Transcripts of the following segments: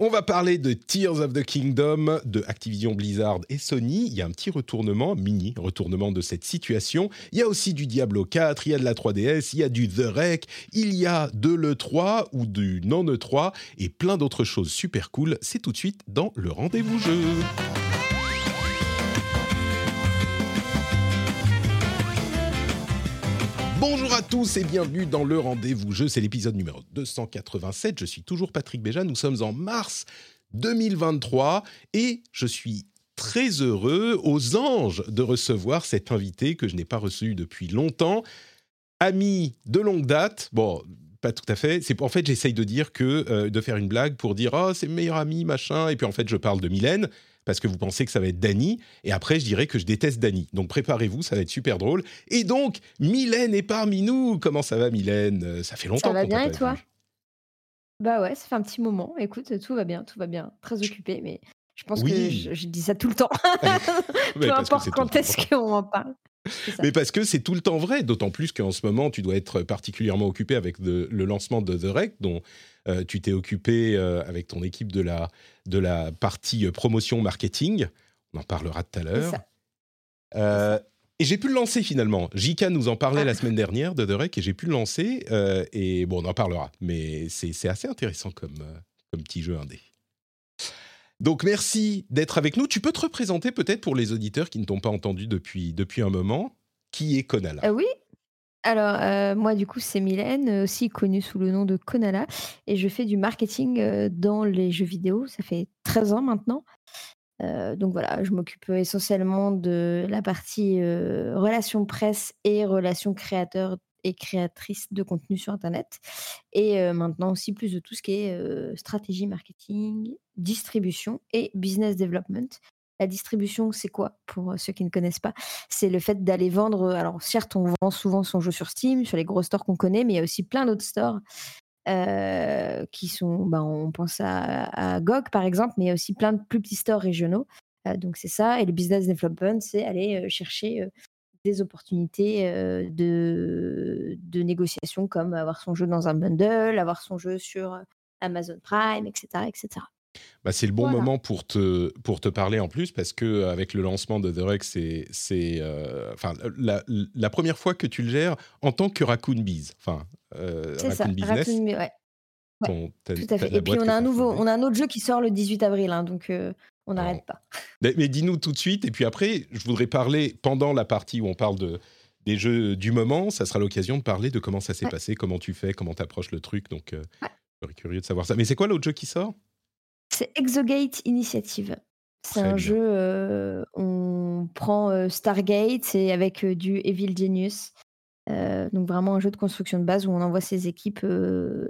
On va parler de Tears of the Kingdom de Activision Blizzard et Sony. Il y a un petit retournement, mini retournement de cette situation. Il y a aussi du Diablo 4, il y a de la 3DS, il y a du The Rec, il y a de l'E3 ou du non-E3 et plein d'autres choses super cool. C'est tout de suite dans le rendez-vous jeu. Bonjour à tous et bienvenue dans le rendez-vous jeu. C'est l'épisode numéro 287. Je suis toujours Patrick Béja. Nous sommes en mars 2023 et je suis très heureux aux anges de recevoir cet invité que je n'ai pas reçu depuis longtemps. Ami de longue date. Bon, pas tout à fait. C'est en fait j'essaye de dire que euh, de faire une blague pour dire oh c'est meilleur ami machin et puis en fait je parle de Mylène parce que vous pensez que ça va être Dany, et après je dirais que je déteste Dany. Donc préparez-vous, ça va être super drôle. Et donc, Mylène est parmi nous. Comment ça va, Mylène? Euh, Ça fait longtemps. Ça va bien et toi? vu. Bah ouais, ça fait un petit moment. Écoute, tout va bien, tout va bien. Très occupé, mais je pense que je, je dis ça tout le temps. Peu importe quand est-ce qu'on en parle. Mais parce que c'est tout le temps vrai, d'autant plus qu'en ce moment, tu dois être particulièrement occupé avec de- le lancement de The Rec, dont euh, tu t'es occupé euh, avec ton équipe de la, de la partie euh, promotion marketing. On en parlera tout à l'heure. et j'ai pu le lancer finalement. Jika nous en parlait Ah. la semaine dernière de The Rec et j'ai pu le lancer. et bon, on en parlera. Mais c'est assez intéressant comme, comme petit jeu indé. Donc merci d'être avec nous. Tu peux te représenter peut-être pour les auditeurs qui ne t'ont pas entendu depuis, depuis un moment. Qui est Konala Euh, oui. Alors, euh, moi, du coup, c'est Mylène, euh, aussi connue sous le nom de Konala, et je fais du marketing euh, dans les jeux vidéo. Ça fait 13 ans maintenant. Donc voilà, je m'occupe essentiellement de la partie relations presse et relations créateurs et créatrices de contenu sur Internet. Et maintenant aussi plus de tout ce qui est stratégie marketing, distribution et business development. Distribution, c'est quoi Pour euh, ceux qui ne connaissent pas, c'est le fait d'aller vendre. Alors certes, on vend souvent son jeu sur Steam, sur les gros stores qu'on connaît, mais il y a aussi plein d'autres stores euh, qui sont, ben, on pense à, GOG par exemple, mais il y a aussi plein de plus petits stores régionaux. Euh, donc c'est ça. Et le business development, c'est aller euh, chercher euh, des opportunités euh, de, négociation comme avoir son jeu dans un bundle, avoir son jeu sur euh, Amazon Prime, etc. etc. Bah, c'est le bon Voilà. moment pour te, pour te parler en plus parce que euh, avec le lancement de The Rec, c'est c'est, euh, enfin la, la première fois que tu le gères en tant que Raccoon Bees, enfin euh, C'est ça. Raccoon Business. Raccoon- ouais, ouais, ton- ta- tout à fait. Et puis on a un nouveau, on a un autre jeu qui sort le 18 avril, hein, donc euh, on n'arrête pas. Mais, mais dis-nous tout de suite et puis après, je voudrais parler pendant la partie où on parle de des jeux du moment, ça sera l'occasion de parler de comment ça s'est Ouais. passé, comment tu fais, comment tu approches le truc. Donc, je serais curieux de savoir ça. Mais c'est quoi l'autre jeu qui sort? C'est Exogate Initiative. C'est un bien. jeu, euh, on prend euh, Stargate, c'est avec euh, du Evil Genius. Euh, donc vraiment un jeu de construction de base où on envoie ses équipes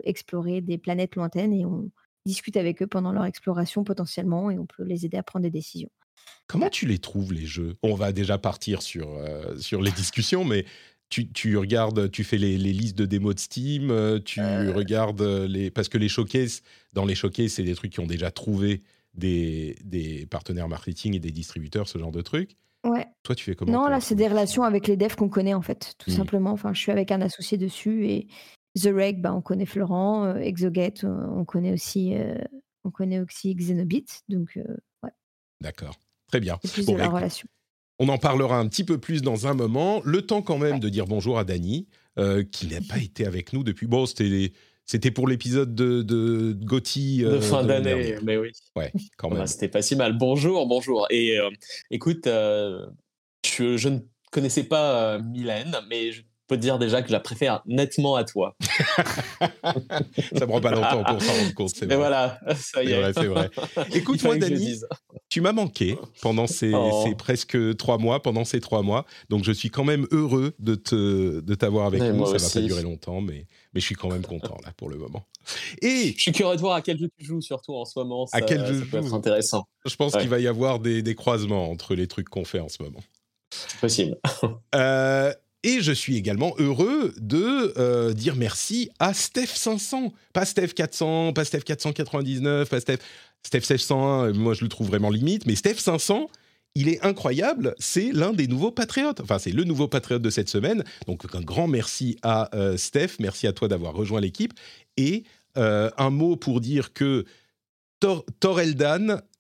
explorer des planètes lointaines et on discute avec eux pendant leur exploration potentiellement et on peut les aider à prendre des décisions. Comment tu les trouves les jeux? On va déjà partir sur, sur les discussions, mais tu, tu regardes, tu fais les, les listes de démos de Steam, euh, tu regardes les parce que les showcases, dans les showcases, c'est des trucs qui ont déjà trouvé des, des partenaires marketing et des distributeurs, ce genre de trucs. Ouais. Toi, tu fais comment Non, là, c'est des relations avec les devs qu'on connaît en fait, tout Mhm. simplement. Enfin, je suis avec un associé dessus et The Reg, bah, on connaît Florent, euh, Exogate, euh, on connaît aussi, euh, on connaît aussi Xenobit, donc euh, ouais, D'accord, très bien. c'est plus Bon, de bah, la écoute, relation. On en parlera un petit peu plus dans un moment. Le temps quand même de dire bonjour à Dany, euh, qui n'a pas été avec nous depuis. Bon, c'était c'était pour l'épisode de, de euh, fin de l'année d'année, mais oui. Ouais, quand Bah, même. C'était pas si mal. Bonjour, bonjour. Et euh, écoute, je, je ne connaissais pas Mylène, mais je- peux te dire déjà que je la préfère nettement à toi. ça prend pas longtemps pour s'en rendre compte, vrai. voilà, ça y est. C'est vrai, Écoute, moi, Dani, tu m'as manqué pendant ces, oh. ces, presque trois mois, pendant ces trois mois. Donc, je suis quand même heureux de, te, de t'avoir avec nous. Ça va pas durer longtemps, mais, mais je suis quand même content, là, pour le moment. Et je suis curieux de voir à quel jeu tu joues, surtout en ce moment. Ça, à quel jeu ça peut être intéressant. Je pense qu'il va y avoir des, des croisements entre les trucs qu'on fait en ce moment. C'est possible. euh, et je suis également heureux de euh, dire merci à Steph 500. Pas Steph 400, pas Steph 499, pas Steph, Steph 601, moi je le trouve vraiment limite, mais Steph 500, il est incroyable, c'est l'un des nouveaux patriotes. Enfin, c'est le nouveau patriote de cette semaine. Donc un grand merci à euh, Steph, merci à toi d'avoir rejoint l'équipe. Et euh, un mot pour dire que Tor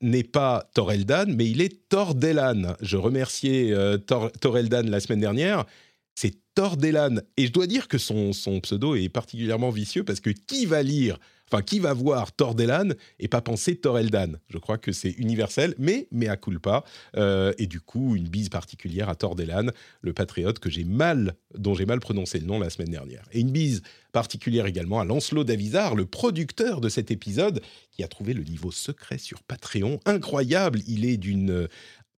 n'est pas Toreldan, mais il est Tordellan. Je remerciais Toreldan la semaine dernière c'est Tordellan. Et je dois dire que son, pseudo est particulièrement vicieux parce que qui va lire, enfin qui va voir Tordellan et pas penser Toreldan Je crois que c'est universel, mais mea culpa. Euh, et du coup, une bise particulière à Tordellan, le patriote que j'ai mal, dont j'ai mal prononcé le nom la semaine dernière. Et une bise particulière également à Lancelot Davizard, le producteur de cet épisode, qui a trouvé le niveau secret sur Patreon. Incroyable, il est d'une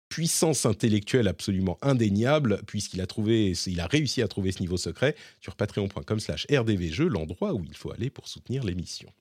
puissance intellectuelle absolument indéniable, puisqu'il a, trouvé, il a réussi à trouver ce niveau secret sur patreon.com slash l'endroit où il faut aller pour soutenir l'émission.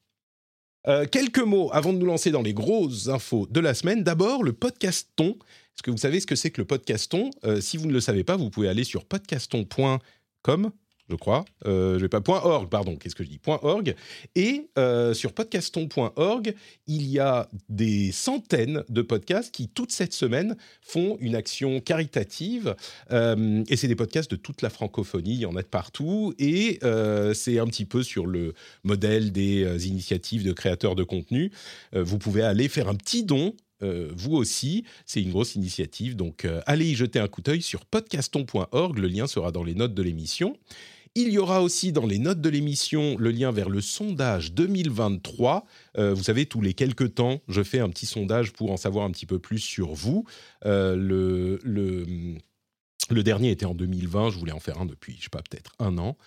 Euh, quelques mots avant de nous lancer dans les grosses infos de la semaine. D'abord, le podcaston. Est-ce que vous savez ce que c'est que le podcaston? Euh, Si vous ne le savez pas, vous pouvez aller sur podcaston.com je crois. Euh, je vais pas .org, pardon. Qu'est-ce que je dis .org. Et euh, sur podcaston.org, il y a des centaines de podcasts qui toute cette semaine font une action caritative. Euh, et c'est des podcasts de toute la francophonie. Il y en a de partout. Et c'est un petit peu sur le modèle des initiatives de créateurs de contenu. vous pouvez aller faire un petit don vous aussi. C'est une grosse initiative, donc allez y jeter un coup d'œil sur podcaston.org. Le lien sera dans les notes de l'émission. Il y aura aussi dans les notes de l'émission le lien vers le sondage 2023. Euh, vous savez, tous les quelques temps, je fais un petit sondage pour en savoir un petit peu plus sur vous. Euh, le, le, dernier était en 2020, je voulais en faire un depuis, je sais pas, peut-être un an.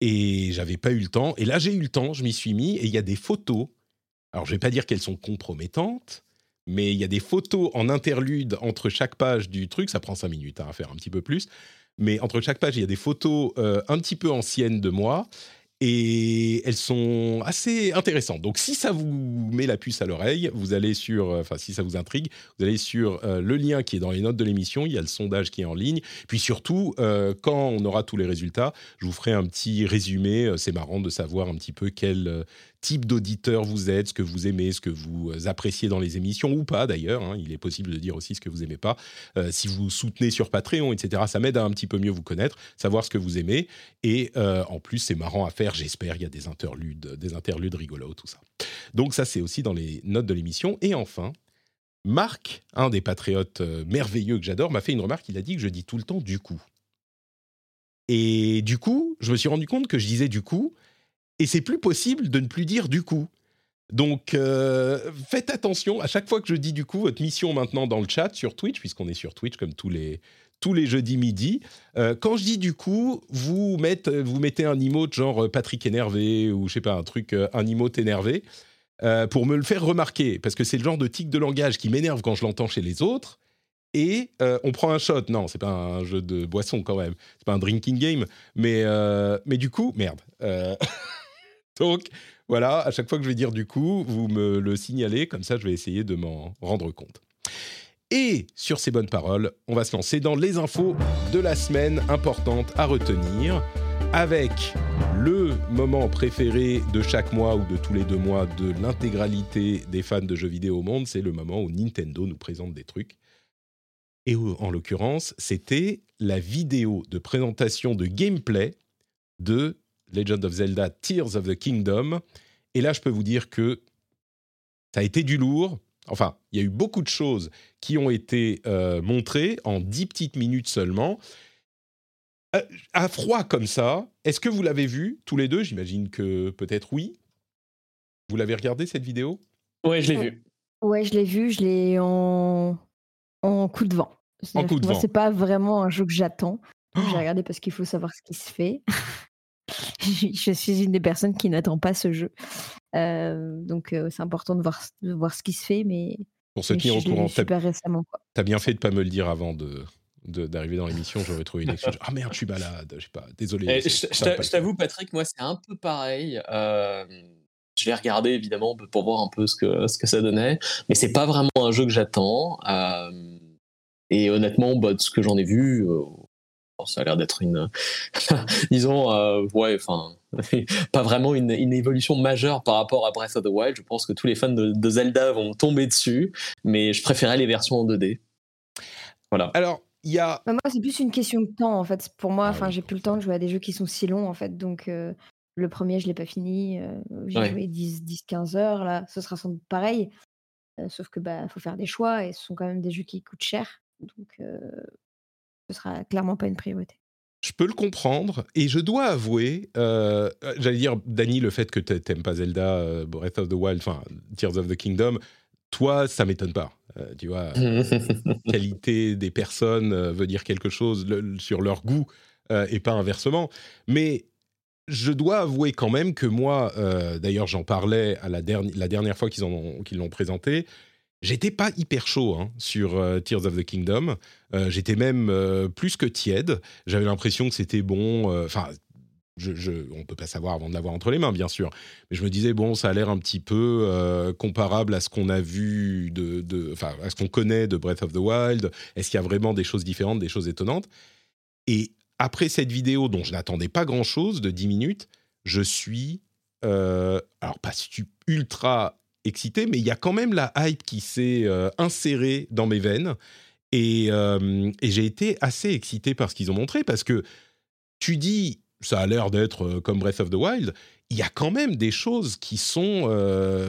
Et j'avais pas eu le temps. Et là, j'ai eu le temps, je m'y suis mis. Et il y a des photos. Alors, je vais pas dire qu'elles sont compromettantes, mais il y a des photos en interlude entre chaque page du truc. Ça prend cinq minutes hein, à faire un petit peu plus mais entre chaque page, il y a des photos euh, un petit peu anciennes de moi. Et elles sont assez intéressantes. Donc, si ça vous met la puce à l'oreille, vous allez sur, euh, enfin, si ça vous intrigue, vous allez sur euh, le lien qui est dans les notes de l'émission. Il y a le sondage qui est en ligne. Puis surtout, quand on aura tous les résultats, je vous ferai un petit résumé. C'est marrant de savoir un petit peu quel type d'auditeur vous êtes, ce que vous aimez, ce que vous euh, appréciez dans les émissions ou pas d'ailleurs. Hein. il est possible de dire aussi ce que vous aimez pas. Euh, si vous soutenez sur Patreon, etc., ça m'aide à un petit peu mieux vous connaître, savoir ce que vous aimez. Et euh, en plus, c'est marrant à faire, j'espère. Il y a des interludes, des interludes rigolos, tout ça. Donc ça, c'est aussi dans les notes de l'émission. Et enfin, Marc, un des patriotes merveilleux que j'adore, m'a fait une remarque. Il a dit que je dis tout le temps du coup. Et du coup, je me suis rendu compte que je disais du coup, et c'est plus possible de ne plus dire du coup. Donc euh, faites attention, à chaque fois que je dis du coup, votre mission maintenant dans le chat sur Twitch, puisqu'on est sur Twitch comme tous les, tous les jeudis midi, euh, quand je dis du coup, vous, mettez, vous mettez un emote genre euh, Patrick énervé ou je sais pas, un truc, un emote énervé. pour me le faire remarquer, parce que c'est le genre de tic de langage qui m'énerve quand je l'entends chez les autres, et on prend un shot. Non, c'est pas un jeu de boisson quand même, c'est pas un drinking game, mais, mais du coup, merde. Donc voilà, à chaque fois que je vais dire du coup, vous me le signalez, comme ça je vais essayer de m'en rendre compte. Et sur ces bonnes paroles, on va se lancer dans les infos de la semaine importantes à retenir, avec le moment préféré de chaque mois ou de tous les deux mois de l'intégralité des fans de jeux vidéo au monde, c'est le moment où Nintendo nous présente des trucs. Et en l'occurrence, c'était la vidéo de présentation de gameplay de Legend of Zelda Tears of the Kingdom. Et là, je peux vous dire que ça a été du lourd. Enfin, il y a eu beaucoup de choses qui ont été euh, montrées en 10 petites minutes seulement. Euh, à froid comme ça, est-ce que vous l'avez vu tous les deux? J'imagine que peut-être oui. Vous l'avez regardé cette vidéo? Ouais, je l'ai vu. Ouais, je l'ai vu, je l'ai en... en coup de vent. En coup de vent. C'est pas vraiment un jeu que j'attends. J'ai regardé parce qu'il faut savoir ce qui se fait. je suis une des personnes qui n'attend pas ce jeu. donc c'est important de voir, de voir ce qui se fait, mais pour se tenir au courant. Super récemment. T'as bien fait de pas me le dire avant de d'arriver dans l'émission, j'aurais trouvé une excuse. Ah merde, je suis malade, je sais pas, désolé. Eh, je, t'avoue, Patrick, moi c'est un peu pareil. je l'ai regardé évidemment pour voir un peu ce que, ce que ça donnait, mais c'est pas vraiment un jeu que j'attends. et honnêtement, bah, de ce que j'en ai vu, ça a l'air d'être une, disons, euh, ouais, enfin, pas vraiment une, évolution majeure par rapport à Breath of the Wild. Je pense que tous les fans de, Zelda vont tomber dessus, mais je préférais les versions en 2D. Voilà. Alors, il y a. Bah, moi, c'est plus une question de temps, en fait. Pour moi, ah enfin, j'ai plus le temps de jouer à des jeux qui sont si longs, en fait. Donc, euh, le premier, je l'ai pas fini. Euh, j'ai joué 10-15 heures. Là, ce sera sans doute pareil. sauf que bah, faut faire des choix et ce sont quand même des jeux qui coûtent cher. Donc, ce sera clairement pas une priorité. Je peux le comprendre et je dois avouer, euh, j'allais dire, Dany, le fait que tu n'aimes pas Zelda, euh, Breath of the Wild, enfin Tears of the Kingdom, toi, ça m'étonne pas. Euh, tu vois, qualité des personnes veut dire quelque chose sur leur goût et pas inversement. Mais je dois avouer quand même que moi, d'ailleurs, j'en parlais à la, la dernière fois qu'ils l'ont présenté. J'étais pas hyper chaud hein, sur euh, Tears of the Kingdom. Euh, j'étais même euh, plus que tiède. J'avais l'impression que c'était bon. Enfin, je, je, on peut pas savoir avant de l'avoir entre les mains, bien sûr. Mais je me disais bon, ça a l'air un petit peu comparable à ce qu'on a vu enfin, à ce qu'on connaît de Breath of the Wild. Est-ce qu'il y a vraiment des choses différentes, des choses étonnantes? Et après cette vidéo dont je n'attendais pas grand-chose de 10 minutes, je suis alors pas ultra excité, mais il y a quand même la hype qui s'est euh, insérée dans mes veines. Euh, et, j'ai été assez excité par ce qu'ils ont montré, parce que tu dis, ça a l'air d'être euh, comme Breath of the Wild, il y a quand même des choses qui sont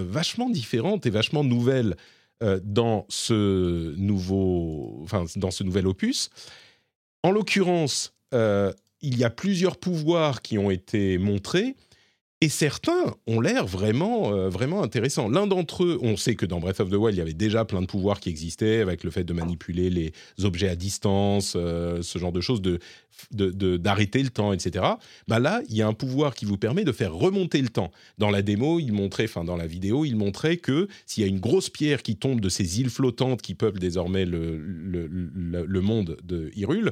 vachement différentes et vachement nouvelles dans ce nouveau, dans ce nouvel opus. En l'occurrence, il y a plusieurs pouvoirs qui ont été montrés et certains ont l'air vraiment, euh, vraiment intéressants. L'un d'entre eux, on sait que dans Breath of the Wild, il y avait déjà plein de pouvoirs qui existaient, avec le fait de manipuler les objets à distance, euh, ce genre de choses, de, d'arrêter le temps, etc. Bah là, il y a un pouvoir qui vous permet de faire remonter le temps. Dans la démo, il montrait, enfin dans la vidéo, il montrait que s'il y a une grosse pierre qui tombe de ces îles flottantes qui peuplent désormais le, le, le monde de Hyrule,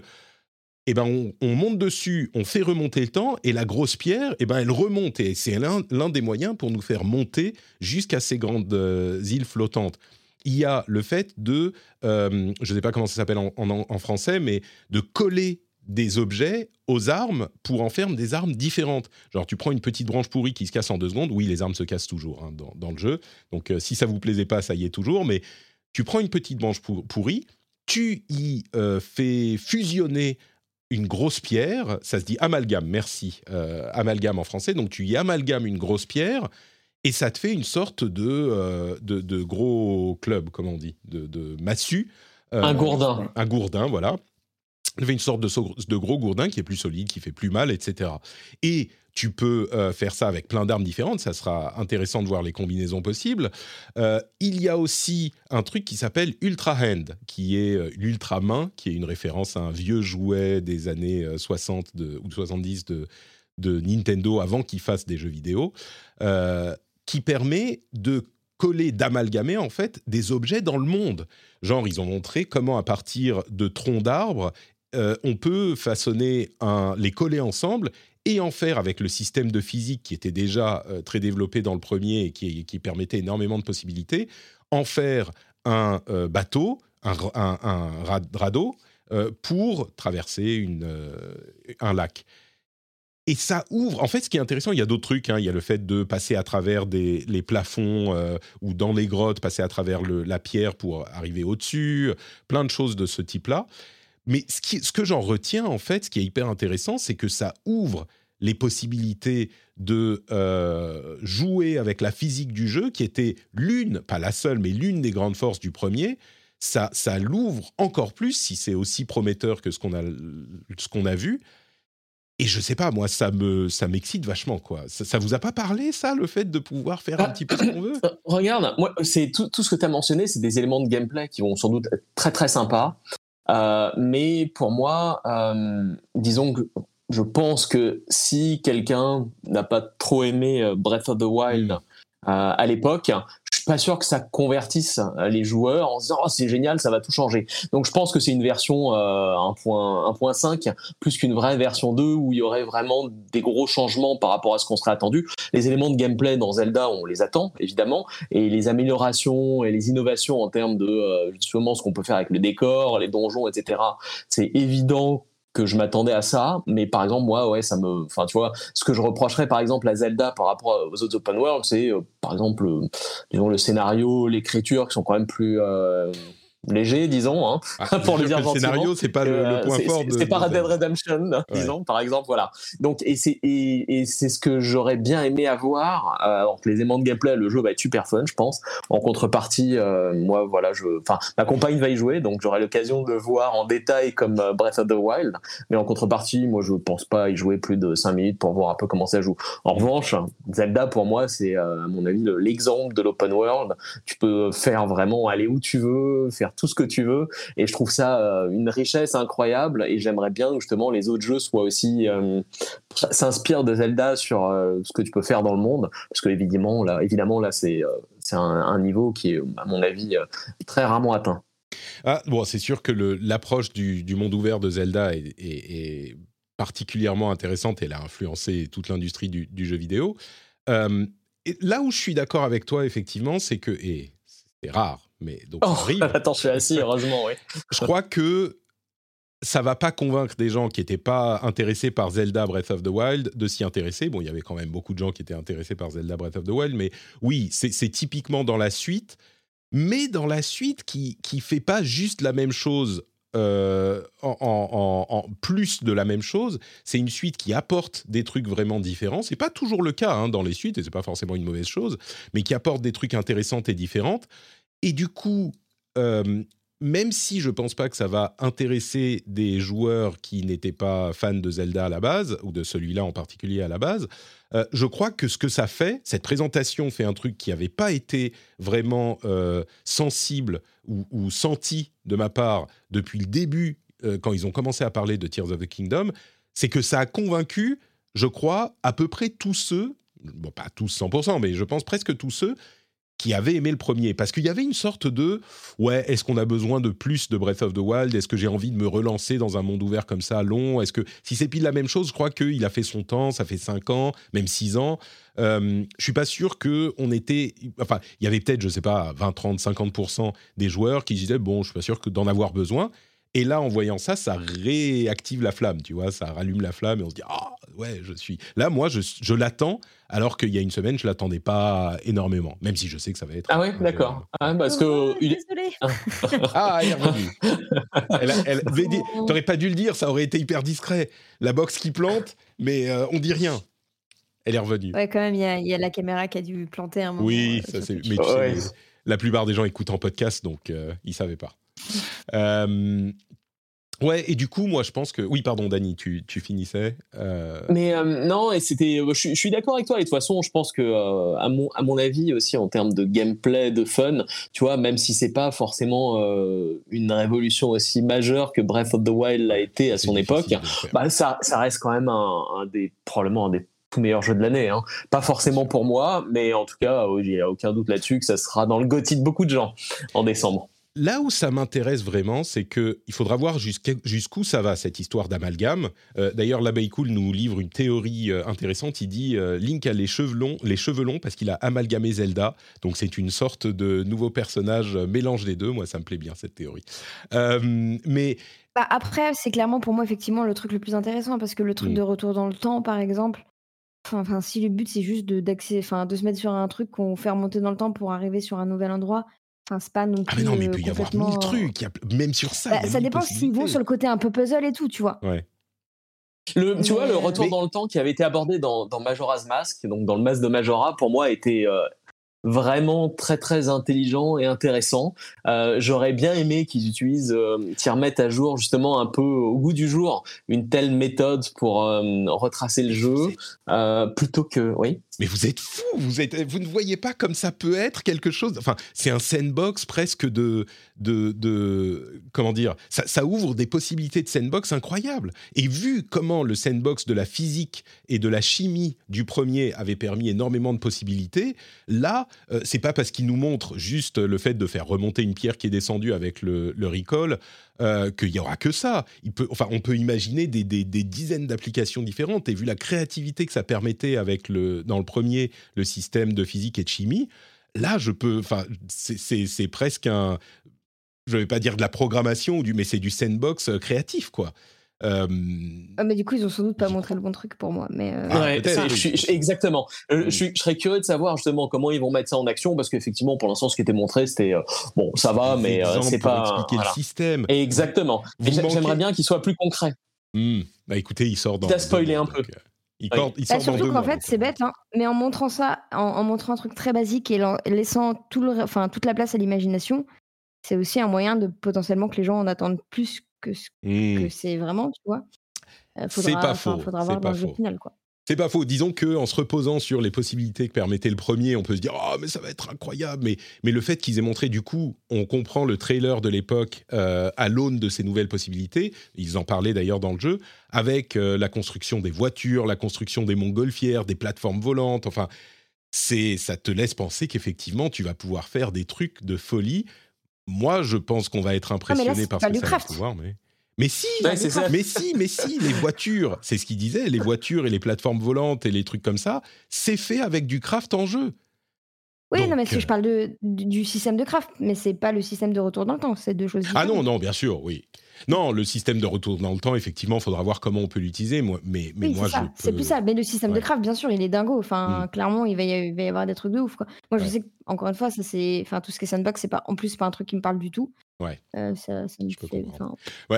eh ben on, monte dessus, on fait remonter le temps, et la grosse pierre, eh ben elle remonte, et c'est l'un des moyens pour nous faire monter jusqu'à ces grandes euh, îles flottantes. Il y a le fait de, euh, je ne sais pas comment ça s'appelle en, français, mais de coller des objets aux armes pour en faire des armes différentes. Genre, tu prends une petite branche pourrie qui se casse en deux secondes. Oui, les armes se cassent toujours hein, dans, le jeu. Donc, euh, si ça vous plaisait pas, ça y est toujours. Mais tu prends une petite branche pourrie, tu y fais fusionner une grosse pierre, ça se dit amalgame, merci, euh, amalgame en français, donc tu y amalgames une grosse pierre et ça te fait une sorte de, euh, de, gros club, comme on dit, de, de massue. Euh, un gourdin. Un gourdin, voilà. Ça fait une sorte de, de gros gourdin qui est plus solide, qui fait plus mal, etc. Et tu peux euh, faire ça avec plein d'armes différentes, ça sera intéressant de voir les combinaisons possibles. Euh, il y a aussi un truc qui s'appelle Ultra Hand, qui est euh, l'ultra main, qui est une référence à un vieux jouet des années 60 ou 70 de, de Nintendo avant qu'ils fassent des jeux vidéo, qui permet de coller, d'amalgamer en fait des objets dans le monde. Genre, ils ont montré comment à partir de troncs d'arbres, on peut façonner un, les coller ensemble et en faire avec le système de physique qui était déjà euh, très développé dans le premier et qui, permettait énormément de possibilités, en faire un euh, bateau, un, radeau, euh, pour traverser un lac. Et ça ouvre. En fait, ce qui est intéressant, il y a d'autres trucs. Hein. Il y a le fait de passer à travers les plafonds ou dans les grottes, passer à travers la pierre pour arriver au-dessus. Plein de choses de ce type-là. Mais ce, qui, ce que j'en retiens, en fait, ce qui est hyper intéressant, c'est que ça ouvre les possibilités de euh, jouer avec la physique du jeu, qui était l'une, pas la seule, mais l'une des grandes forces du premier. Ça, ça l'ouvre encore plus si c'est aussi prometteur que ce qu'on a, ce qu'on a vu. Et je sais pas, moi, ça me, ça m'excite vachement, quoi. Ça, ça, vous a pas parlé, ça, le fait de pouvoir faire un ah, petit peu ce qu'on veut? Regarde, moi, c'est tout, tout ce que tu as mentionné, c'est des éléments de gameplay qui vont sans doute être très très sympas. Mais pour moi, disons que je pense que si quelqu'un n'a pas trop aimé Breath of the Wild mm. à l'époque, pas sûr que ça convertisse euh, les joueurs en se disant oh, c'est génial, ça va tout changer. Donc je pense que c'est une version euh, 1.5 plus qu'une vraie version 2 où il y aurait vraiment des gros changements par rapport à ce qu'on serait attendu. Les éléments de gameplay dans Zelda, on les attend évidemment, et les améliorations et les innovations en termes de euh, justement ce qu'on peut faire avec le décor, les donjons, etc. C'est évident que je m'attendais à ça, mais par exemple moi ouais ça me, enfin tu vois, ce que je reprocherais par exemple à Zelda par rapport aux autres open world, c'est euh, par exemple euh, disons le scénario, l'écriture qui sont quand même plus euh, léger, disons, hein, ah, pour le dire Le scénario, c'est pas le, point fort. C'est pas Red Dead Redemption, disons, par exemple, voilà. Donc, et c'est et, c'est ce que j'aurais bien aimé avoir. Euh, alors que les aimants de gameplay, le jeu va être super fun, je pense. En contrepartie, euh, moi, voilà, je, enfin, ma compagne va y jouer, donc j'aurai l'occasion de voir en détail comme euh, Breath of the Wild. Mais en contrepartie, moi, je pense pas y jouer plus de 5 minutes pour voir un peu comment ça joue. En revanche, Zelda, pour moi, c'est à mon avis l'exemple de l'open world. Tu peux faire vraiment aller où tu veux, faire tout ce que tu veux. Et je trouve ça euh, une richesse incroyable. Et j'aimerais bien justement les autres jeux soient aussi euh, s'inspirent de Zelda sur euh, ce que tu peux faire dans le monde, parce que évidemment là, évidemment là, c'est c'est un, niveau qui est à mon avis très rarement atteint. Ah, bon, c'est sûr que l'approche du, monde ouvert de Zelda est, particulièrement intéressante. Elle a influencé toute l'industrie du, jeu vidéo. là où je suis d'accord avec toi, effectivement, c'est que, et c'est rare, mais donc oh, Attends, je suis assis, heureusement, oui. je crois que ça va pas convaincre des gens qui n'étaient pas intéressés par Zelda Breath of the Wild de s'y intéresser. Bon, il y avait quand même beaucoup de gens qui étaient intéressés par Zelda Breath of the Wild, mais oui, c'est typiquement dans la suite, mais dans la suite qui qui fait pas juste la même chose. Euh, en, en, plus de la même chose, c'est une suite qui apporte des trucs vraiment différents. C'est pas toujours le cas hein, dans les suites, et c'est pas forcément une mauvaise chose, mais qui apporte des trucs intéressants et différents. Et du coup, euh, même si je pense pas que ça va intéresser des joueurs qui n'étaient pas fans de Zelda à la base, ou de celui-là en particulier à la base, euh, je crois que ce que ça fait, cette présentation fait un truc qui n'avait pas été vraiment euh, sensible ou, senti de ma part depuis le début, quand ils ont commencé à parler de Tears of the Kingdom, c'est que ça a convaincu, je crois, à peu près tous ceux, bon pas tous 100%, mais je pense presque tous ceux qui avaient aimé le premier. Parce qu'il y avait une sorte de ouais, est-ce qu'on a besoin de plus de Breath of the Wild? Est-ce que j'ai envie de me relancer dans un monde ouvert comme ça, long? Est-ce que si c'est pile la même chose, je crois qu'il a fait son temps, ça fait 5 ans, même 6 ans. Euh, je suis pas sûr que on était. Enfin, il y avait peut-être, je sais pas, 20, 30, 50% des joueurs qui disaient bon, je suis pas sûr que d'en avoir besoin. Et là, en voyant ça, ça réactive la flamme, tu vois, ça rallume la flamme et on se dit ah ouais, je suis là. Moi, je, je l'attends alors qu'il y a une semaine, je l'attendais pas énormément, même si je sais que ça va être. Ah oui, d'accord. Ah, parce que oh, désolé. ah, elle est revenue. T'aurais pas dû le dire, ça aurait été hyper discret. La box qui plante, mais euh, on dit rien. Elle est revenue. Ouais, quand même, il y, a la caméra qui a dû planter un moment. Oui, euh, ça c'est. Mais tu sais, la plupart des gens écoutent en podcast, donc euh, ils savaient pas. Euh, ouais, et du coup, moi, je pense que. Oui, pardon, Dani, tu, tu finissais. Euh. Mais euh, non, et c'était. Je, suis d'accord avec toi. Et de toute façon, je pense que, à, mon, à mon avis aussi, en termes de gameplay, de fun, tu vois, même si c'est pas forcément une révolution aussi majeure que Breath of the Wild l'a été à son époque, bah, ça, ça reste quand même un, un des. probablement un des meilleur jeu de l'année. Hein. Pas forcément pour moi, mais en tout cas, il n'y a aucun doute là-dessus que ça sera dans le gothi de beaucoup de gens en décembre. Là où ça m'intéresse vraiment, c'est que il faudra voir jusqu'où ça va cette histoire d'amalgame. Euh, d'ailleurs, l'abeille cool nous livre une théorie euh, intéressante. Il dit euh, Link a les cheveux longs, les cheveux longs parce qu'il a amalgamé Zelda. Donc c'est une sorte de nouveau personnage mélange des deux. Moi, ça me plaît bien cette théorie. mais bah, après, c'est clairement pour moi effectivement le truc le plus intéressant parce que le truc mm. de retour dans le temps, par exemple. Enfin, si le but c'est juste de, enfin, de se mettre sur un truc qu'on fait remonter dans le temps pour arriver sur un nouvel endroit, Enfin, c'est pas non plus. Ah, mais non, mais il peut y avoir mille trucs. Y a, même sur ça. Bah, ça dépend s'ils vont sur le côté un peu puzzle et tout, tu vois. Ouais. Le, tu vois, le retour dans le temps qui avait été abordé dans, dans, Majora's Mask, donc dans le masque de Majora, pour moi, était vraiment très très intelligent et intéressant. Euh, j'aurais bien aimé qu'ils utilisent, euh, qu'ils remettent à jour justement un peu au goût du jour une telle méthode pour euh, retracer le jeu, plutôt que oui. Mais vous êtes fou, vous êtes, vous ne voyez pas comme ça peut être quelque chose. Enfin, c'est un sandbox presque de, de, de comment dire. Ça, ouvre des possibilités de sandbox incroyables. Et vu comment le sandbox de la physique et de la chimie du premier avait permis énormément de possibilités, là, euh, c'est pas parce qu'il nous montre juste le fait de faire remonter une pierre qui est descendue avec le, recall euh, qu'il y aura que ça. Il peut, enfin, on peut imaginer des, dizaines d'applications différentes. Et vu la créativité que ça permettait avec le, dans le premier, le système de physique et de chimie, là, je peux, enfin, c'est presque un, je vais pas dire de la programmation ou du, mais c'est du sandbox euh, créatif, quoi. Euh, ah, mais du coup, ils ont sans doute pas montré le bon truc pour moi. Mais euh, ah, exactement. Euh, je, serais curieux de savoir justement comment ils vont mettre ça en action parce qu'effectivement, pour l'instant, ce qui était montré, c'était bon, ça va, mais c'est pas expliquer le système. Exactement. J'aimerais bien qu'il soit plus concret. Hmm. Bah écoutez, il sort dans. Tu as spoilé un peu. Il, il bah, surtout qu'en fait, c'est bête, hein, mais en montrant ça, en, montrant un truc très basique et en laissant tout le, enfin, toute la place à l'imagination, c'est aussi un moyen de potentiellement que les gens en attendent plus que, que mmh. c'est vraiment, tu vois. c'est pas faux. Faudra voir dans le jeu final, quoi. C'est pas faux. Disons que en se reposant sur les possibilités que permettait le premier, on peut se dire oh mais ça va être incroyable. Mais mais le fait qu'ils aient montré du coup, on comprend le trailer de l'époque euh, à l'aune de ces nouvelles possibilités. Ils en parlaient d'ailleurs dans le jeu avec euh, la construction des voitures, la construction des montgolfières, des plateformes volantes. Enfin, c'est ça te laisse penser qu'effectivement tu vas pouvoir faire des trucs de folie moi, je pense qu'on va être impressionné par ce que ça va pouvoir, mais... Mais si, mais si, mais si, les voitures, c'est ce qu'il disait, les voitures et les plateformes volantes et les trucs comme ça, c'est fait avec du craft en jeu. Oui, non, mais je euh, parle de, du système de craft, mais c'est pas le système de retour dans le temps, c'est deux choses différentes. Ah non, non, bien sûr, oui. Non, le système de retour dans le temps, effectivement, il faudra voir comment on peut l'utiliser. Moi, mais, mais moi, C'est plus ça. Mais le système de craft, bien sûr, il est dingo. Enfin, mm. clairement, il va, y, va y avoir des trucs de ouf. Quoi. Moi, je sais encore une fois, ça c'est, enfin, tout ce qui est sandbox, c'est pas, en plus, pas un truc qui me parle du tout. Ouais. Euh, ça, ça,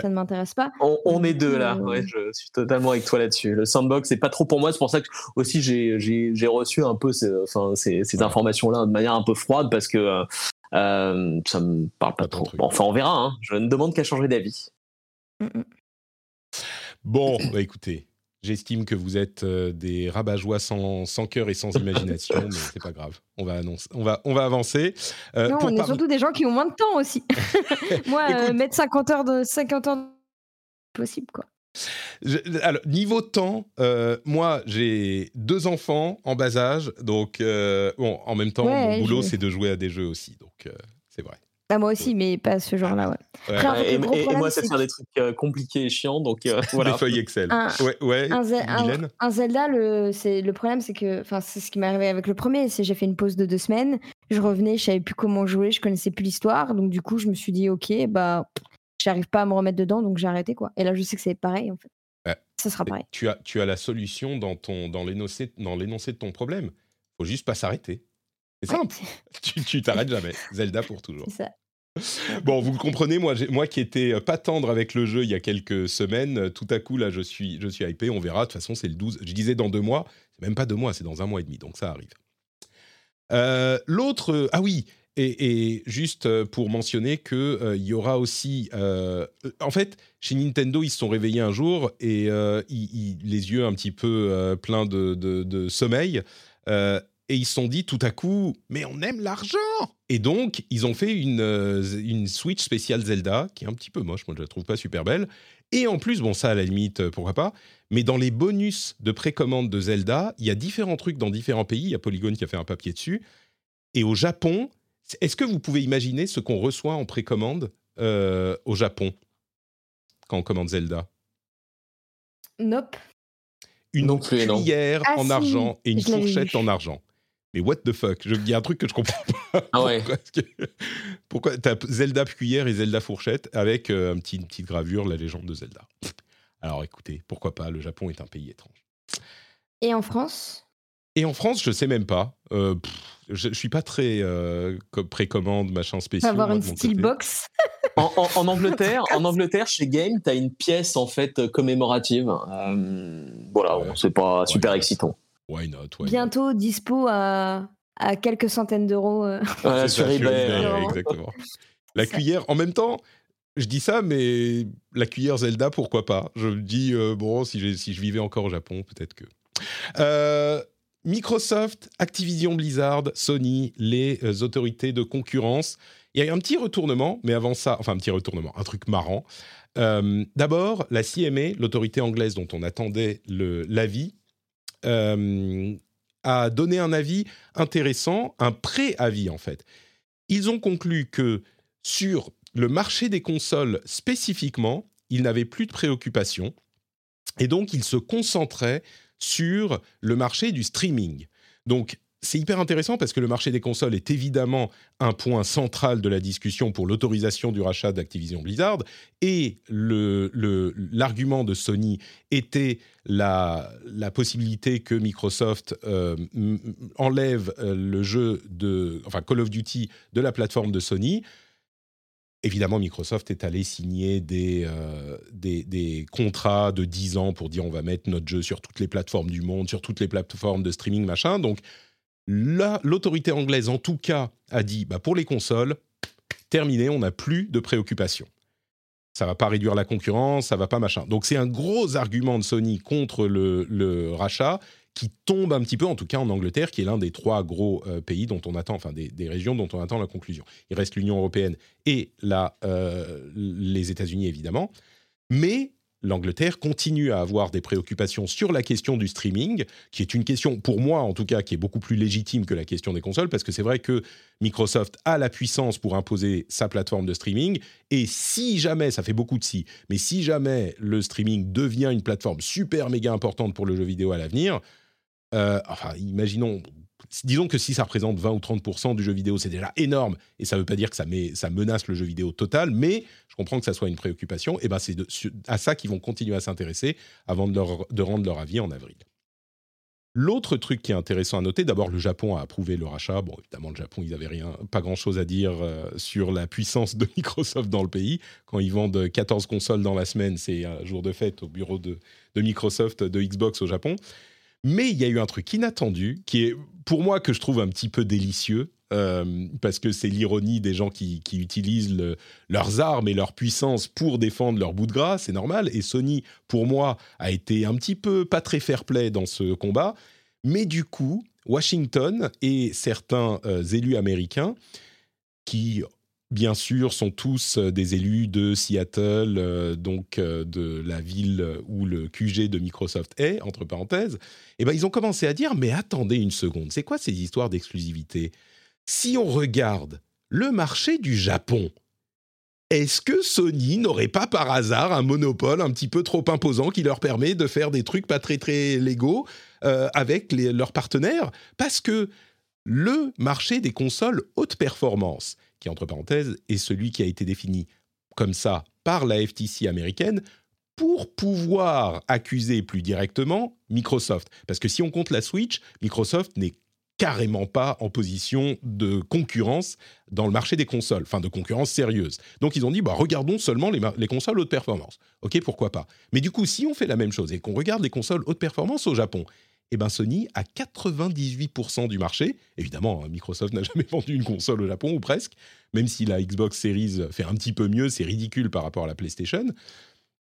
ça, ne m'interesse pas. On, est deux là. Euh, ouais, je suis totalement avec toi là-dessus. Le sandbox, c'est pas trop pour moi. C'est pour ça que aussi j'ai reçu un peu ces, enfin, ces, ces informations-là de manière un peu froide parce que euh, ça me parle pas, trop. enfin, on verra. Hein. Je ne demande qu'à changer d'avis. Mm, mm. Bon, bah écoutez, j'estime que vous êtes euh, des rabat-joie sans, sans cœur et sans imagination, mais c'est pas grave. On va, annoncer, on va, on va avancer. Euh, non, on est surtout des gens qui ont moins de temps aussi. Moi, euh, mettre 50 heures de 50 heures possible quoi. Alors, niveau temps, moi j'ai deux enfants en bas âge, donc bon, en même temps, mon boulot c'est de jouer à des jeux aussi, donc c'est vrai. Ah, moi aussi, mais pas ce genre-là, ouais. et, moi, c'est faire des trucs euh, compliqués et chiants, donc euh, voilà. Des feuilles Excel. Un, ouais, ouais. Un, Zelda, le, le problème, c'est que, enfin, c'est ce qui m'est arrivé avec le premier, c'est j'ai fait une pause de deux semaines, je revenais, je savais plus comment jouer, je connaissais plus l'histoire, donc du coup, je me suis dit, ok, bah, j'arrive pas à me remettre dedans, donc j'ai arrêté, quoi. Et là, je sais que c'est pareil, en fait. Ça sera pareil. Tu as, tu as la solution dans, ton, dans l'énoncé de ton problème. faut juste pas s'arrêter. C'est simple. tu t'arrêtes jamais. Zelda pour toujours. C'est ça. Bon, vous le comprenez, moi, moi qui étais euh, pas tendre avec le jeu il y a quelques semaines, euh, tout à coup, là, je suis, je suis hypé, on verra. De toute façon, c'est le 12. Je disais dans deux mois, c'est même pas deux mois, c'est dans un mois et demi, donc ça arrive. Euh, l'autre, ah oui, et, juste pour mentionner qu'il y aura aussi. en fait, chez Nintendo, ils se sont réveillés un jour et les yeux un petit peu pleins de, sommeil et ils se sont dit tout à coup, mais on aime l'argent Et donc, ils ont fait une, euh, une Switch spéciale Zelda, qui est un petit peu moche, moi je la trouve pas super belle. Et en plus, bon ça à la limite, euh, pourquoi pas, mais dans les bonus de précommande de Zelda, il y a différents trucs dans différents pays, il y a Polygon qui a fait un papier dessus. Et au Japon, est-ce que vous pouvez imaginer ce qu'on reçoit en précommande euh, au Japon quand on commande Zelda? Nope. Une cuillère ah, en argent et une fourchette en argent mais what the fuck? Il y a un truc que je comprends pas. Ah ouais. Pourquoi T'as Zelda cuillère et Zelda fourchette avec euh, un petit, une petite gravure, la légende de Zelda? Alors écoutez, pourquoi pas? Le Japon est un pays étrange. Et en France? Et en France, je sais même pas. Euh, je, je, suis pas très euh, précommande, machin spécial. Avoir une steelbox. en, en, Angleterre, en Angleterre, chez Game, tu as une pièce en fait commémorative. Euh, voilà, c'est pas super excitant. Why not? Bientôt dispo à à quelques centaines d'euros. Voilà, sur eBay. exactement. La cuillère, en même temps, je dis ça, mais la cuillère Zelda, pourquoi pas? Je me dis, bon, si, si, je vivais encore au Japon, peut-être que. Microsoft, Activision Blizzard, Sony, les autorités de concurrence. Il y a eu un petit retournement, mais avant ça, enfin un petit retournement, un truc marrant. D'abord, la CMA, l'autorité anglaise dont on attendait l'avis, a donné un avis intéressant, un pré-avis en fait. Ils ont conclu que sur le marché des consoles spécifiquement, ils n'avaient plus de préoccupations et donc ils se concentraient sur le marché du streaming. Donc c'est hyper intéressant parce que le marché des consoles est évidemment un point central de la discussion pour l'autorisation du rachat d'Activision Blizzard. Et l'argument de Sony était la, possibilité que Microsoft euh, enlève euh, le jeu de, enfin Call of Duty de la plateforme de Sony. Évidemment, Microsoft est allé signer des, euh, des, contrats de 10 ans pour dire on va mettre notre jeu sur toutes les plateformes du monde, sur toutes les plateformes de streaming, machin. Donc, l'autorité anglaise, en tout cas, a dit bah, pour les consoles, terminé, on n'a plus de préoccupations. Ça va pas réduire la concurrence, ça va pas machin. Donc c'est un gros argument de Sony contre le, rachat qui tombe un petit peu, en tout cas en Angleterre, qui est l'un des trois gros euh, pays dont on attend, enfin des, régions dont on attend la conclusion. Il reste l'Union européenne et la, euh, les États-Unis évidemment, mais l'Angleterre continue à avoir des préoccupations sur la question du streaming, qui est une question, pour moi en tout cas, qui est beaucoup plus légitime que la question des consoles, parce que c'est vrai que Microsoft a la puissance pour imposer sa plateforme de streaming, et si jamais, ça fait beaucoup de si, mais si jamais le streaming devient une plateforme super méga importante pour le jeu vidéo à l'avenir, euh, enfin, imaginons, disons que si ça représente 20 ou 30% du jeu vidéo, c'est déjà énorme, et ça ne veut pas dire que ça, menace le jeu vidéo total, mais je comprends que ça soit une préoccupation, et ben c'est à ça qu'ils vont continuer à s'intéresser avant de, rendre leur avis en avril. L'autre truc qui est intéressant à noter, d'abord le Japon a approuvé le rachat. Bon, évidemment, le Japon, ils n'avaient rien, pas grand-chose à dire euh, sur la puissance de Microsoft dans le pays. Quand ils vendent 14 consoles dans la semaine, c'est un jour de fête au bureau de Microsoft, de Xbox au Japon. Mais il y a eu un truc inattendu qui est, pour moi, que je trouve un petit peu délicieux. Euh, parce que c'est l'ironie des gens qui, utilisent leurs armes et leur puissance pour défendre leur bout de gras, c'est normal. Et Sony, pour moi, a été un petit peu pas très fair-play dans ce combat. Mais du coup, Washington et certains euh, élus américains qui bien sûr, sont tous euh, des élus de Seattle, euh, donc euh, de la ville où le QG de Microsoft est, entre parenthèses, et eh ben, ils ont commencé à dire, mais attendez une seconde, c'est quoi ces histoires d'exclusivité? Si on regarde le marché du Japon, est-ce que Sony n'aurait pas par hasard un monopole un petit peu trop imposant qui leur permet de faire des trucs pas très très légaux avec leurs partenaires? Parce que le marché des consoles haute performance, entre parenthèses est celui qui a été défini comme ça par la FTC américaine pour pouvoir accuser plus directement Microsoft. Parce que si on compte la Switch, Microsoft n'est carrément pas en position de concurrence dans le marché des consoles, enfin de concurrence sérieuse. Donc ils ont dit, bah, regardons seulement les, les, consoles haute performance. Ok, pourquoi pas. Mais du coup, si on fait la même chose et qu'on regarde les consoles haute performance au Japon, eh ben Sony a 98% du marché. Évidemment, hein, Microsoft n'a jamais vendu une console au Japon, ou presque. Même si la Xbox Series fait un petit peu mieux, c'est ridicule par rapport à la PlayStation.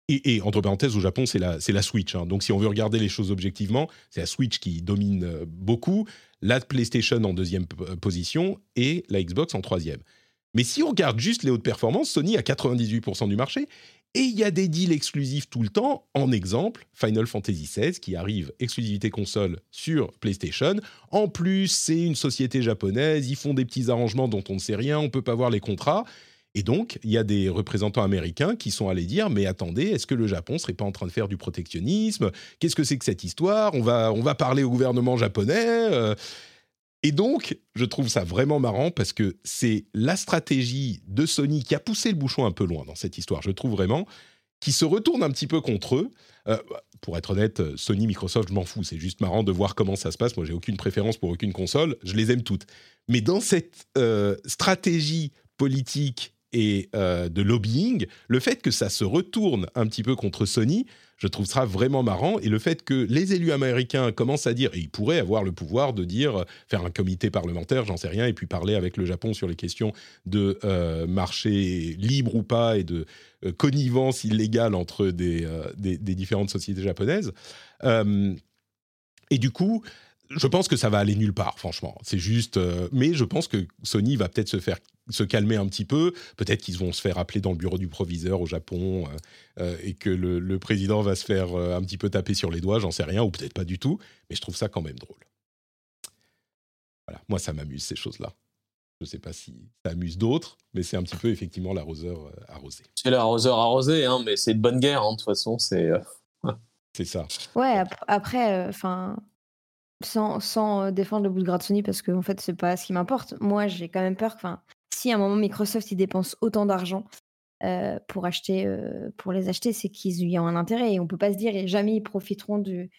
Et, entre parenthèses, au Japon, c'est la, Switch. Hein. Donc si on veut regarder les choses objectivement, c'est la Switch qui domine euh, beaucoup, la PlayStation en deuxième euh, position et la Xbox en troisième. Mais si on regarde juste les hautes performances, Sony a 98% du marché et il y a des deals exclusifs tout le temps. En exemple, Final Fantasy XVI qui arrive exclusivité console sur PlayStation. En plus, c'est une société japonaise. Ils font des petits arrangements dont on ne sait rien. On peut pas voir les contrats. Et donc, il y a des représentants américains qui sont allés dire Mais attendez, est-ce que le Japon serait pas en train de faire du protectionnisme? Qu'est-ce que c'est que cette histoire? On va, on va parler au gouvernement japonais euh, et donc, je trouve ça vraiment marrant parce que c'est la stratégie de Sony qui a poussé le bouchon un peu loin dans cette histoire, je trouve vraiment, qui se retourne un petit peu contre eux. Euh, pour être honnête, Sony, Microsoft, je m'en fous. C'est juste marrant de voir comment ça se passe. Moi, j'ai aucune préférence pour aucune console. Je les aime toutes. Mais dans cette euh, stratégie politique et de lobbying, le fait que ça se retourne un petit peu contre Sony, je trouve ça vraiment marrant. Et le fait que les élus américains commencent à dire, et ils pourraient avoir le pouvoir de dire, faire un comité parlementaire, j'en sais rien, et puis parler avec le Japon sur les questions de euh, marché libre ou pas et de euh, connivence illégale entre euh, des, différentes sociétés japonaises. et du coup, je pense que ça va aller nulle part, franchement. C'est juste. mais je pense que Sony va peut-être se faire se calmer un petit peu. Peut-être qu'ils vont se faire appeler dans le bureau du proviseur au Japon euh, euh, et que le, président va se faire euh, un petit peu taper sur les doigts, j'en sais rien, ou peut-être pas du tout, mais je trouve ça quand même drôle. Voilà, moi ça m'amuse ces choses-là. Je ne sais pas si ça amuse d'autres, mais c'est un petit peu effectivement l'arroseur arrosé. C'est l'arroseur arrosé, hein, mais c'est de bonne guerre, hein, de toute façon, c'est. c'est ça. Ouais, après, enfin, sans, sans, défendre le bout de Sony, parce que en fait, c'est pas ce qui m'importe. Moi, j'ai quand même peur. Enfin, si à un moment Microsoft il dépense autant d'argent euh, pour acheter, euh, pour les acheter, c'est qu'ils y ont un intérêt et on peut pas se dire et jamais ils profiteront d'une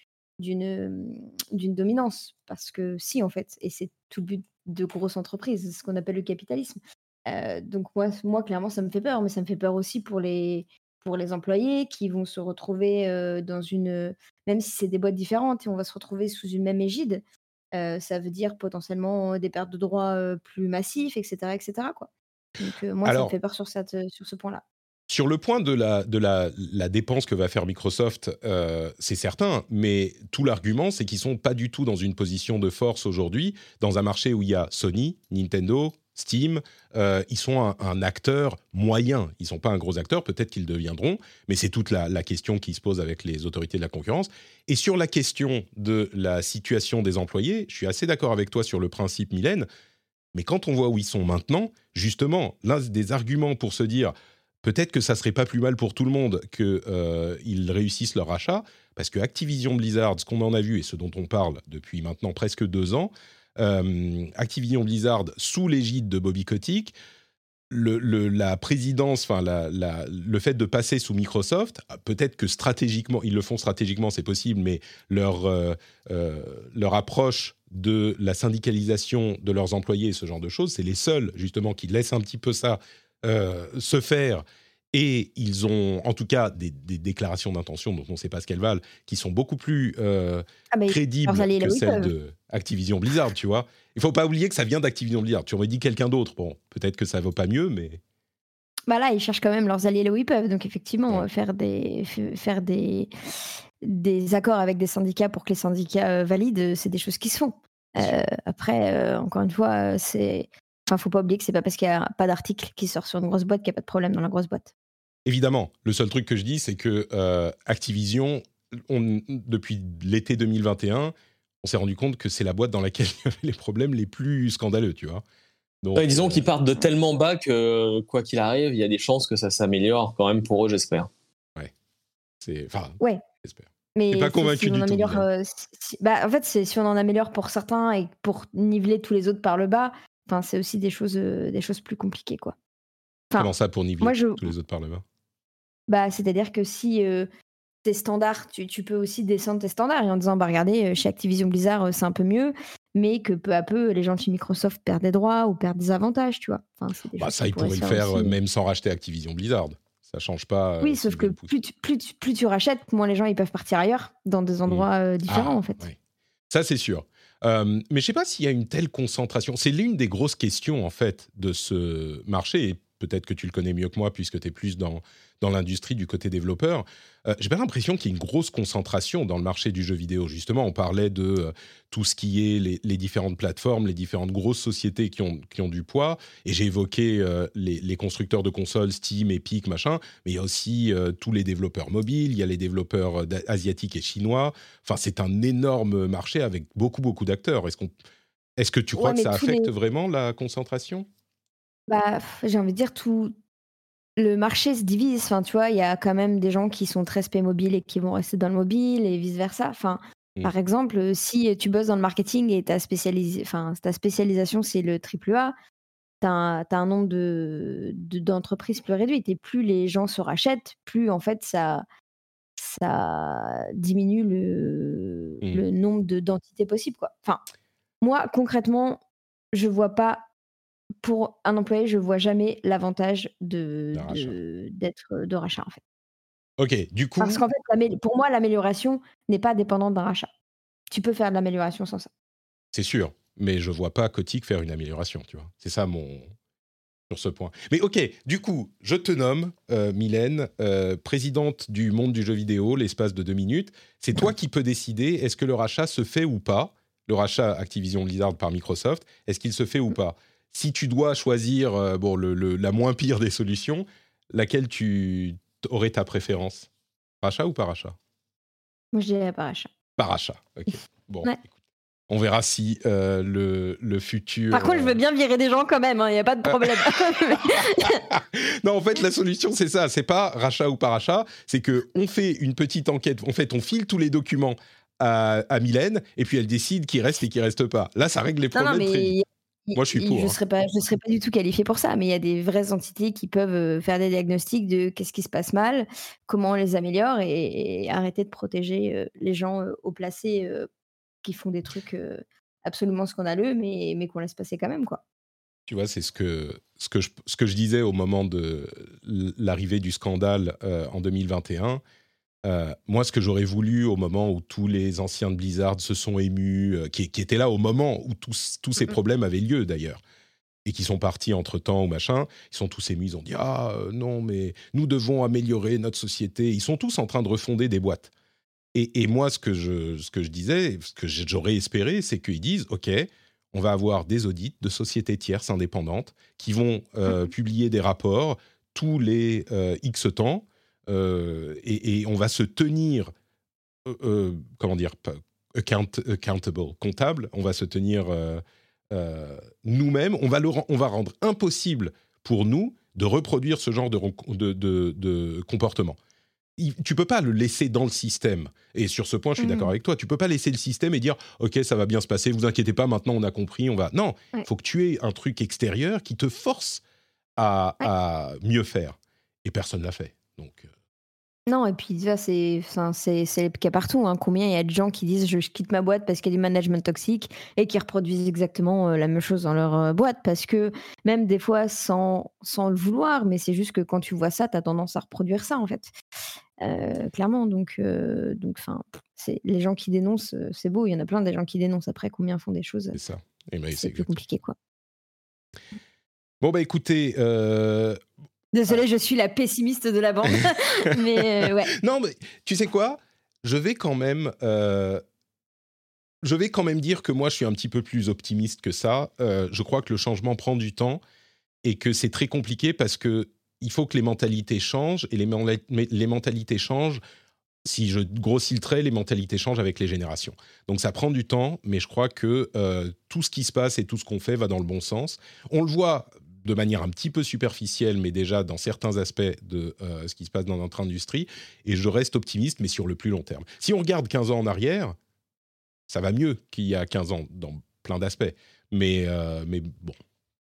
dominance parce que si en fait et c'est tout le but de grosses entreprises, ce qu'on appelle le capitalisme. Euh, donc moi, moi clairement ça me fait peur, mais ça me fait peur aussi pour les pour les employés qui vont se retrouver dans une même si c'est des boîtes différentes et on va se retrouver sous une même égide, ça veut dire potentiellement des pertes de droits plus massifs, etc. etc. Quoi. Donc moi, ça me fait peur sur, cette, sur ce point-là. Sur le point de la, de la, la dépense que va faire Microsoft, c'est certain, mais tout l'argument, c'est qu'ils sont pas du tout dans une position de force aujourd'hui, dans un marché où il y a Sony, Nintendo, Steam, euh, ils sont un, acteur moyen. Ils sont pas un gros acteur, peut-être qu'ils deviendront, mais c'est toute la, question qui se pose avec les autorités de la concurrence. Et sur la question de la situation des employés, je suis assez d'accord avec toi sur le principe, Mylène, mais quand on voit où ils sont maintenant, justement, l'un des arguments pour se dire peut-être que ça serait pas plus mal pour tout le monde qu'ils euh, réussissent leur achat, parce que Activision Blizzard, ce qu'on en a vu et ce dont on parle depuis maintenant presque deux ans, Activision Blizzard sous l'égide de Bobby Kotick, le, la présidence, enfin le fait de passer sous Microsoft, peut-être que stratégiquement, ils le font stratégiquement, c'est possible, mais leur, euh, euh, leur approche de la syndicalisation de leurs employés, ce genre de choses, c'est les seuls justement qui laissent un petit peu ça se faire et ils ont en tout cas des, déclarations d'intention dont on ne sait pas ce qu'elles valent, qui sont beaucoup plus euh, ah, crédibles que celles de Activision Blizzard, tu vois. Il faut pas oublier que ça vient d'Activision Blizzard. Tu aurais dit quelqu'un d'autre, bon, peut-être que ça vaut pas mieux, mais... Bah là, ils cherchent quand même leurs alliés là où ils peuvent. Donc effectivement, faire des faire des des accords avec des syndicats pour que les syndicats euh, valident, c'est des choses qui se font. Euh, après, encore une fois, c'est Enfin, faut pas oublier que c'est pas parce qu'il n'y a pas d'article qui sort sur une grosse boîte qu'il n'y a pas de problème dans la grosse boîte. Évidemment, le seul truc que je dis, c'est que euh, Activision, depuis l'été 2021, on s'est rendu compte que c'est la boîte dans laquelle il y avait les problèmes les plus scandaleux, tu vois. disons euh, qu'ils partent de tellement bas que, quoi qu'il arrive, il y a des chances que ça s'améliore quand même pour eux, j'espère. Ouais. C'est... Enfin, ouais. j'espère. Mais pas convaincu du tout. Euh, bah, en fait, c'est si on en améliore pour certains et pour niveler tous les autres par le bas, enfin, c'est aussi des choses, des choses plus compliquées, quoi. Comment ça pour niveler tous les autres par le bas? Bah, c'est-à-dire que si tes standards, tu, peux aussi descendre tes standards en disant, bah regardez, chez Activision Blizzard, c'est un peu mieux, mais que peu à peu, les gens de chez Microsoft perdent des droits ou perdent des avantages, tu vois. bah, ça, ils pourraient le faire même sans racheter Activision Blizzard. Ça change pas. Oui, sauf que plus tu, plus, plus tu, rachètes, moins les gens ils peuvent partir ailleurs, dans des mmh. endroits différents, ah, en fait. Ça, c'est sûr. mais je sais pas s'il y a une telle concentration. C'est l'une des grosses questions, en fait, de ce marché. Et peut-être que tu le connais mieux que moi, puisque tu es plus dans dans l'industrie du côté développeur. Euh, j'ai pas l'impression qu'il y ait une grosse concentration dans le marché du jeu vidéo. Justement, on parlait de euh, tout ce qui est les, différentes plateformes, les différentes grosses sociétés qui ont, qui ont du poids. Et j'ai évoqué euh, les, constructeurs de consoles, Steam, Epic, machin. Mais il y a aussi tous les développeurs mobiles, il y a les développeurs asiatiques et chinois. Enfin, c'est un énorme marché avec beaucoup, beaucoup d'acteurs. Est-ce qu'on est-ce que tu crois que ça affecte vraiment la concentration? Bah, J'ai envie de dire, tout, le marché se divise. Enfin, tu vois, il y a quand même des gens qui sont très spé mobile et qui vont rester dans le mobile et vice versa. Enfin, mmh. par exemple, si tu bosses dans le marketing et ta, enfin, ta spécialisation c'est le triple A, tu as, un nombre de, d'entreprises plus réduit. Et plus les gens se rachètent, plus en fait ça, ça diminue le, mmh. le nombre de, d'entités possibles. Quoi. Enfin, moi, concrètement, je vois pas pour un employé, je vois jamais l'avantage de d'être de rachat en fait. Ok, du coup. Parce qu'en fait, pour moi, l'amélioration n'est pas dépendante d'un rachat. Tu peux faire de l'amélioration sans ça. C'est sûr, mais je vois pas Kotick faire une amélioration, tu vois. C'est ça mon sur ce point. Mais ok, du coup, je te nomme euh, Mylène, euh, présidente du monde du jeu vidéo, l'espace de deux minutes. C'est toi qui peux décider est-ce que le rachat se fait ou pas, le rachat Activision Blizzard par Microsoft, est-ce qu'il se fait ou pas? Si tu dois choisir euh, bon, le, la moins pire des solutions, laquelle tu aurais ta préférence? Rachat ou par rachat? Moi, je dirais par rachat. Par rachat, ok. Bon, on verra si euh, le, le, futur. Par contre, je veux bien virer des gens quand même, il hein, n'y a pas de problème. non, en fait, la solution, c'est ça. C'est pas rachat ou pas rachat. C'est que on fait une petite enquête. En fait, on file tous les documents à, à Mylène et puis elle décide qui reste et qui reste pas. Là, ça règle les problèmes. Non, mais moi, je suis pour. Je ne hein. serais, pas, je serais pas du tout qualifié pour ça, mais il y a des vraies entités qui peuvent euh, faire des diagnostics de qu'est-ce qui se passe mal, comment on les améliore et, arrêter de protéger euh, les gens euh, au placé qui font des trucs absolument scandaleux, mais, mais qu'on laisse passer quand même. quoi. Tu vois, c'est ce que, ce, que je, ce que je disais au moment de l'arrivée du scandale en 2021 euh, moi, ce que j'aurais voulu au moment où tous les anciens de Blizzard se sont émus, euh, qui, étaient là au moment où tous, tous ces problèmes avaient lieu d'ailleurs, et qui sont partis entre temps ou machin, ils sont tous émus, ils ont dit Ah euh, non, mais nous devons améliorer notre société. Ils sont tous en train de refonder des boîtes. Et, moi, ce que, je, ce que je disais, ce que j'aurais espéré, c'est qu'ils disent Ok, on va avoir des audits de sociétés tierces indépendantes qui vont publier des rapports tous les X temps euh, et, on va se tenir, euh, euh, comment dire, accountable, comptable, on va se tenir nous-mêmes, on, va on va rendre impossible pour nous de reproduire ce genre de, de, comportement. tu peux pas le laisser dans le système. Et sur ce point, je suis d'accord mmh. avec toi. Tu peux pas laisser le système et dire OK, ça va bien se passer. Vous inquiétez pas. Maintenant, on a compris. On va. Non, il faut que tu aies un truc extérieur qui te force à, à mieux faire. Et personne l'a fait. Donc. Non, et puis ça, c'est c'est le cas partout. Hein. Combien il y a de gens qui disent je quitte ma boîte parce qu'il y a du management toxique et qui reproduisent exactement euh, la même chose dans leur euh, boîte parce que même des fois sans, sans le vouloir, mais c'est juste que quand tu vois ça, tu as tendance à reproduire ça en fait. Euh, clairement, donc, donc c'est les gens qui dénoncent, c'est beau, il y en a plein des gens qui dénoncent. Après, combien font des choses C'est ça. Ben, c'est plus compliqué quoi. Bon bah écoutez, Désolée, je suis la pessimiste de la bande. mais euh, ouais. Non, mais tu sais quoi? Je vais quand même. Euh, je vais quand même dire que moi, je suis un petit peu plus optimiste que ça. Euh, je crois que le changement prend du temps et que c'est très compliqué parce que il faut que les mentalités changent et les, les mentalités changent. Si je grossis le trait, les mentalités changent avec les générations. Donc ça prend du temps, mais je crois que tout ce qui se passe et tout ce qu'on fait va dans le bon sens. On le voit de manière un petit peu superficielle, mais déjà dans certains aspects de euh, ce qui se passe dans notre industrie. Et je reste optimiste, mais sur le plus long terme. Si on regarde 15 ans en arrière, ça va mieux qu'il y a 15 ans dans plein d'aspects. Mais, euh, mais bon,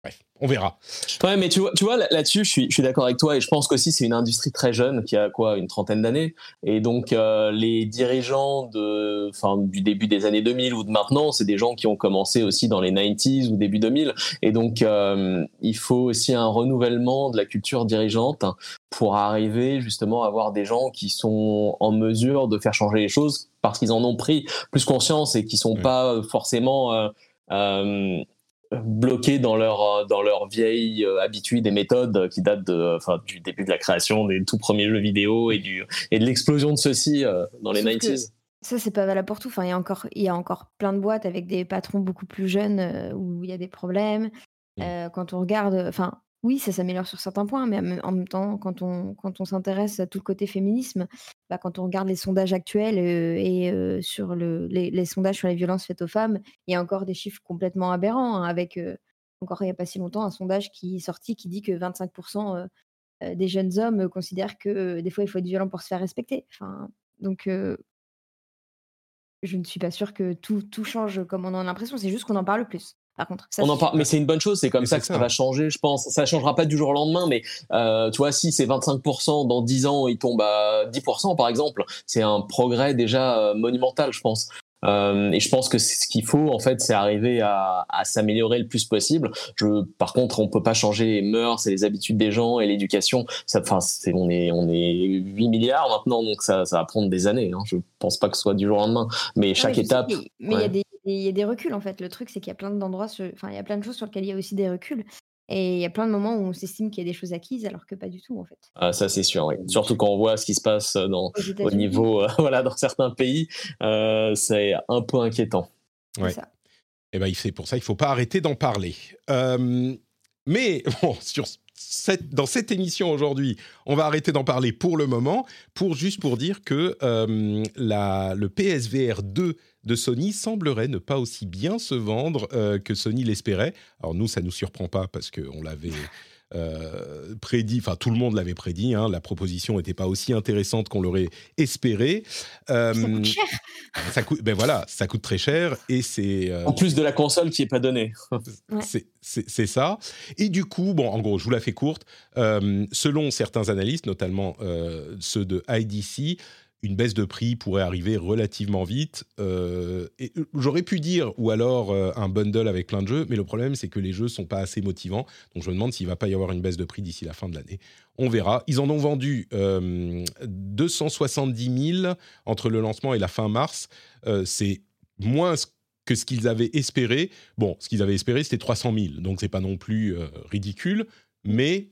Bref, on verra. Ouais, mais tu vois, tu vois là-dessus, je suis, je suis d'accord avec toi et je pense qu'aussi c'est une industrie très jeune qui a quoi, une trentaine d'années. Et donc euh, les dirigeants de, enfin, du début des années 2000 ou de maintenant, c'est des gens qui ont commencé aussi dans les 90s ou début 2000. Et donc euh, il faut aussi un renouvellement de la culture dirigeante pour arriver justement à avoir des gens qui sont en mesure de faire changer les choses parce qu'ils en ont pris plus conscience et qui sont pas forcément euh, euh bloqués dans leur euh, dans leur vieille euh, habitude et méthode qui datent de enfin du début de la création des tout premiers jeux vidéo et du et de l'explosion de ceux-ci euh, dans les 90s. Ça c'est pas valable pour tout. Enfin il y a encore il y a encore plein de boîtes avec des patrons beaucoup plus jeunes où il y a des problèmes. Mmh. quand on regarde enfin oui, ça s'améliore sur certains points, mais en même temps, quand on, s'intéresse à tout le côté féminisme, bah, quand on regarde les sondages actuels euh, et euh, sur le, les, sondages sur les violences faites aux femmes, il y a encore des chiffres complètement aberrants, hein, avec euh, encore il n'y a pas si longtemps un sondage qui est sorti qui dit que 25% des jeunes hommes considèrent que des fois il faut être violent pour se faire respecter. Donc je ne suis pas sûre que tout, tout change comme on en a l'impression, c'est juste qu'on en parle plus contre. on en parle, mais c'est une bonne chose, c'est comme ça que ça. va changer, je pense. Ça changera pas du jour au lendemain, mais euh, tu vois, si c'est 25%, dans 10 ans, il tombe à 10%, par exemple, c'est un progrès déjà euh, monumental, je pense. Euh, et je pense que ce qu'il faut, en fait, c'est arriver à, à s'améliorer le plus possible. Je, par contre, on peut pas changer les mœurs et les habitudes des gens et l'éducation. Enfin, c'est, on est on est 8 milliards maintenant, donc ça, ça va prendre des années. Hein. Je pense pas que ce soit du jour au lendemain, mais chaque étape. mais il y a des il y a des reculs en fait. Le truc, c'est qu'il y a plein d'endroits, enfin, il y a plein de choses sur lesquelles il y a aussi des reculs. Et il y a plein de moments où on s'estime qu'il y a des choses acquises alors que pas du tout en fait. Ah, ça c'est sûr, oui. Surtout quand on voit ce qui se passe dans, au niveau, euh, voilà, dans certains pays, euh, c'est un peu inquiétant. Ouais. Ça. Et eh ben, c'est pour ça qu'il faut pas arrêter d'en parler. Euh, mais bon, sur cette, dans cette émission aujourd'hui, on va arrêter d'en parler pour le moment, pour juste pour dire que la, le PSVR 2 de Sony semblerait ne pas aussi bien se vendre euh, que Sony l'espérait. Alors nous, ça nous surprend pas parce qu'on l'avait euh, prédit, enfin tout le monde l'avait prédit, hein, la proposition n'était pas aussi intéressante qu'on l'aurait espéré. ça coûte euh, cher. Ça coûte, ben voilà, ça coûte très cher et c'est... en plus de la console qui n'est pas donnée. c'est ça. Et du coup, bon, en gros, je vous la fais courte. selon certains analystes, notamment ceux de IDC, une baisse de prix pourrait arriver relativement vite. Euh, euh, j'aurais pu dire, ou alors euh, un bundle avec plein de jeux, mais le problème, c'est que les jeux sont pas assez motivants. Donc je me demande s'il va pas y avoir une baisse de prix d'ici la fin de l'année. On verra. Ils en ont vendu 270 000 entre le lancement et la fin mars. c'est moins que ce qu'ils avaient espéré. Bon, ce qu'ils avaient espéré, c'était 300 000. Donc c'est pas non plus ridicule, mais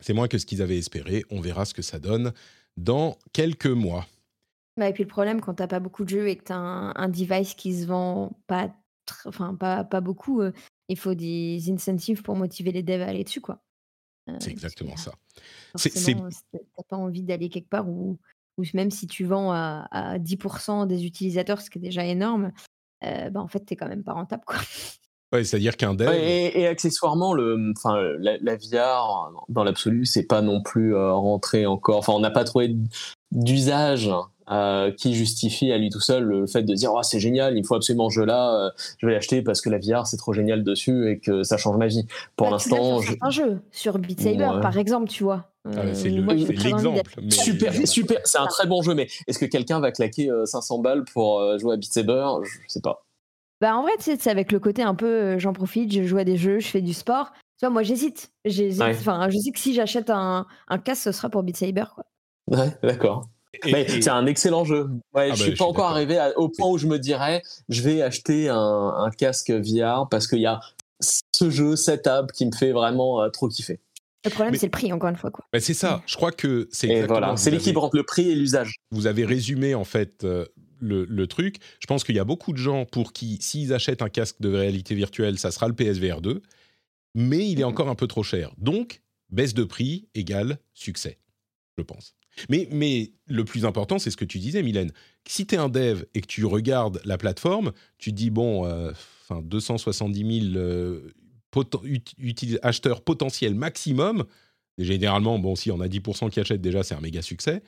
c'est moins que ce qu'ils avaient espéré. On verra ce que ça donne dans quelques mois. Bah, et puis le problème, quand tu n'as pas beaucoup de jeux et que tu as un, device qui se vend pas, enfin, pas, pas beaucoup, euh, il faut des incentives pour motiver les devs à aller dessus. quoi. Euh, c'est exactement ça. Tu n'as pas envie d'aller quelque part où, même si tu vends à, à 10% des utilisateurs, ce qui est déjà énorme, euh, bah, en fait, tu n'es quand même pas rentable. Quoi. C'est-à-dire qu'un dev. et, accessoirement, le, enfin, la, la VR, dans l'absolu, c'est pas non plus euh, rentré encore. Enfin, on n'a pas trouvé d'usage euh, qui justifie à lui tout seul le fait de dire oh, c'est génial, il faut absolument ce jeu-là, euh, je vais l'acheter parce que la VR c'est trop génial dessus et que ça change ma vie. Pour bah, l'instant, je... un jeu sur Beat Saber par exemple, tu vois. Ah, c'est l'exemple. Super, super, c'est un très bon jeu, mais est-ce que quelqu'un va claquer 500 balles pour jouer à Beat Saber? Je sais pas. Bah en vrai, c'est avec le côté un peu euh, j'en profite, je joue à des jeux, je fais du sport. Tu vois, moi j'hésite. J'hésite. Enfin, je sais que si j'achète un, un casque, ce sera pour Beat Saber. Quoi. Ouais, d'accord. C'est un excellent jeu. Ouais, ah je bah, suis pas encore arrivé au point où je me dirais je vais acheter un, un casque VR parce qu'il y a ce jeu, cette table qui me fait vraiment euh, trop kiffer. Le problème, c'est le prix, encore une fois. Quoi. c'est ça. Je crois que c'est. Voilà, c'est l'équilibre entre le prix et l'usage. Vous avez résumé en fait euh, le, truc. Je pense qu'il y a beaucoup de gens pour qui, s'ils achètent un casque de réalité virtuelle, ça sera le PSVR 2, mais il est mhm. encore un peu trop cher. Donc, baisse de prix égale succès, je pense. Mais, mais le plus important, c'est ce que tu disais, Mylène. Si tu es un dev et que tu regardes la plateforme, tu te dis, bon, euh, enfin 270 000 euh, acheteurs potentiels maximum. Et généralement, bon, si on a 10% qui achètent déjà, c'est un méga succès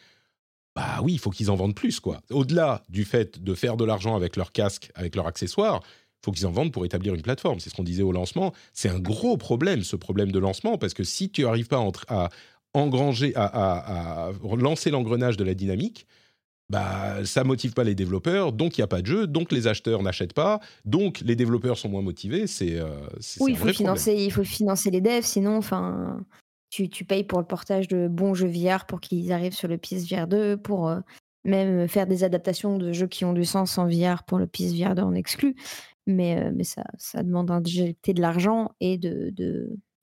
bah oui, il faut qu'ils en vendent plus, quoi. Au-delà du fait de faire de l'argent avec leur casque, avec leurs accessoires, il faut qu'ils en vendent pour établir une plateforme. C'est ce qu'on disait au lancement. C'est un gros problème, ce problème de lancement, parce que si tu n'arrives pas à, engranger, à, lancer l'engrenage de la dynamique, bah, ça motive pas les développeurs, donc il n'y a pas de jeu, donc les acheteurs n'achètent pas, donc les développeurs sont moins motivés. C'est euh, oui, il faut financer, il faut financer les devs, sinon, enfin, tu, tu, payes pour le portage de bons jeux VR pour qu'ils arrivent sur le PSVR 2, pour euh, même faire des adaptations de jeux qui ont du sens en VR pour le PSVR 2 en exclu. Mais, euh, mais ça, ça demande d'injecter de l'argent et de,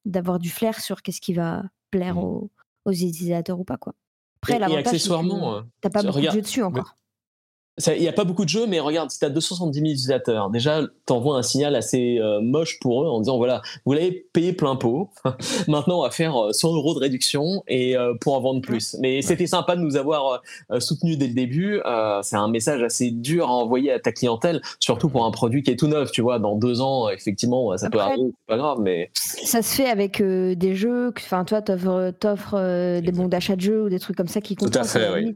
d'avoir du flair sur qu'est-ce qui va plaire mmh. aux, aux, utilisateurs ou pas. Quoi. Après, l'avantage, tu n'as pas beaucoup de jeux dessus encore. Il n'y a pas beaucoup de jeux, mais regarde, si tu as 270 000 utilisateurs, déjà, tu envoies un signal assez euh, moche pour eux en disant voilà, vous l'avez payé plein pot, maintenant on va faire 100 euh, euros de réduction et euh, pour en vendre plus. Mais c'était sympa de nous avoir soutenus dès le début. c'est un message assez dur à envoyer à ta clientèle, surtout pour un produit qui est tout neuf. Tu vois, dans deux ans, effectivement, ça peut arriver, c'est pas grave. Mais ça se fait avec des jeux. Enfin, toi, t'offres des bons d'achat de jeux ou des trucs comme ça qui comptent. Tout à fait, oui.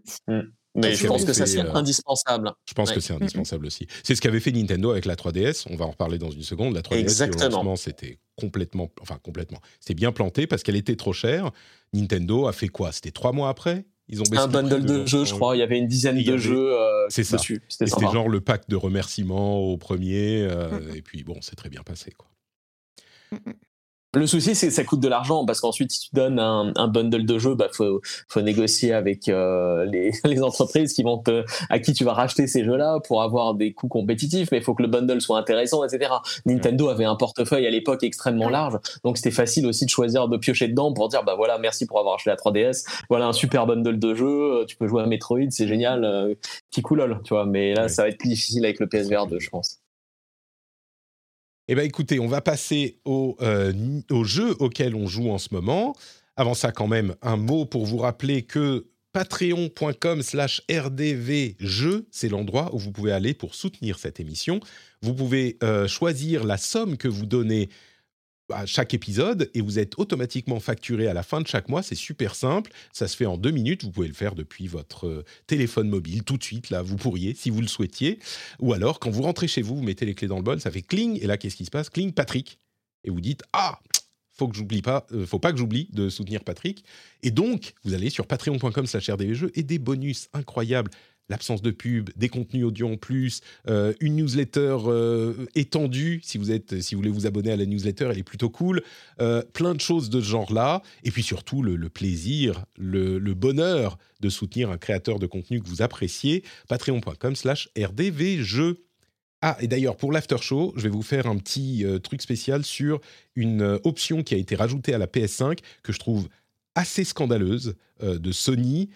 Mais je pense que ça c'est indispensable. Je pense que c'est indispensable aussi. C'est ce qu'avait fait Nintendo avec la 3DS. On va en reparler dans une seconde. La 3DS, Exactement. c'était complètement, enfin complètement, c'était bien planté parce qu'elle était trop chère. Nintendo a fait quoi? C'était trois mois après? Ils ont un bundle de jeux, je crois. Il y avait une dizaine de jeux euh, c'est dessus. C'était genre le pack de remerciements au premier. Euh, et puis bon, c'est très bien passé. Quoi. Le souci, c'est que ça coûte de l'argent parce qu'ensuite, si tu donnes un, un bundle de jeux, bah faut, faut négocier avec euh, les, les, entreprises qui vont te, à qui tu vas racheter ces jeux-là pour avoir des coûts compétitifs. Mais il faut que le bundle soit intéressant, etc. Nintendo avait un portefeuille à l'époque extrêmement large, donc c'était facile aussi de choisir de piocher dedans pour dire bah voilà, merci pour avoir acheté la 3DS. Voilà un super bundle de jeux. Tu peux jouer à Metroid, c'est génial, euh, qui coulole, tu vois. Mais là, ça va être plus difficile avec le PSVR 2, je pense. Eh bien, écoutez, on va passer au, euh, au jeu auquel on joue en ce moment. Avant ça, quand même, un mot pour vous rappeler que patreon.com slash rdvjeux, c'est l'endroit où vous pouvez aller pour soutenir cette émission. Vous pouvez euh, choisir la somme que vous donnez à chaque épisode et vous êtes automatiquement facturé à la fin de chaque mois. C'est super simple. Ça se fait en deux minutes. Vous pouvez le faire depuis votre euh, téléphone mobile tout de suite. Là, vous pourriez, si vous le souhaitiez. Ou alors, quand vous rentrez chez vous, vous mettez les clés dans le bol, ça fait cling. Et là, qu'est-ce qui se passe? Cling Patrick. Et vous dites Ah faut que j'oublie pas, euh, faut pas que j'oublie de soutenir Patrick. Et donc, vous allez sur patreon.com/rdvjeux et des bonus incroyables l'absence de pub, des contenus audio en plus, euh, une newsletter euh, étendue, si vous, êtes, si vous voulez vous abonner à la newsletter, elle est plutôt cool, euh, plein de choses de ce genre-là, et puis surtout le, plaisir, le, bonheur de soutenir un créateur de contenu que vous appréciez, patreon.com slash rdvjeux. Ah, et d'ailleurs, pour l'after show, je vais vous faire un petit truc spécial sur une option qui a été rajoutée à la PS5 que je trouve assez scandaleuse de Sony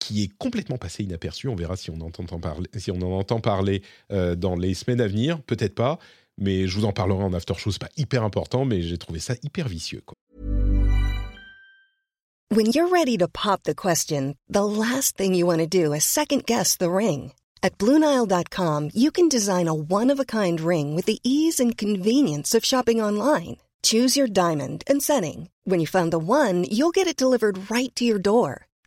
qui est complètement passé inaperçu. On verra si on, entend parler, si on en entend parler euh, dans les semaines à venir, peut-être pas, mais je vous en parlerai en after show. C'est pas hyper important, mais j'ai trouvé ça hyper vicieux. Quoi. When you're ready to pop the question, the last thing you want to do is second guess the ring. At BlueNile.com, you can design a one-of-a-kind ring with the ease and convenience of shopping online. Choose your diamond and setting. When you find the one, you'll get it delivered right to your door.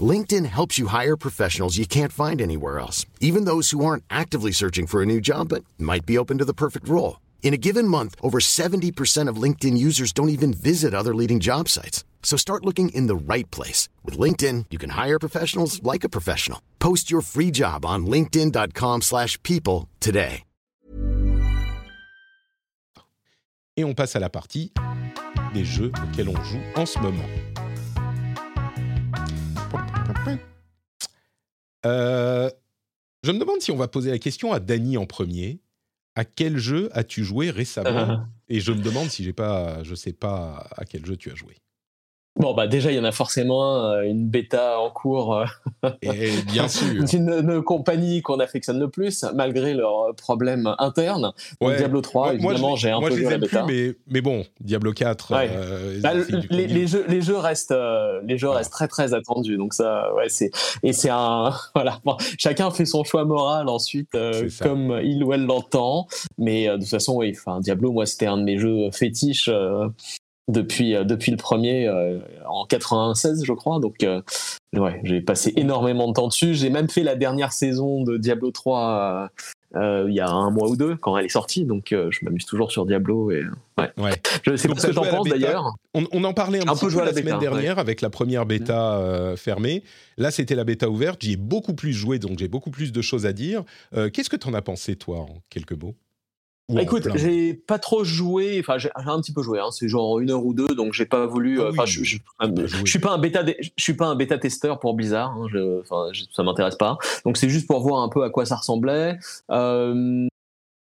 LinkedIn helps you hire professionals you can't find anywhere else, even those who aren't actively searching for a new job but might be open to the perfect role. In a given month, over 70% of LinkedIn users don't even visit other leading job sites. So start looking in the right place. With LinkedIn, you can hire professionals like a professional. Post your free job on linkedin.com slash people today. Et on passe à la partie des jeux auxquels on joue en ce moment. Euh, je me demande si on va poser la question à Dany en premier. À quel jeu as-tu joué récemment? Et je me demande si j'ai pas, je sais pas à quel jeu tu as joué. Bon, bah déjà, il y en a forcément euh, une bêta en cours euh, Et bien sûr. d'une compagnie qu'on affectionne le plus, malgré leurs problèmes internes. Diablo 3, évidemment, j'ai un peu joué la bêta. mais, mais bon, Diablo 4. Euh, bah, les, les, jeux, les jeux restent, les jeux restent très très attendus. Donc ça, ouais, c'est et c'est un voilà. chacun fait son choix moral ensuite, comme il ou elle l'entend. Mais de toute façon, oui. Enfin, Diablo, moi, c'était un de mes jeux fétiches depuis, euh, depuis le premier euh, en 96, je crois. Donc, euh, ouais, j'ai passé énormément de temps dessus. J'ai même fait la dernière saison de Diablo 3 il y a un mois ou deux quand elle est sortie. Donc, je m'amuse toujours sur Diablo. Et, ouais. ouais. Je sais pas ce que t'en penses d'ailleurs. On, en parlait un, peu, la, semaine dernière avec la première bêta fermée. Là, c'était la bêta ouverte. J'y ai beaucoup plus joué, donc j'ai beaucoup plus de choses à dire. Qu'est-ce que tu en as pensé, toi, en quelques mots? Bah, écoute, j'ai pas trop joué, enfin j'ai un petit peu joué, hein, c'est genre une heure ou deux, donc j'ai pas voulu. Ah euh, enfin, je, je, suis pas un bêta, je suis pas un bêta testeur pour Blizzard, hein, je, ça m'intéresse pas. Donc c'est juste pour voir un peu à quoi ça ressemblait. Euh,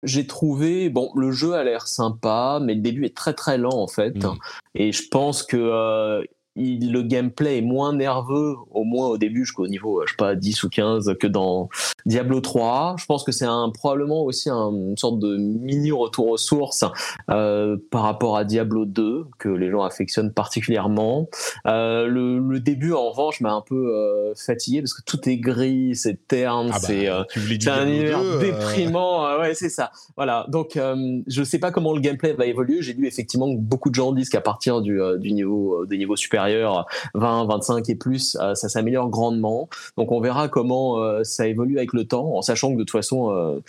j'ai trouvé, bon, le jeu a l'air sympa, mais le début est très très lent en fait, mm. et je pense que euh, le gameplay est moins nerveux, au moins au début, jusqu'au niveau, je sais pas, 10 ou 15, que dans, Diablo 3, je pense que c'est un, probablement aussi un, une sorte de mini retour aux sources euh, par rapport à Diablo 2 que les gens affectionnent particulièrement. Euh, le, le, début en revanche m'a un peu euh, fatigué parce que tout est gris, c'est terne, ah bah, c'est euh, un univers euh. déprimant. ouais, c'est ça. Voilà. Donc je sais pas comment le gameplay va évoluer. J'ai lu effectivement que beaucoup de gens disent qu'à partir du, du niveau des niveaux supérieurs, 20, 25 et plus, ça s'améliore grandement. Donc on verra comment ça évolue avec le temps, en sachant que de toute façon, euh,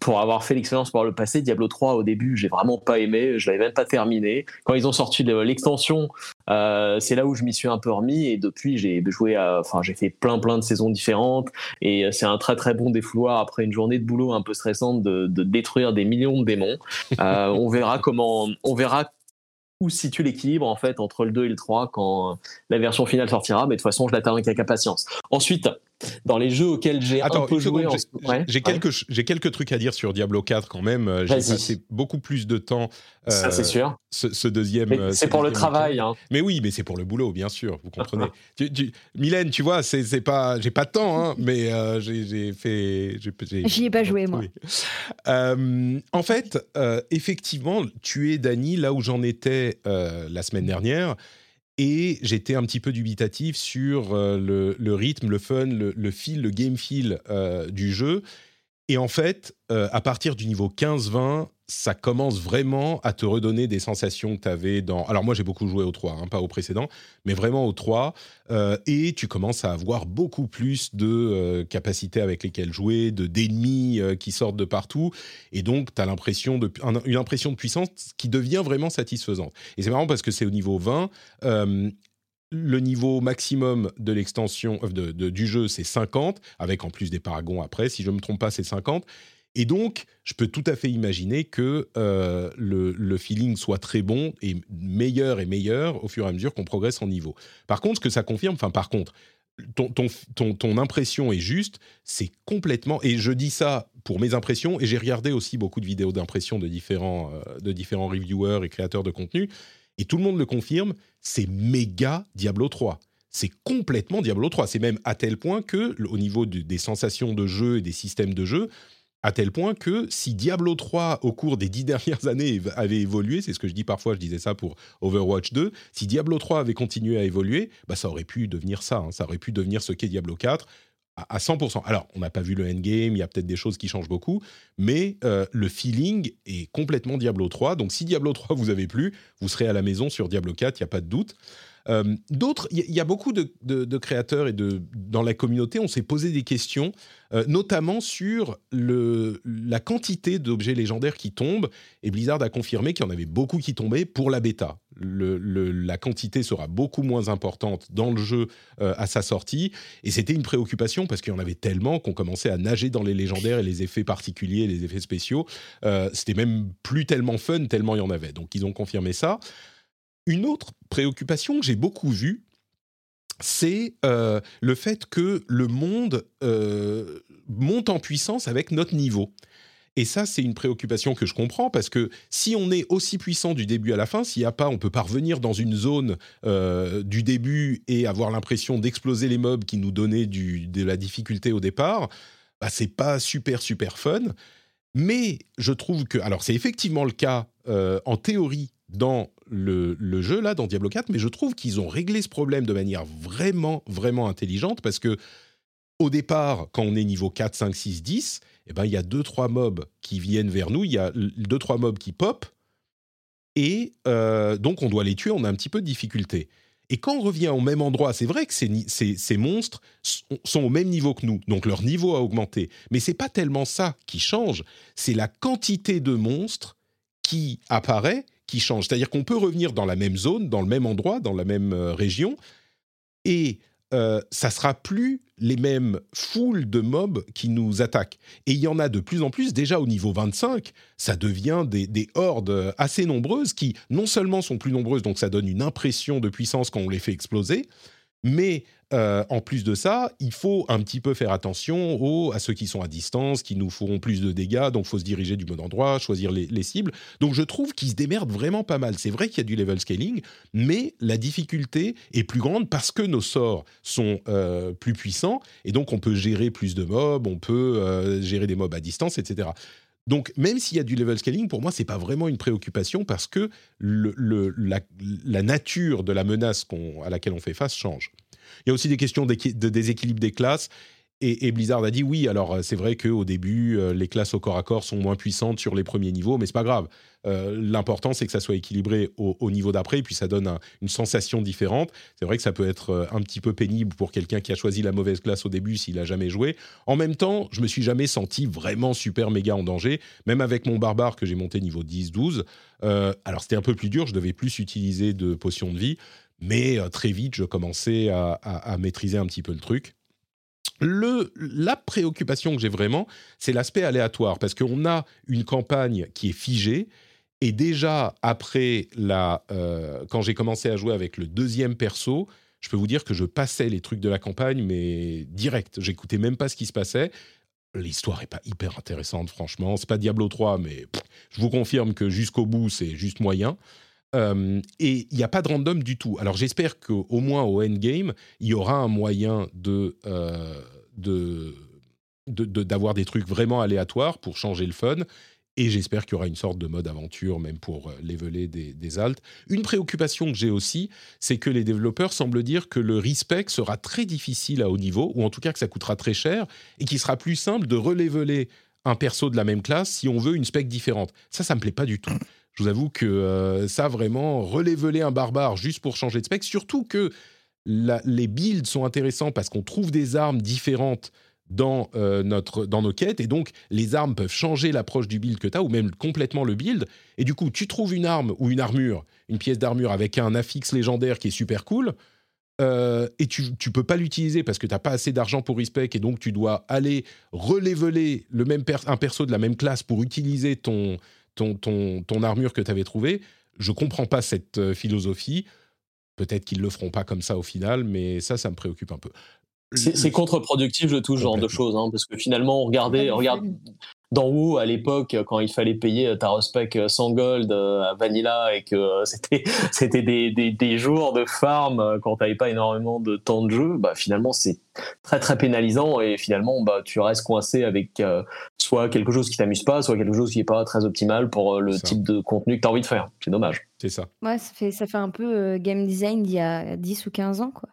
pour avoir fait l'expérience par le passé, Diablo 3 au début, j'ai vraiment pas aimé, je l'avais même pas terminé. Quand ils ont sorti l'extension, euh, c'est là où je m'y suis un peu remis et depuis j'ai joué, enfin j'ai fait plein plein de saisons différentes et c'est un très très bon défouloir après une journée de boulot un peu stressante de, détruire des millions de démons. Euh, on verra comment, on verra où situe l'équilibre en fait entre le 2 et le 3 quand la version finale sortira, mais de toute façon je l'attends avec impatience. Ensuite, dans les jeux auxquels j'ai un peu joué. J'ai quelques, trucs à dire sur Diablo 4 quand même. Euh, j'ai passé beaucoup plus de temps. Euh, Ça c'est sûr. Ce, deuxième. Euh, c'est pour le travail. Hein. Mais oui, mais c'est pour le boulot, bien sûr. Vous comprenez. tu, tu, Mylène, tu vois, c'est pas, j'ai pas de temps, hein, mais j'ai fait. J'y ai pas joué moi. en fait, effectivement, tu es Dany là où j'en étais la semaine dernière et j'étais un petit peu dubitatif sur euh, le, rythme, le fun, le, feel, le game feel euh, du jeu. Et en fait, euh, à partir du niveau 15-20, ça commence vraiment à te redonner des sensations que tu avais dans... Alors moi j'ai beaucoup joué au 3, hein, pas au précédent, mais vraiment au 3, euh, et tu commences à avoir beaucoup plus de euh, capacités avec lesquelles jouer, de d'ennemis euh, qui sortent de partout, et donc tu as l'impression de, une impression de puissance qui devient vraiment satisfaisante. Et c'est marrant parce que c'est au niveau 20, le niveau maximum de l'extension du jeu, c'est 50, avec en plus des paragons après, si je ne me trompe pas, c'est 50. Et donc, je peux tout à fait imaginer que euh, le, feeling soit très bon et meilleur et meilleur au fur et à mesure qu'on progresse en niveau. Par contre, ce que ça confirme, enfin par contre, ton, ton, ton, impression est juste, c'est complètement, et je dis ça pour mes impressions, et j'ai regardé aussi beaucoup de vidéos d'impression de différents, euh, de différents reviewers et créateurs de contenu, et tout le monde le confirme, c'est méga Diablo 3 c'est complètement Diablo 3. C'est même à tel point que, au niveau des sensations de jeu et des systèmes de jeu, à tel point que si Diablo 3 au cours des dix dernières années avait évolué, c'est ce que je dis parfois, je disais ça pour Overwatch 2, si Diablo 3 avait continué à évoluer, bah ça aurait pu devenir ça, hein. ça aurait pu devenir ce qu'est Diablo 4 à 100%. Alors, on n'a pas vu le endgame, il y a peut-être des choses qui changent beaucoup, mais euh, le feeling est complètement Diablo 3. Donc, si Diablo 3 vous avez plu, vous serez à la maison sur Diablo 4, il n'y a pas de doute. Euh, d'autres, il y, a beaucoup de, créateurs et de, dans la communauté, on s'est posé des questions, euh, notamment sur la quantité d'objets légendaires qui tombent. Et Blizzard a confirmé qu'il y en avait beaucoup qui tombaient pour la bêta. La quantité sera beaucoup moins importante dans le jeu euh, à sa sortie. Et c'était une préoccupation parce qu'il y en avait tellement qu'on commençait à nager dans les légendaires et les effets particuliers, les effets spéciaux. c'était même plus tellement fun, tellement il y en avait. Donc ils ont confirmé ça. Une autre préoccupation que j'ai beaucoup vue, c'est euh, le fait que le monde euh, monte en puissance avec notre niveau. Et ça, c'est une préoccupation que je comprends parce que si on est aussi puissant du début à la fin, s'il n'y a pas, on peut pas revenir dans une zone euh, du début et avoir l'impression d'exploser les mobs qui nous donnaient de la difficulté au départ, bah, c'est pas super super fun. Mais je trouve que, alors c'est effectivement le cas en théorie dans le, jeu, là, dans Diablo 4, mais je trouve qu'ils ont réglé ce problème de manière vraiment, vraiment intelligente parce que au départ, quand on est niveau 4, 5, 6, 10, eh ben, il y a 2-3 mobs qui viennent vers nous, il y a 2-3 mobs qui pop, et euh, donc on doit les tuer, on a un petit peu de difficulté. Et quand on revient au même endroit, c'est vrai que ces, ces, monstres sont au même niveau que nous, donc leur niveau a augmenté. Mais c'est pas tellement ça qui change, c'est la quantité de monstres qui apparaît qui change. C'est-à-dire qu'on peut revenir dans la même zone, dans le même endroit, dans la même euh, région, et euh, ça sera plus les mêmes foules de mobs qui nous attaquent. Et il y en a de plus en plus, déjà au niveau 25, ça devient des, des, hordes assez nombreuses qui non seulement sont plus nombreuses, donc ça donne une impression de puissance quand on les fait exploser, Mais euh, en plus de ça, il faut un petit peu faire attention aux, à ceux qui sont à distance, qui nous feront plus de dégâts, donc il faut se diriger du bon endroit, choisir les, cibles. Donc je trouve qu'ils se démerdent vraiment pas mal. C'est vrai qu'il y a du level scaling, mais la difficulté est plus grande parce que nos sorts sont euh, plus puissants, et donc on peut gérer plus de mobs, on peut euh, gérer des mobs à distance, etc. Donc, même s'il y a du level scaling, pour moi, c'est pas vraiment une préoccupation parce que la, nature de la menace à laquelle on fait face change. Il y a aussi des questions de déséquilibre des classes. Et, Blizzard a dit oui, alors euh, c'est vrai qu'au début, euh, les classes au corps à corps sont moins puissantes sur les premiers niveaux, mais c'est pas grave. Euh, l'important, c'est que ça soit équilibré au, niveau d'après, et puis ça donne une sensation différente. C'est vrai que ça peut être un petit peu pénible pour quelqu'un qui a choisi la mauvaise classe au début s'il a jamais joué. En même temps, je me suis jamais senti vraiment super méga en danger, même avec mon barbare que j'ai monté niveau 10-12. alors c'était un peu plus dur, je devais plus utiliser de potions de vie. Mais euh, très vite, je commençais à, maîtriser un petit peu le truc. La préoccupation que j'ai vraiment, c'est l'aspect aléatoire, parce qu'on a une campagne qui est figée, et déjà après la, euh, quand j'ai commencé à jouer avec le deuxième perso, je peux vous dire que je passais les trucs de la campagne, mais direct. J'écoutais même pas ce qui se passait. L'histoire est pas hyper intéressante, franchement. C'est pas Diablo 3, mais je vous confirme que jusqu'au bout, c'est juste moyen et il n'y a pas de random du tout. Alors j'espère qu'au moins au endgame, il y aura un moyen de, d'avoir des trucs vraiment aléatoires pour changer le fun. Et j'espère qu'il y aura une sorte de mode aventure, même pour leveler des, des altes. Une préoccupation que j'ai aussi, c'est que les développeurs semblent dire que le respect sera très difficile à haut niveau, ou en tout cas que ça coûtera très cher, et qu'il sera plus simple de releveler un perso de la même classe si on veut une spec différente. Ça, ça me plaît pas du tout. Je vous avoue que euh, ça, vraiment, releveler un barbare juste pour changer de spec, surtout que les builds sont intéressants parce qu'on trouve des armes différentes dans, euh, notre, dans nos quêtes, et donc les armes peuvent changer l'approche du build que tu as, ou même complètement le build, et du coup, tu trouves une arme ou une armure, une pièce d'armure avec un affix légendaire qui est super cool, euh, et tu ne peux pas l'utiliser parce que tu n'as pas assez d'argent pour respect, et donc tu dois aller releveler le même un perso de la même classe pour utiliser ton, ton, armure que tu avais trouvée. Je comprends pas cette euh, philosophie. Peut-être qu'ils le feront pas comme ça au final, mais ça, ça me préoccupe un peu. C'est contre-productif de tout ce genre de choses, hein, parce que finalement, regardez, regarde, dans WoW à l'époque quand il fallait payer ta respect 100 gold euh, à Vanilla et que euh, c'était c'était des, des, des, jours de farm euh, quand t'avais pas énormément de temps de jeu bah finalement c'est très très pénalisant et finalement bah tu restes coincé avec soit quelque chose qui t'amuse pas soit quelque chose qui est pas très optimal pour le type de contenu que tu as envie de faire c'est dommage c'est ça ouais ça fait ça fait un peu game design d'il y a 10 ou 15 ans quoi.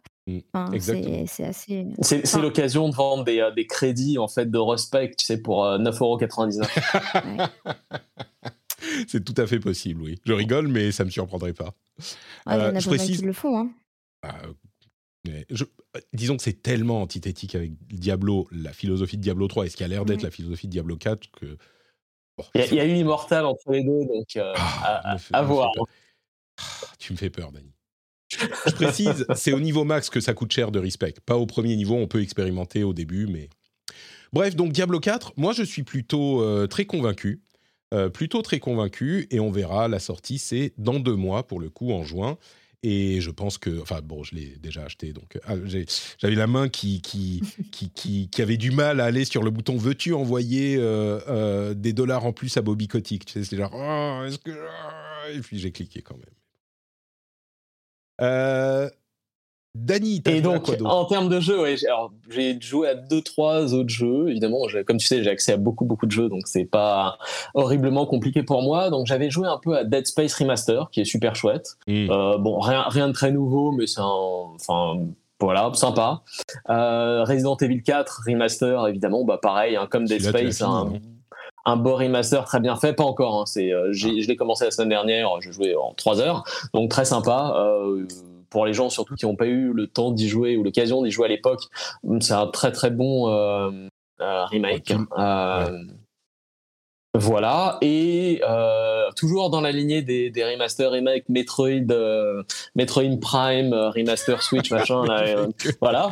Exactement. C'est assez. C'est l'occasion de vendre des, euh, des, crédits en fait de respect, tu sais, pour 9,99€. Euh, c'est tout à fait possible, oui. Je rigole, mais ça me surprendrait pas. Ah, euh, je précise... le font. Hein. Bah, disons que c'est tellement antithétique avec Diablo, la philosophie de Diablo 3, et ce qui a l'air d'être la philosophie de Diablo 4, que. il, y a, eu Immortal entre les deux, donc ah, à, voir. Ah, tu me fais peur, Dani. Je précise, c'est au niveau max que ça coûte cher de respect. Pas au premier niveau, on peut expérimenter au début, mais. Bref, donc Diablo 4, moi je suis plutôt euh, très convaincu. Euh, plutôt très convaincu, et on verra, la sortie c'est dans deux mois pour le coup, en juin. Et je pense que, enfin bon, je l'ai déjà acheté, donc ah, j'avais la main qui qui, qui, qui, avait du mal à aller sur le bouton veux-tu envoyer euh, des dollars en plus à Bobby Kotick? Tu sais, c'est genre, oh, est-ce que. Et puis j'ai cliqué quand même. Euh, Dany, et donc en termes de jeux, j'ai joué à deux trois autres jeux. Évidemment, comme tu sais, j'ai accès à beaucoup beaucoup de jeux, donc c'est pas horriblement compliqué pour moi. Donc j'avais joué un peu à Dead Space Remaster, qui est super chouette. Hmm. Euh, bon, rien rien de très nouveau, mais c'est enfin voilà, sympa. Euh, Resident Evil 4 Remaster, évidemment, bah pareil, hein, comme Dead Space, un, hein. un beau remaster très bien fait, pas encore. Hein, c'est, euh, ah. je l'ai commencé la semaine dernière, j'ai joué en 3 heures, donc très sympa. Euh, pour les gens surtout qui n'ont pas eu le temps d'y jouer ou l'occasion d'y jouer à l'époque, c'est un très très bon euh, remake. Voilà, et toujours dans la lignée des, des remasters remake Metroid, Metroid Prime, remaster Switch, machin, voilà.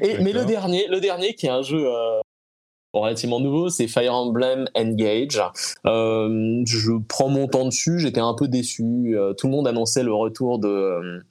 Et, mais le dernier, le dernier qui est un jeu relativement nouveau, c'est Fire Emblem Engage. Euh, je prends mon temps dessus, j'étais un peu déçu. Euh, tout le monde annonçait le retour de,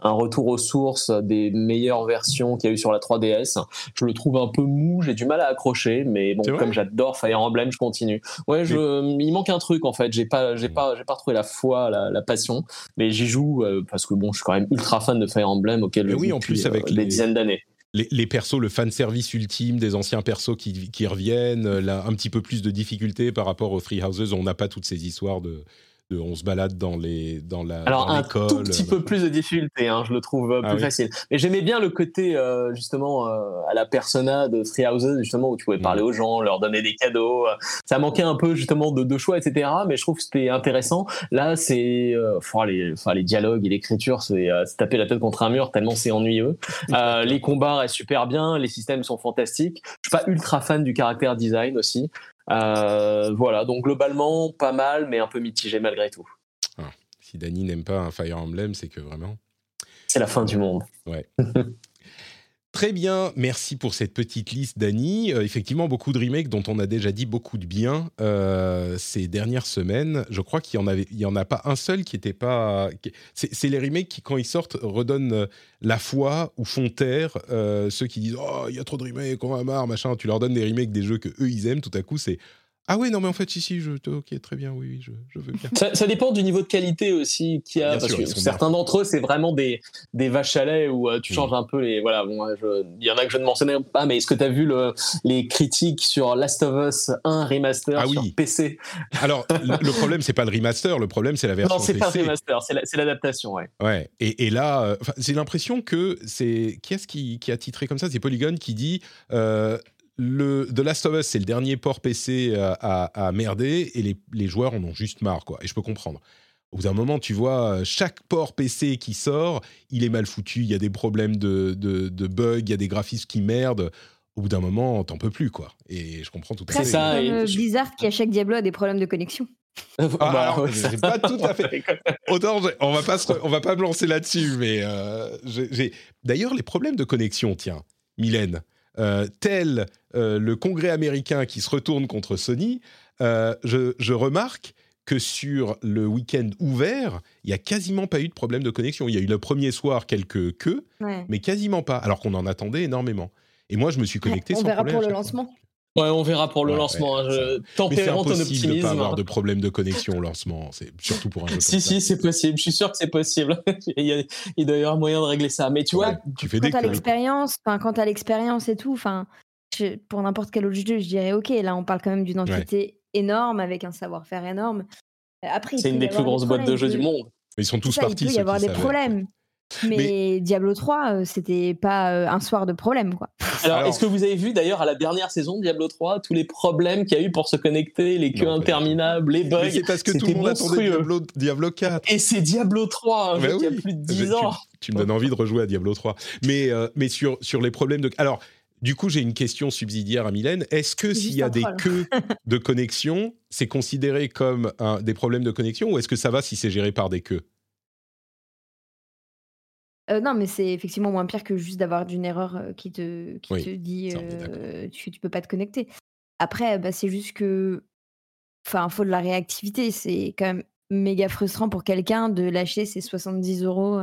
un retour aux sources des meilleures versions qu'il y a eu sur la 3DS. Je le trouve un peu mou, j'ai du mal à accrocher, mais bon, comme j'adore Fire Emblem, je continue. Ouais, je, il manque un truc en fait. J'ai pas, j'ai pas, j'ai pas retrouvé la foi, la, passion, mais j'y joue euh, parce que bon, je suis quand même ultra fan de Fire Emblem auquel je oui, en plus avec euh, des dizaines d'années les, persos, le fan service ultime des anciens persos qui, reviennent, euh, un petit peu plus de difficultés par rapport aux Free Houses. On n'a pas toutes ces histoires de, on se balade dans les dans la alors un tout petit peu plus de difficulté hein, je le trouve euh, ah plus facile. Mais j'aimais bien le côté euh, justement euh, à la persona de Three Houses justement où tu pouvais parler mm. aux gens leur donner des cadeaux ça manquait un peu justement de, de choix etc mais je trouve que c'était intéressant. Là c'est enfin les enfin les dialogues et l'écriture c'est se taper la tête contre un mur tellement c'est ennuyeux. Les combats restent super bien les systèmes sont fantastiques. Je suis pas ultra fan du caractère design aussi euh, voilà, donc globalement, pas mal, mais un peu mitigé malgré tout. Ah, si Dany n'aime pas un Fire Emblem, c'est que vraiment. C'est la fin du monde. Ouais. Très bien, merci pour cette petite liste, Dany. Euh, effectivement, beaucoup de remakes dont on a déjà dit beaucoup de bien euh, ces dernières semaines. Je crois qu'il y en en a pas un seul qui n'était pas. C'est les remakes qui, quand ils sortent, redonnent euh, la foi ou font taire ceux qui disent oh il y a trop de remakes, on va marre, machin. Tu leur donnes des remakes des jeux que eux ils aiment. Tout à coup, c'est ah oui, non, mais en fait, ici, je, ok, très bien, oui, je, je veux bien. Ça, dépend du niveau de qualité aussi qu'il y a, parce que certains d'entre eux, c'est vraiment des, des vaches à lait où euh, tu mm. changes un peu les. Voilà, bon, il y en a que je ne mentionnais pas, mais est-ce que tu as vu le, les critiques sur Last of Us 1 remaster ah, sur oui. PC Alors, le problème, c'est pas le remaster, le problème, c'est la version. Non, c'est pas le remaster, c'est l'adaptation, ouais. Ouais, et, et là, euh, j'ai l'impression que c'est. Qui est-ce qui, qui, a titré comme ça? C'est Polygon qui dit. Euh, le The Last of Us, c'est le dernier port PC à, merder et les, joueurs en ont juste marre, quoi. Et je peux comprendre. Au bout d'un moment, tu vois, chaque port PC qui sort, il est mal foutu, il y a des problèmes de, de, bugs, il y a des graphismes qui merdent. Au bout d'un moment, t'en peux plus, quoi. Et je comprends tout à fait. C'est ça. Blizzard qui, à chaque Diablo, a des problèmes de connexion. Ah, bah, pas tout à fait. Autant, on va pas on va pas me lancer là-dessus, mais euh, j'ai. D'ailleurs, les problèmes de connexion, tiens, Mylène, euh, tel euh, le Congrès américain qui se retourne contre Sony, euh, je, remarque que sur le week-end ouvert, il y a quasiment pas eu de problème de connexion. Il y a eu le premier soir quelques queues, mais quasiment pas, alors qu'on en attendait énormément. Et moi, je me suis connecté on verra pour le lancement. Ouais, on verra pour le lancement. Hein. Je... Tempérament ton optimisme. de pas avoir de problème de connexion au lancement. C'est surtout pour un jeu. si, si, c'est possible. Je suis sûr que c'est possible. il, y a, il doit y avoir moyen de régler ça. Mais tu vois, tu fais quand as l'expérience, enfin, quand as l'expérience et tout, enfin, pour n'importe quel autre jeu, je dirais ok. Là, on parle quand même d'une entité énorme avec un savoir-faire énorme. Après, c'est une des plus grosses boîtes de jeux du monde. Ils sont tous partis. Il peut y avoir des problèmes. Mais, Diablo 3, euh, c'était pas euh, un soir de problème, quoi. Alors, est-ce que vous avez vu d'ailleurs à la dernière saison de Diablo 3 tous les problèmes qu'il y a eu pour se connecter, les queues interminables, les bugs? C'est parce que tout le monde attendait Diablo, Diablo 4. Et c'est Diablo 3, hein, il y a plus de 10 eh ben, ans. Tu, me donnes envie de rejouer à Diablo 3. Mais, euh, mais sur, sur les problèmes de. Alors, du coup, j'ai une question subsidiaire à Mylène. Est-ce que s'il y a des queues de connexion, c'est considéré comme un, des problèmes de connexion ou est-ce que ça va si c'est géré par des queues? Euh, non, mais c'est effectivement moins pire que juste d'avoir d'une erreur, euh, qui te qui te dit, que tu tu peux pas te connecter. Après, bah, c'est juste que enfin, faut de la réactivité. C'est quand même méga frustrant pour quelqu'un de lâcher ses 70 euros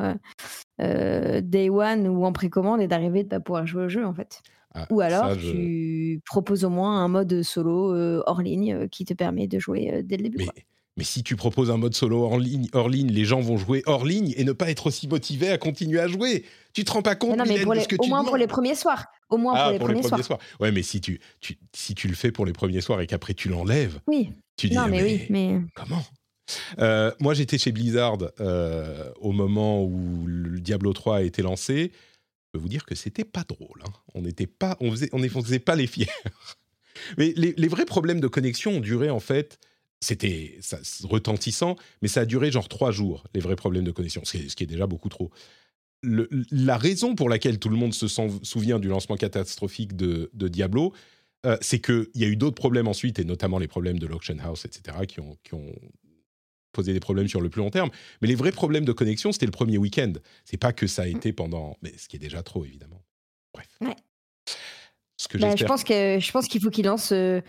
euh, day one ou en précommande et d'arriver de pas pouvoir jouer au jeu, en fait. Ah, ou alors tu proposes au moins un mode solo, hors ligne, qui te permet de jouer, dès le début, mais si tu proposes un mode solo hors ligne, hors ligne, les gens vont jouer hors ligne et ne pas être aussi motivés à continuer à jouer. Tu te rends pas compte non, mais pour les, que au moins pour les premiers soirs. Au moins pour, ah, les, premiers soirs. Ouais, mais si tu, si tu le fais pour les premiers soirs et qu'après tu l'enlèves, oui. tu dis non, mais, oui, mais comment? Euh, Moi, j'étais chez Blizzard euh, au moment où le Diablo 3 a été lancé. Je peux vous dire que c'était pas drôle. Hein. On n'était pas, on faisait, on faisait pas les fiers. mais les, vrais problèmes de connexion ont duré en fait c'était retentissant, mais ça a duré genre trois jours, les vrais problèmes de connexion, ce qui est, déjà beaucoup trop. la raison pour laquelle tout le monde se souvient du lancement catastrophique de, Diablo, euh, c'est qu'il y a eu d'autres problèmes ensuite, et notamment les problèmes de l'auction house, etc., qui ont, qui ont, posé des problèmes sur le plus long terme. Mais les vrais problèmes de connexion, c'était le premier week-end. C'est pas que ça a été pendant, mais ce qui est déjà trop, évidemment. Bref. Ce que bah, je pense que je pense qu'il faut qu'il lance euh,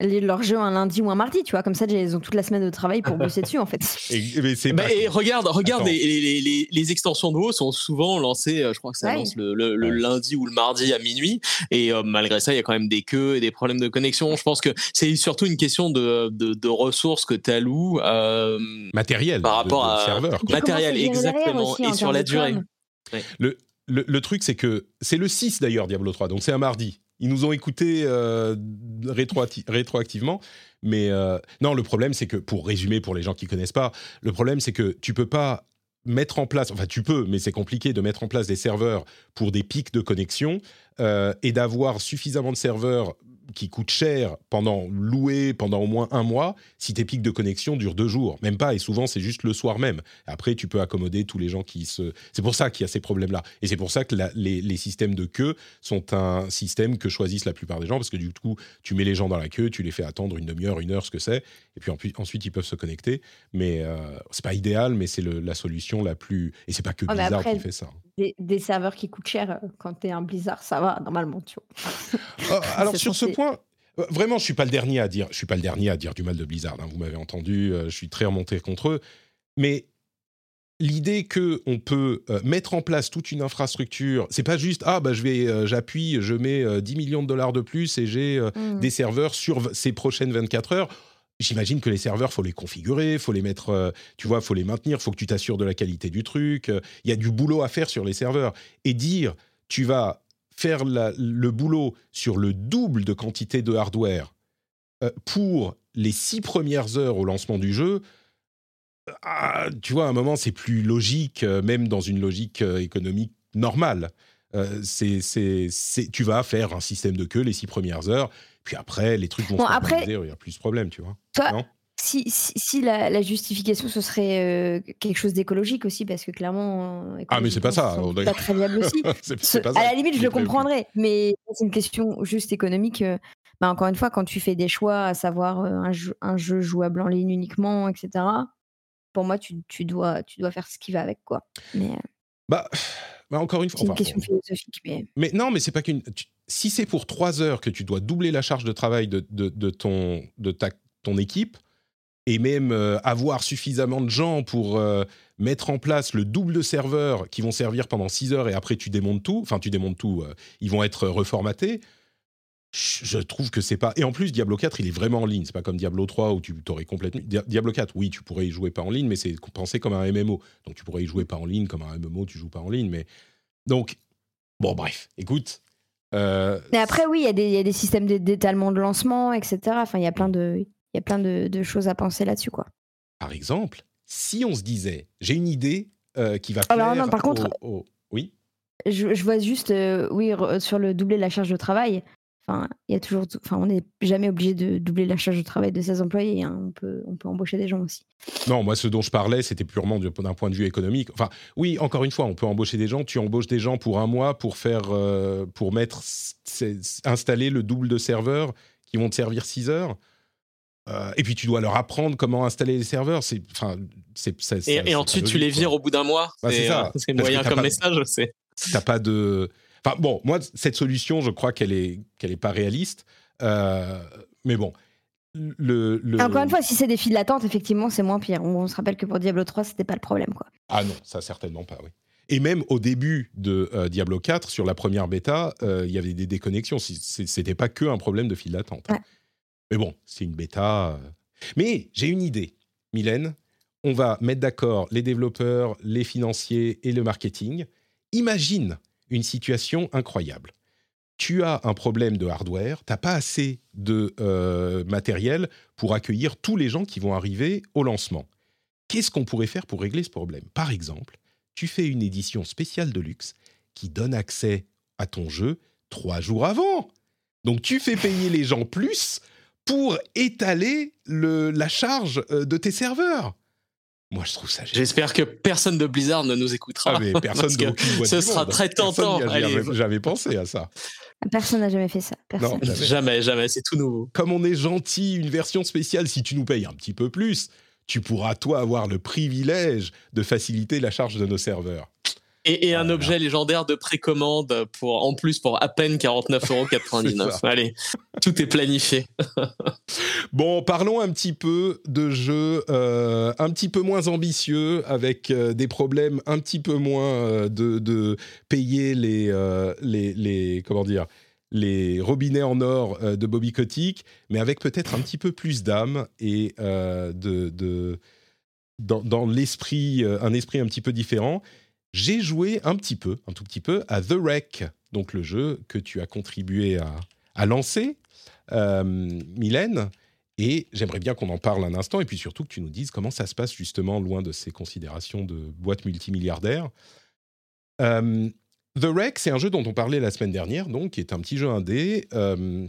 leur jeu un lundi ou un mardi, tu vois. Comme ça, ils ont toute la semaine de travail pour bosser dessus, en fait. Et, mais c'est Bah, pas- et regarde, regarde les, les, les, les extensions de WoW sont souvent lancées, euh, je crois que ça Ouais. lance le, le, le Ouais. lundi ou le mardi à minuit. Et euh, malgré ça, il y a quand même des queues et des problèmes de connexion. Je pense que c'est surtout une question de, de, de ressources que tu alloues. Euh, matériel par rapport de à- serveur. matériel, exactement, aussi, et sur la durée. le, le truc, c'est que c'est le 6 d'ailleurs, Diablo 3, donc c'est un mardi. Ils nous ont écoutés euh, rétroacti- rétroactivement. Mais euh, non, le problème, c'est que, pour résumer pour les gens qui connaissent pas, le problème, c'est que tu peux pas mettre en place, enfin tu peux, mais c'est compliqué de mettre en place des serveurs pour des pics de connexion euh, et d'avoir suffisamment de serveurs qui coûtent cher pendant louer pendant au moins un mois si tes pics de connexion durent deux jours, même pas, et souvent c'est juste le soir même. Après, tu peux accommoder tous les gens qui se... C'est pour ça qu'il y a ces problèmes-là. Et c'est pour ça que la- les, les systèmes de queue sont un système que choisissent la plupart des gens, parce que du coup, tu mets les gens dans la queue, tu les fais attendre une demi-heure, une heure, ce que c'est, et puis ensuite ils peuvent se connecter. Mais euh, c'est pas idéal, mais c'est la solution la plus... Et c'est pas que Ouais, mais Blizzard après- qui fait ça. Des, des serveurs qui coûtent cher, euh, quand t'es un Blizzard, ça va, normalement, tu vois. Ah, alors sur ce point, euh, vraiment, je suis pas le dernier à dire, je suis pas le dernier à dire du mal de Blizzard. hein, vous m'avez entendu, euh, je suis très remonté contre eux. Mais l'idée que on peut euh, mettre en place toute une infrastructure, c'est pas juste ah bah je vais, euh, j'appuie, je mets euh, 10 millions de dollars de plus et j'ai euh, Mm. des serveurs sur ces prochaines 24 heures. J'imagine que les serveurs, faut les configurer, faut les mettre, euh, tu vois, faut les maintenir, faut que tu t'assures de la qualité du truc. euh, Il y a du boulot à faire sur les serveurs. Et dire, tu vas faire le boulot sur le double de quantité de hardware euh, pour les six premières heures au lancement du jeu, ah, tu vois, à un moment, c'est plus logique, euh, même dans une logique euh, économique normale. Euh, c'est- tu vas faire un système de queue les six premières heures, puis après, les trucs vont Bon, se après- il n'y a plus de problème, tu vois. Toi, Non si, si, si la, la justification, ce serait euh, quelque chose d'écologique aussi, parce que clairement. euh, Ah, mais c'est pas ça, on pas très viable aussi. c'est pas à ça. la limite, je le comprendrais, mais c'est une question juste économique. euh, bah, encore une fois, quand tu fais des choix, à savoir un, jeu, un jeu jouable en ligne uniquement, etc., pour moi, tu, tu dois, tu dois faire ce qui va avec, quoi. Mais Bah, bah, encore une fois. c'est une enfin, question philosophique. Mais... Mais non, mais c'est pas qu'une. tu- Si c'est pour trois heures que tu dois doubler la charge de travail de, de, de ton, de ta, ton équipe, et même euh, avoir suffisamment de gens pour euh, mettre en place le double de serveurs qui vont servir pendant six heures et après tu démontes tout, enfin tu démontes tout, euh, ils vont être reformatés. Je trouve que c'est pas. Et en plus, Diablo 4, il est vraiment en ligne. C'est pas comme Diablo 3 où tu t'aurais complètement. Dia- Diablo 4, oui, tu pourrais y jouer pas en ligne, mais c'est pensé comme un MMO. Donc tu pourrais y jouer pas en ligne, comme un MMO, tu joues pas en ligne. Mais donc, bon, bref, écoute. Euh, mais après, oui, il y, a des- il y a des systèmes d'é- d'étalement de lancement, etc. Enfin, il y a plein de, il y a plein de, de choses à penser là-dessus, quoi. par exemple, si on se disait, j'ai une idée euh, qui va plaire. Alors, non, par contre- oui? Je, je vois juste, euh, oui, sur le doubler la charge de travail. Enfin, il y a toujours, enfin, on n'est jamais obligé de doubler la charge de travail de ses employés. hein. On peut, on peut embaucher des gens aussi. Non, moi, ce dont je parlais, c'était purement du- d'un point de vue économique. Enfin, oui, encore une fois, on peut embaucher des gens. Tu embauches des gens pour un mois pour faire, euh, pour mettre, installer le double de serveurs qui vont te servir 6 heures. Euh, et puis tu dois leur apprendre comment installer les serveurs. C'est, enfin, c'est, Et, ensuite, tu les vires quoi. au bout d'un mois. Bah, c'est ça. euh, c'est moyen comme pas message. C'est T'as pas de. Enfin bon, moi cette solution, je crois qu'elle est qu'elle est pas réaliste. Euh, mais bon, le, le- Et Encore une fois, si c'est des files d'attente, effectivement, c'est moins pire. On, on se rappelle que pour Diablo 3, c'était pas le problème, quoi. Ah non, ça certainement pas, oui. Et même au début de euh, Diablo 4, sur la première bêta, euh, il y avait des déconnexions. C'était pas que un problème de file d'attente. Ouais. Mais bon, c'est une bêta. Mais j'ai une idée, Mylène. On va mettre d'accord les développeurs, les financiers et le marketing. Imagine une situation incroyable. Tu as un problème de hardware, t'as pas assez de euh, matériel pour accueillir tous les gens qui vont arriver au lancement. Qu'est-ce qu'on pourrait faire pour régler ce problème? Par exemple, tu fais une édition spéciale de luxe qui donne accès à ton jeu trois jours avant. Donc tu fais payer les gens plus pour étaler le- la charge euh, de tes serveurs. Moi, je trouve ça génial. J'espère que personne de Blizzard ne nous écoutera. Ah, mais personne ce sera monde. très tentant. jamais- J'avais pensé à ça. Personne n'a jamais fait ça. Personne. Non. jamais, jamais, c'est tout nouveau. Comme on est gentil, une version spéciale, si tu nous payes un petit peu plus, tu pourras, toi, avoir le privilège de faciliter la charge de nos serveurs. Et, un objet légendaire de précommande pour, en plus pour à peine 49,99€. Allez, tout est planifié. bon, parlons un petit peu de jeux euh, un petit peu moins ambitieux, avec euh, des problèmes un petit peu moins euh, de, de, payer les, les, les, comment dire, les robinets en or de Bobby Kotick, mais avec peut-être un petit peu plus d'âme et de, de, dans, dans l'esprit, un esprit un petit peu différent j'ai joué un petit peu, un tout petit peu, à The Wreck, donc le jeu que tu as contribué à, lancer, euh, Mylène. Et j'aimerais bien qu'on en parle un instant, et puis surtout que tu nous dises comment ça se passe justement loin de ces considérations de boîte multimilliardaire. Euh, The Wreck, c'est un jeu dont on parlait la semaine dernière, donc qui est un petit jeu indé euh,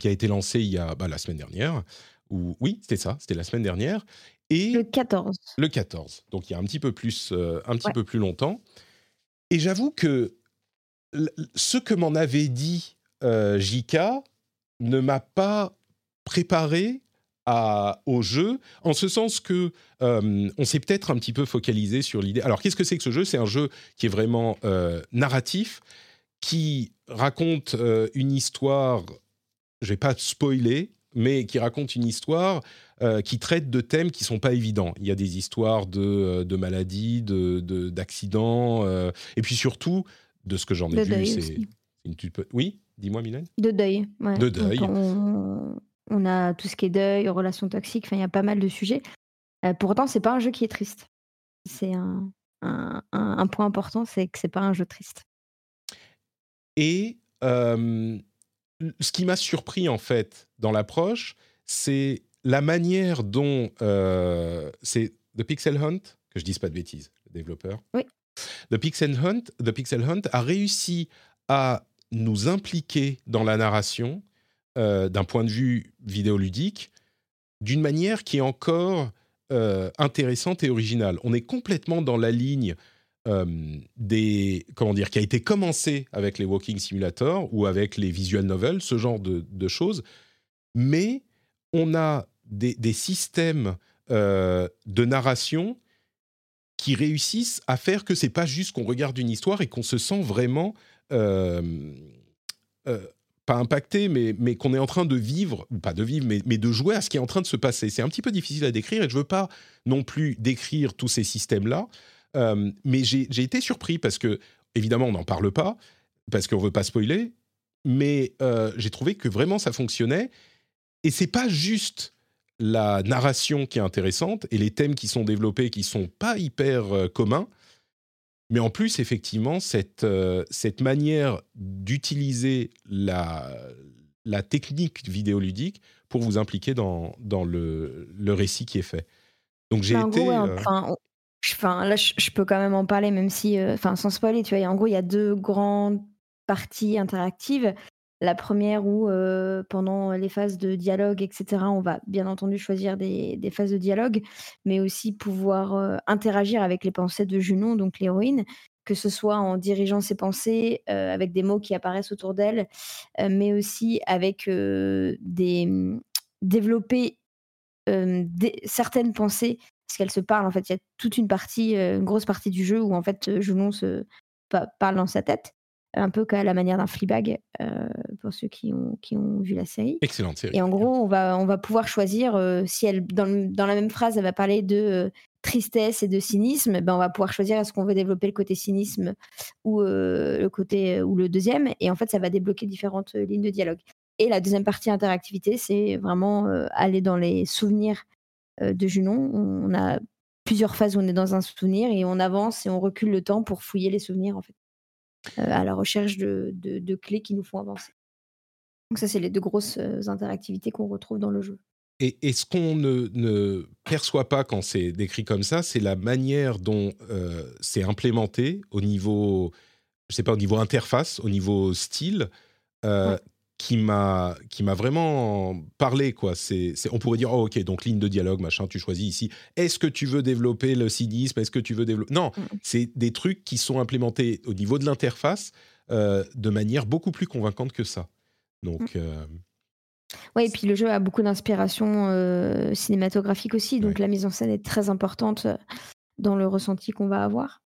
qui a été lancé il y a bah, la semaine dernière. Ou oui, c'était ça, c'était la semaine dernière, et le 14. Le 14. Donc il y a un petit peu plus, euh, un petit peu plus longtemps. Et j'avoue que ce que m'en avait dit euh, Jika ne m'a pas préparé à, au jeu, en ce sens que euh, on s'est peut-être un petit peu focalisé sur l'idée. Alors qu'est-ce que c'est que ce jeu? C'est un jeu qui est vraiment narratif, qui raconte une histoire. Je vais pas spoiler, mais qui raconte une histoire euh, qui traite de thèmes qui sont pas évidents. Il y a des histoires de, euh, de maladies, de, d'accidents, euh, et puis surtout, de ce que j'en ai vu, c'est Oui, dis-moi, Mylène. De deuil. De deuil. On, a tout ce qui est deuil, relations toxiques. Il y a pas mal de sujets. pourtant, c'est pas un jeu qui est triste. C'est un, un, un, point important, c'est que c'est pas un jeu triste. Et ce qui m'a surpris en fait dans l'approche, c'est la manière dont euh, c'est The Pixel Hunt, que je dise pas de bêtises, le développeur. Oui. The Pixel Hunt, The Pixel Hunt a réussi à nous impliquer dans la narration euh, d'un point de vue vidéoludique d'une manière qui est encore euh, intéressante et originale. On est complètement dans la ligne euh, des comment dire qui a été commencé avec les walking simulators ou avec les visual novels, ce genre de, choses. Mais on a des, systèmes euh, de narration qui réussissent à faire que c'est pas juste qu'on regarde une histoire et qu'on se sent vraiment euh, pas impacté, mais, mais qu'on est en train de vivre, ou pas de vivre, mais, mais, de jouer à ce qui est en train de se passer. C'est un petit peu difficile à décrire et je veux pas non plus décrire tous ces systèmes-là euh, mais j'ai été surpris parce que, évidemment, on n'en parle pas, parce qu'on veut pas spoiler, mais euh, j'ai trouvé que vraiment ça fonctionnait. Et c'est pas juste la narration qui est intéressante et les thèmes qui sont développés qui sont pas hyper euh, communs, mais en plus, effectivement, cette, cette manière d'utiliser la, la technique vidéoludique pour vous impliquer dans, dans le, le récit qui est fait. Donc j'ai été. Enfin, là, je, peux quand même en parler, même si, euh, enfin, sans spoiler, tu vois. En gros, il y a deux grandes parties interactives. La première où, pendant les phases de dialogue, etc., on va bien entendu choisir des, phases de dialogue, mais aussi pouvoir interagir avec les pensées de Junon, donc l'héroïne, que ce soit en dirigeant ses pensées avec des mots qui apparaissent autour d'elle, mais aussi avec des mmh, développer certaines pensées parce qu'elle se parle. En fait, il y a toute une partie, une grosse partie du jeu où en fait Junon se parle dans sa tête, un peu qu'à la manière d'un Fleabag euh, pour ceux qui ont, qui ont vu la série. Excellente série. Et en gros, on va, on va pouvoir choisir si elle, dans, dans, la même phrase, elle va parler de tristesse et de cynisme, ben on va pouvoir choisir est-ce qu'on veut développer le côté cynisme ou le côté ou le deuxième. Et en fait, ça va débloquer différentes lignes de dialogue. Et la deuxième partie interactivité, c'est vraiment aller dans les souvenirs euh, de Junon. On a plusieurs phases où on est dans un souvenir et on avance et on recule le temps pour fouiller les souvenirs en fait, euh, à la recherche de, clés qui nous font avancer. Donc ça, c'est les deux grosses euh, interactivités qu'on retrouve dans le jeu. Et, ce qu'on ne, perçoit pas quand c'est décrit comme ça, c'est la manière dont c'est implémenté au niveau, je sais pas, au niveau interface, au niveau style, qui m'a qui m'a vraiment parlé quoi. C'est on pourrait dire oh, ok donc ligne de dialogue machin tu choisis ici. Est-ce que tu veux développer le cynisme? Est-ce que tu veux développer Non, mm. c'est des trucs qui sont implémentés au niveau de l'interface euh, de manière beaucoup plus convaincante que ça. Donc mm. euh, oui, et puis le jeu a beaucoup d'inspiration euh, cinématographique aussi, donc la mise en scène est très importante dans le ressenti qu'on va avoir.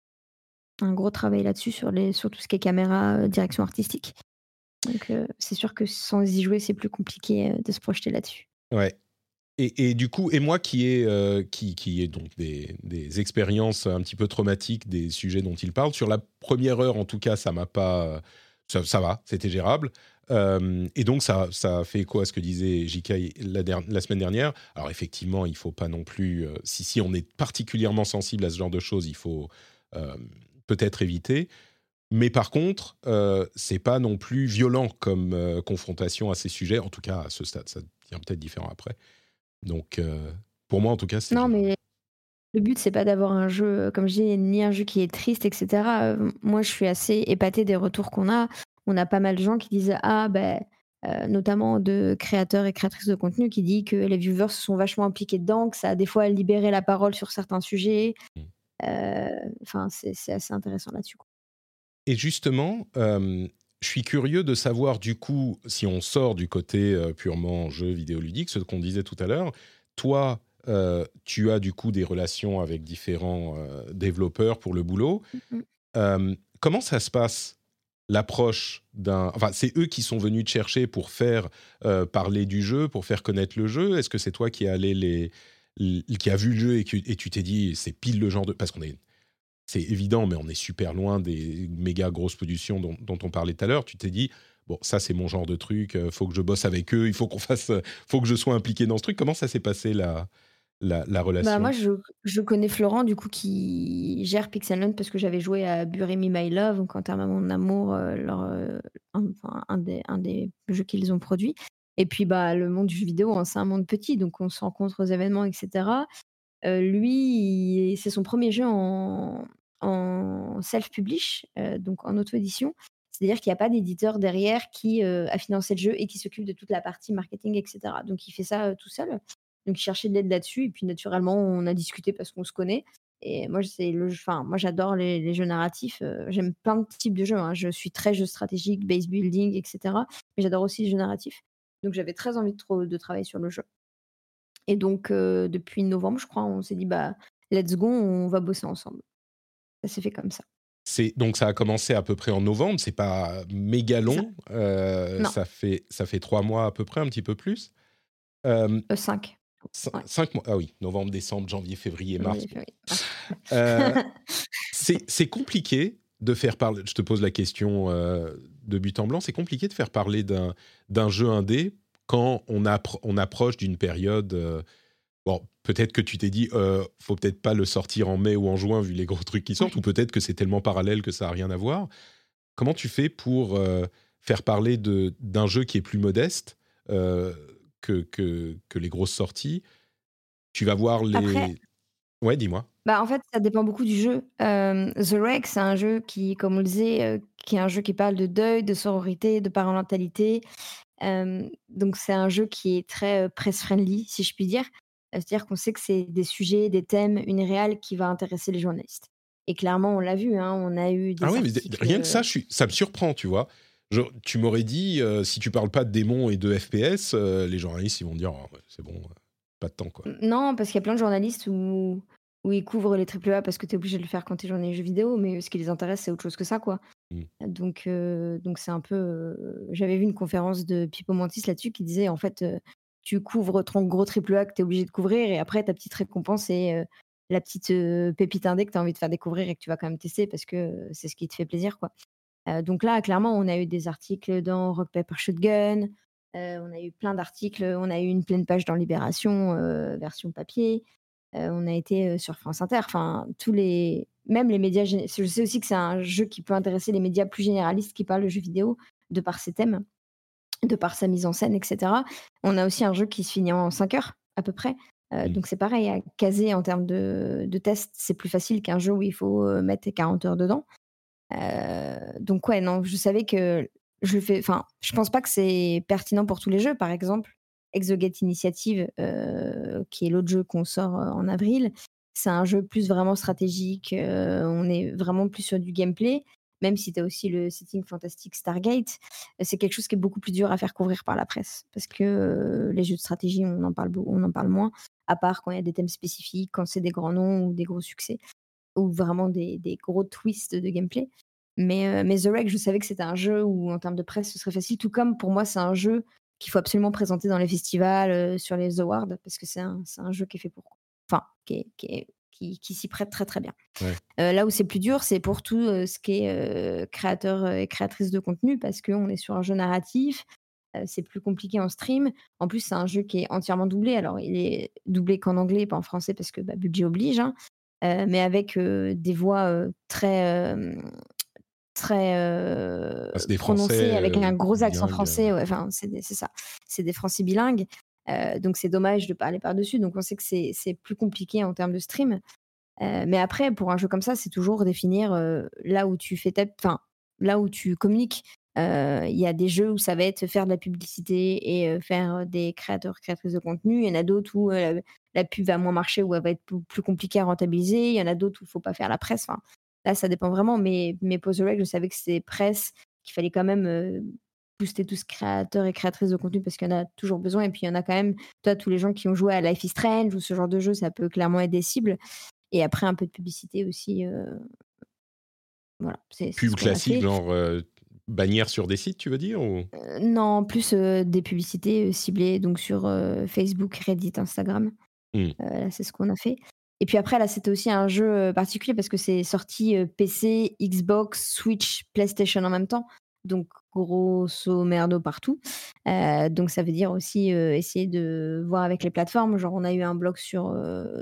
un gros travail là-dessus sur, les, sur tout ce qui est caméra, direction artistique. Donc c'est sûr que sans y jouer, c'est plus compliqué de se projeter là-dessus. Ouais. Et, et, du coup, et moi qui ai, qui, qui donc des, des, expériences un petit peu traumatiques des sujets dont il parle, sur la première heure en tout cas, ça m'a pas. Ça, ça va, c'était gérable. Euh, et donc, ça, ça fait écho à ce que disait JK la, semaine dernière. Alors, effectivement, il faut pas non plus. Euh, si, si on est particulièrement sensible à ce genre de choses, il faut euh, peut-être éviter. Mais par contre, euh, c'est pas non plus violent comme confrontation à ces sujets. En tout cas, à ce stade, ça devient peut-être différent après. Donc, pour moi, en tout cas, c'est. Non, mais le but, c'est pas d'avoir un jeu, comme je dis, ni un jeu qui est triste, etc. moi, je suis assez épatée des retours qu'on a on a pas mal de gens qui disent Ah, ben. notamment de créateurs et créatrices de contenu qui disent que les viewers se sont vachement impliqués dedans, que ça a des fois libéré la parole sur certains sujets. Mmh. Enfin, c'est assez intéressant là-dessus. Et justement, je suis curieux de savoir du coup, si on sort du côté purement jeu vidéoludique, ce qu'on disait tout à l'heure, toi, tu as du coup des relations avec différents développeurs pour le boulot. Mmh comment ça se passe l'approche d'un... Enfin, c'est eux qui sont venus te chercher pour faire euh, parler du jeu, pour faire connaître le jeu? Est-ce que c'est toi qui allé les, qui a vu le jeu et, et tu t'es dit c'est pile le genre de parce qu'on est c'est évident mais on est super loin des méga grosses productions dont, on parlait tout à l'heure. Tu t'es dit bon ça c'est mon genre de truc, euh, faut que je bosse avec eux, il faut qu'on fasse, faut que je sois impliqué dans ce truc. Comment ça s'est passé là la, bah, relation? Moi, je, je, connais Florent, du coup, qui gère Pixelland parce que j'avais joué à Bury Me My Love, donc en termes mon amour, euh, leur, euh, un, des, un des jeux qu'ils ont produits. Et puis, bah, le monde du jeu vidéo, hein, c'est un monde petit, donc on se rencontre aux événements, etc. Euh, lui, c'est son premier jeu en, en self-publish, donc en auto-édition. C'est-à-dire qu'il n'y a pas d'éditeur derrière qui a financé le jeu et qui s'occupe de toute la partie marketing, etc. Donc il fait ça tout seul. Donc, il cherchait de l'aide là-dessus. Et puis, naturellement, on a discuté parce qu'on se connaît. Et moi, moi, j'adore les, jeux narratifs. j'aime plein de types de jeux. Hein. Je suis très jeu stratégique, base building, etc. Mais j'adore aussi les jeux narratifs. Donc, j'avais très envie de, de, travailler sur le jeu. Et donc, depuis novembre, je crois, on s'est dit, bah, let's go, on va bosser ensemble. Ça s'est fait comme ça. C'est donc ça a commencé à peu près en novembre. C'est pas méga long. ça fait ça fait trois mois à peu près, un petit peu plus. cinq. Cinq mois. Ah oui, novembre, décembre, janvier, février, mars. Euh, c'est compliqué de faire parler. Je te pose la question euh, de but en blanc. C'est compliqué de faire parler d'un jeu indé quand on, on approche d'une période. Euh, bon, peut-être que tu t'es dit, faut peut-être pas le sortir en mai ou en juin vu les gros trucs qui sortent, ou peut-être que c'est tellement parallèle que ça a rien à voir. Comment tu fais pour faire parler d'un jeu qui est plus modeste que, que, que, les grosses sorties? Tu vas voir les. ouais, dis-moi. Bah, en fait, ça dépend beaucoup du jeu. The Wreck, c'est un jeu qui, comme on le disait, qui est un jeu qui parle de deuil, de sororité, de parentalité. donc, c'est un jeu qui est très press-friendly, si je puis dire. C'est-à-dire qu'on sait que c'est des sujets, des thèmes, une réelle qui va intéresser les journalistes. Et clairement, on l'a vu, hein, on a eu des. Ah oui, mais rien que ça, je suis... ça me surprend, tu vois tu m'aurais dit, euh, si tu parles pas de démons et de FPS, euh, les journalistes, ils vont dire, oh, c'est bon, euh, pas de temps. quoi. Non, parce qu'il y a plein de journalistes où, où ils couvrent les AAA parce que tu es obligé de le faire quand tu es journaliste jeux vidéo, mais ce qui les intéresse, c'est autre chose que ça. quoi. Mmh. Donc, donc c'est un peu. J'avais vu une conférence de Pipo Mantis là-dessus qui disait, en fait, tu couvres ton gros AAA que tu es obligé de couvrir, et après, ta petite récompense, c'est la petite pépite indé que tu as envie de faire découvrir et que tu vas quand même tester parce que c'est ce qui te fait plaisir. quoi donc là, clairement, on a eu des articles dans Rock Paper Shotgun, on a eu plein d'articles, on a eu une pleine page dans Libération, version papier, on a été sur France Inter, enfin tous les même les médias je sais aussi que c'est un jeu qui peut intéresser les médias plus généralistes qui parlent de jeux vidéo de par ses thèmes, de par sa mise en scène etc. On a aussi un jeu qui se finit en 5 heures à peu près, donc c'est pareil à caser en termes de de tests, c'est plus facile qu'un jeu où il faut, mettre 40 heures dedans. Euh, donc ouais, non, je savais que je fais. Enfin, je pense pas que c'est pertinent pour tous les jeux. Par exemple, Exogate Initiative, euh, qui est l'autre jeu qu'on sort euh, en avril, c'est un jeu plus vraiment stratégique. on est vraiment plus sur du gameplay. Même si tu as aussi le setting fantastique Stargate, c'est quelque chose qui est beaucoup plus dur à faire couvrir par la presse. Parce que les jeux de stratégie, on en, parle, on en parle moins, à part quand il y a des thèmes spécifiques, quand c'est des grands noms ou des gros succès ou vraiment des, gros twists de gameplay. Mais, mais The Wreck, je savais que c'était un jeu où, en termes de presse, ce serait facile. Tout comme pour moi, c'est un jeu qu'il faut absolument présenter dans les festivals, sur les awards, parce que c'est un, jeu qui est fait pour. Enfin, qui, qui, qui, s'y prête très très bien. là où c'est plus dur, c'est pour tout ce qui est créateur et créatrice de contenu, parce qu'on est sur un jeu narratif, c'est plus compliqué en stream. En plus, c'est un jeu qui est entièrement doublé. Alors, il est doublé qu'en anglais, pas en français, parce que bah, budget oblige. Hein. mais avec des voix très très euh, ah, prononcées, avec un gros accent français. enfin, c'est ça. C'est des français bilingues. Donc, c'est dommage de parler par-dessus. Donc, on sait que c'est plus compliqué en termes de stream. mais après, pour un jeu comme ça, c'est toujours définir là où tu fais Enfin, là où tu communiques. Il y a des jeux où ça va être faire de la publicité et faire des créateurs, créatrices de contenu. Il y en a d'autres où la pub va moins marcher, où elle va être plus compliquée à rentabiliser. Il y en a d'autres où il ne faut pas faire la presse. Là, ça dépend vraiment. Mais, mais Pose je savais que c'était presse, qu'il fallait quand même booster tous créateurs et créatrices de contenu parce qu'il y en a toujours besoin. Et puis, il y en a quand même, toi, tous les gens qui ont joué à Life is Strange ou ce genre de jeu, ça peut clairement être des cibles. Et après, un peu de publicité aussi. Voilà. C'est, Pub classique, genre bannière sur des sites, tu veux dire ou... Non, plus des publicités ciblées donc sur Facebook, Reddit, Instagram. Mmh. là, c'est ce qu'on a fait. Et puis après, là, c'était aussi un jeu particulier parce que c'est sorti PC, Xbox, Switch, PlayStation en même temps. Donc, grosso merdo partout. donc, ça veut dire aussi essayer de voir avec les plateformes. Genre, on a eu un blog sur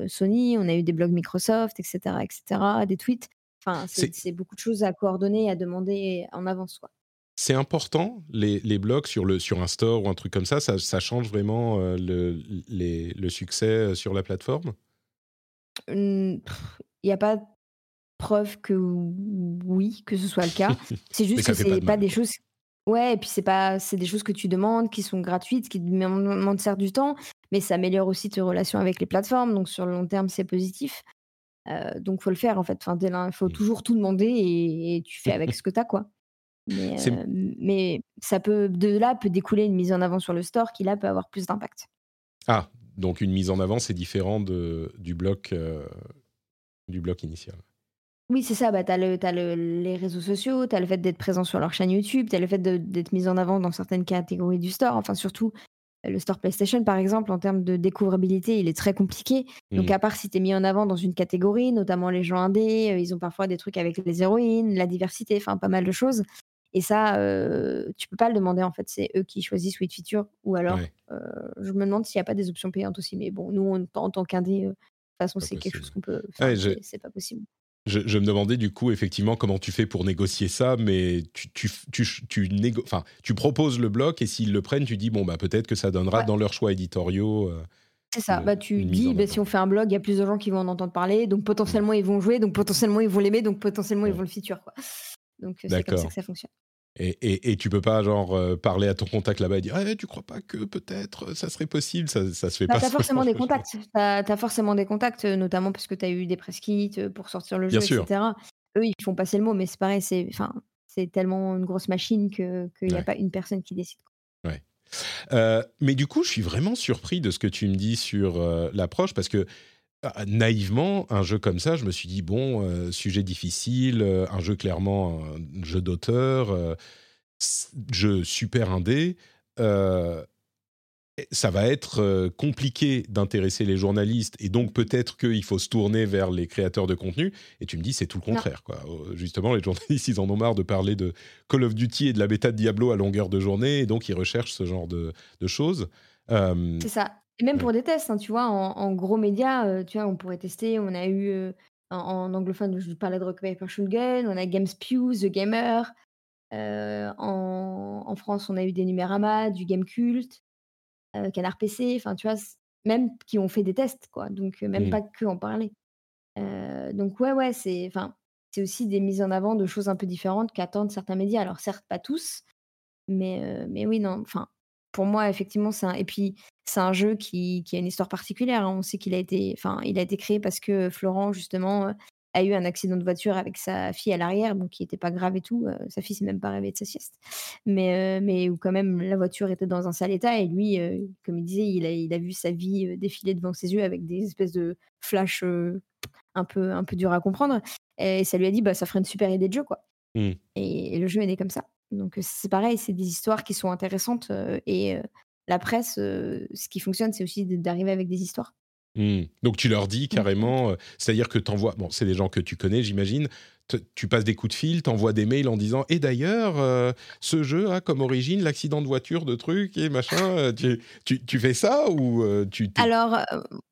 Sony, on a eu des blogs Microsoft, etc., etc., des tweets. Enfin, c'est beaucoup de choses à coordonner et à demander en avance. Quoi. C'est important, les, les, blogs sur, le, sur un store ou un truc comme ça, ça, ça change vraiment le, les, le succès sur la plateforme? Il n'y a pas preuve que oui, que ce soit le cas. C'est juste que c'est pas, des choses. Ouais, et puis c'est pas, c'est des choses que tu demandes, qui sont gratuites, qui demandent certes du temps, mais ça améliore aussi tes relations avec les plateformes. Donc sur le long terme, c'est positif. Euh, donc faut le faire en fait. Enfin, il faut mmh. toujours tout demander et, tu fais avec ce que tu as quoi. Mais, mais, ça peut de là peut découler une mise en avant sur le store qui là peut avoir plus d'impact. Ah, donc une mise en avant, c'est différent de, du, bloc, euh, du bloc initial. Oui, c'est ça. Bah, tu as, le, les réseaux sociaux, tu as le fait d'être présent sur leur chaîne YouTube, tu as le fait d'être mis en avant dans certaines catégories du store. Enfin, surtout le store PlayStation, par exemple, en termes de découvrabilité, il est très compliqué. Donc, mmh. à part si tu es mis en avant dans une catégorie, notamment les gens indés, euh, ils ont parfois des trucs avec les héroïnes, la diversité, enfin, pas mal de choses. Et ça, euh, tu peux pas le demander en fait, c'est eux qui choisissent Sweet Feature. Ou alors, euh, je me demande s'il n'y a pas des options payantes aussi. Mais bon, nous, en tant qu'indé, euh, de toute façon, c'est quelque chose qu'on peut faire. C'est pas possible. Je, me demandais du coup effectivement comment tu fais pour négocier ça, mais tu, tu, tu, tu, enfin, tu proposes le bloc et s'ils le prennent, tu dis bon bah peut-être que ça donnera dans leurs choix éditoriaux. Euh, c'est ça, bah, tu dis bah, si on fait un blog, il y a plus de gens qui vont en entendre parler, donc potentiellement ils vont jouer, donc potentiellement ils vont l'aimer, donc potentiellement ils vont le feature. Quoi. Donc c'est comme ça que ça fonctionne. Et, et, et, tu peux pas genre euh, parler à ton contact là-bas et dire eh, tu crois pas que peut-être ça serait possible? Ça, ça se fait bah, pas. Tu as forcément des contacts. Tu as, forcément des contacts, notamment parce que tu as eu des press kits euh, pour sortir le jeu, etc. Eux, ils font passer le mot, mais c'est pareil, c'est tellement une grosse machine qu'il n'y a pas une personne qui décide. Ouais. Euh, mais du coup, je suis vraiment surpris de ce que tu me dis sur l'approche parce que naïvement, un jeu comme ça, je me suis dit, bon, euh, sujet difficile, euh, un jeu clairement, un jeu d'auteur, euh, jeu super indé, ça va être compliqué d'intéresser les journalistes et donc peut-être qu'il faut se tourner vers les créateurs de contenu. Et tu me dis, c'est tout le contraire. Quoi. Justement, les journalistes, ils en ont marre de parler de Call of Duty et de la bêta de Diablo à longueur de journée et donc ils recherchent ce genre de, de choses. c'est ça. Et même pour des tests, hein, tu vois, en, gros médias, tu vois, on pourrait tester. On a eu en, anglophone, je parlais de Rock Paper Shotgun, on a GameSpew, The Gamer. en, France, on a eu des Numérama, du Game Cult, Canard PC, enfin, tu vois, même qui ont fait des tests, quoi. Donc, même mmh. pas que en parler. donc, ouais, ouais, c'est, enfin, c'est aussi des mises en avant de choses un peu différentes qu'attendent certains médias. Alors, certes, pas tous, mais, mais oui, non, enfin, pour moi, effectivement, c'est un... Et puis, c'est un jeu qui, qui, a une histoire particulière. Hein. On sait qu'il a été, enfin, il a été créé parce que Florent, justement, a eu un accident de voiture avec sa fille à l'arrière, donc qui n'était pas grave et tout. sa fille s'est même pas réveillée de sa sieste, mais, mais où quand même la voiture était dans un sale état et lui, comme il disait, il a, il a vu sa vie défiler devant ses yeux avec des espèces de flashs un peu, un peu dur à comprendre. Et ça lui a dit, bah, ça ferait une super idée de jeu, quoi. Mmh. Et, le jeu est né comme ça. Donc c'est pareil, c'est des histoires qui sont intéressantes. et la presse, ce qui fonctionne, c'est aussi d'arriver avec des histoires. Mmh. Donc tu leur dis Mmh. carrément, c'est-à-dire que tu envoies, bon, c'est des gens que tu connais, j'imagine, tu passes des coups de fil, tu envoies des mails en disant Et d'ailleurs, ce jeu a comme origine l'accident de voiture, de trucs et machin. tu, tu, tu, fais ça ou tu. Alors,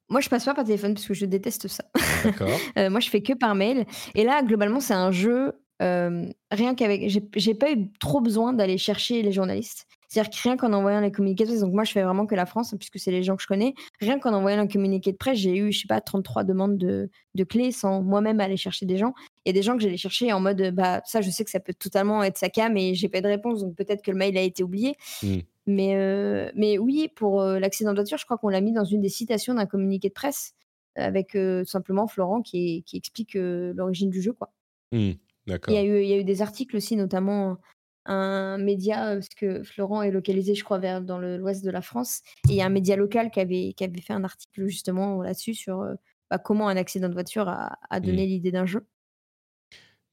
moi, je passe pas par téléphone parce que je déteste ça. D'accord. moi, je fais que par mail. Et là, globalement, c'est un jeu. Rien qu'avec. J'ai pas eu trop besoin d'aller chercher les journalistes. C'est-à-dire que rien qu'en envoyant les communiqués de presse, donc moi je fais vraiment que la France, hein, puisque c'est les gens que je connais, rien qu'en envoyant un communiqué de presse, j'ai eu, je sais pas, 33 demandes de, de clés sans moi-même aller chercher des gens. Il y a des gens que j'allais chercher en mode, bah ça je sais que ça peut totalement être sa cam et j'ai pas de réponse, donc peut-être que le mail a été oublié. Mmh. Mais, mais oui, pour l'accident de voiture, je crois qu'on l'a mis dans une des citations d'un communiqué de presse avec simplement Florent qui, qui explique l'origine du jeu. Quoi. Mmh. Il y, a eu, il y a eu des articles aussi, notamment un média, parce que Florent est localisé, je crois, vers, dans l'ouest de la France. Et il y a un média local qui avait, qui avait fait un article justement là-dessus sur bah, comment un accident de voiture a, a donné Mmh. l'idée d'un jeu.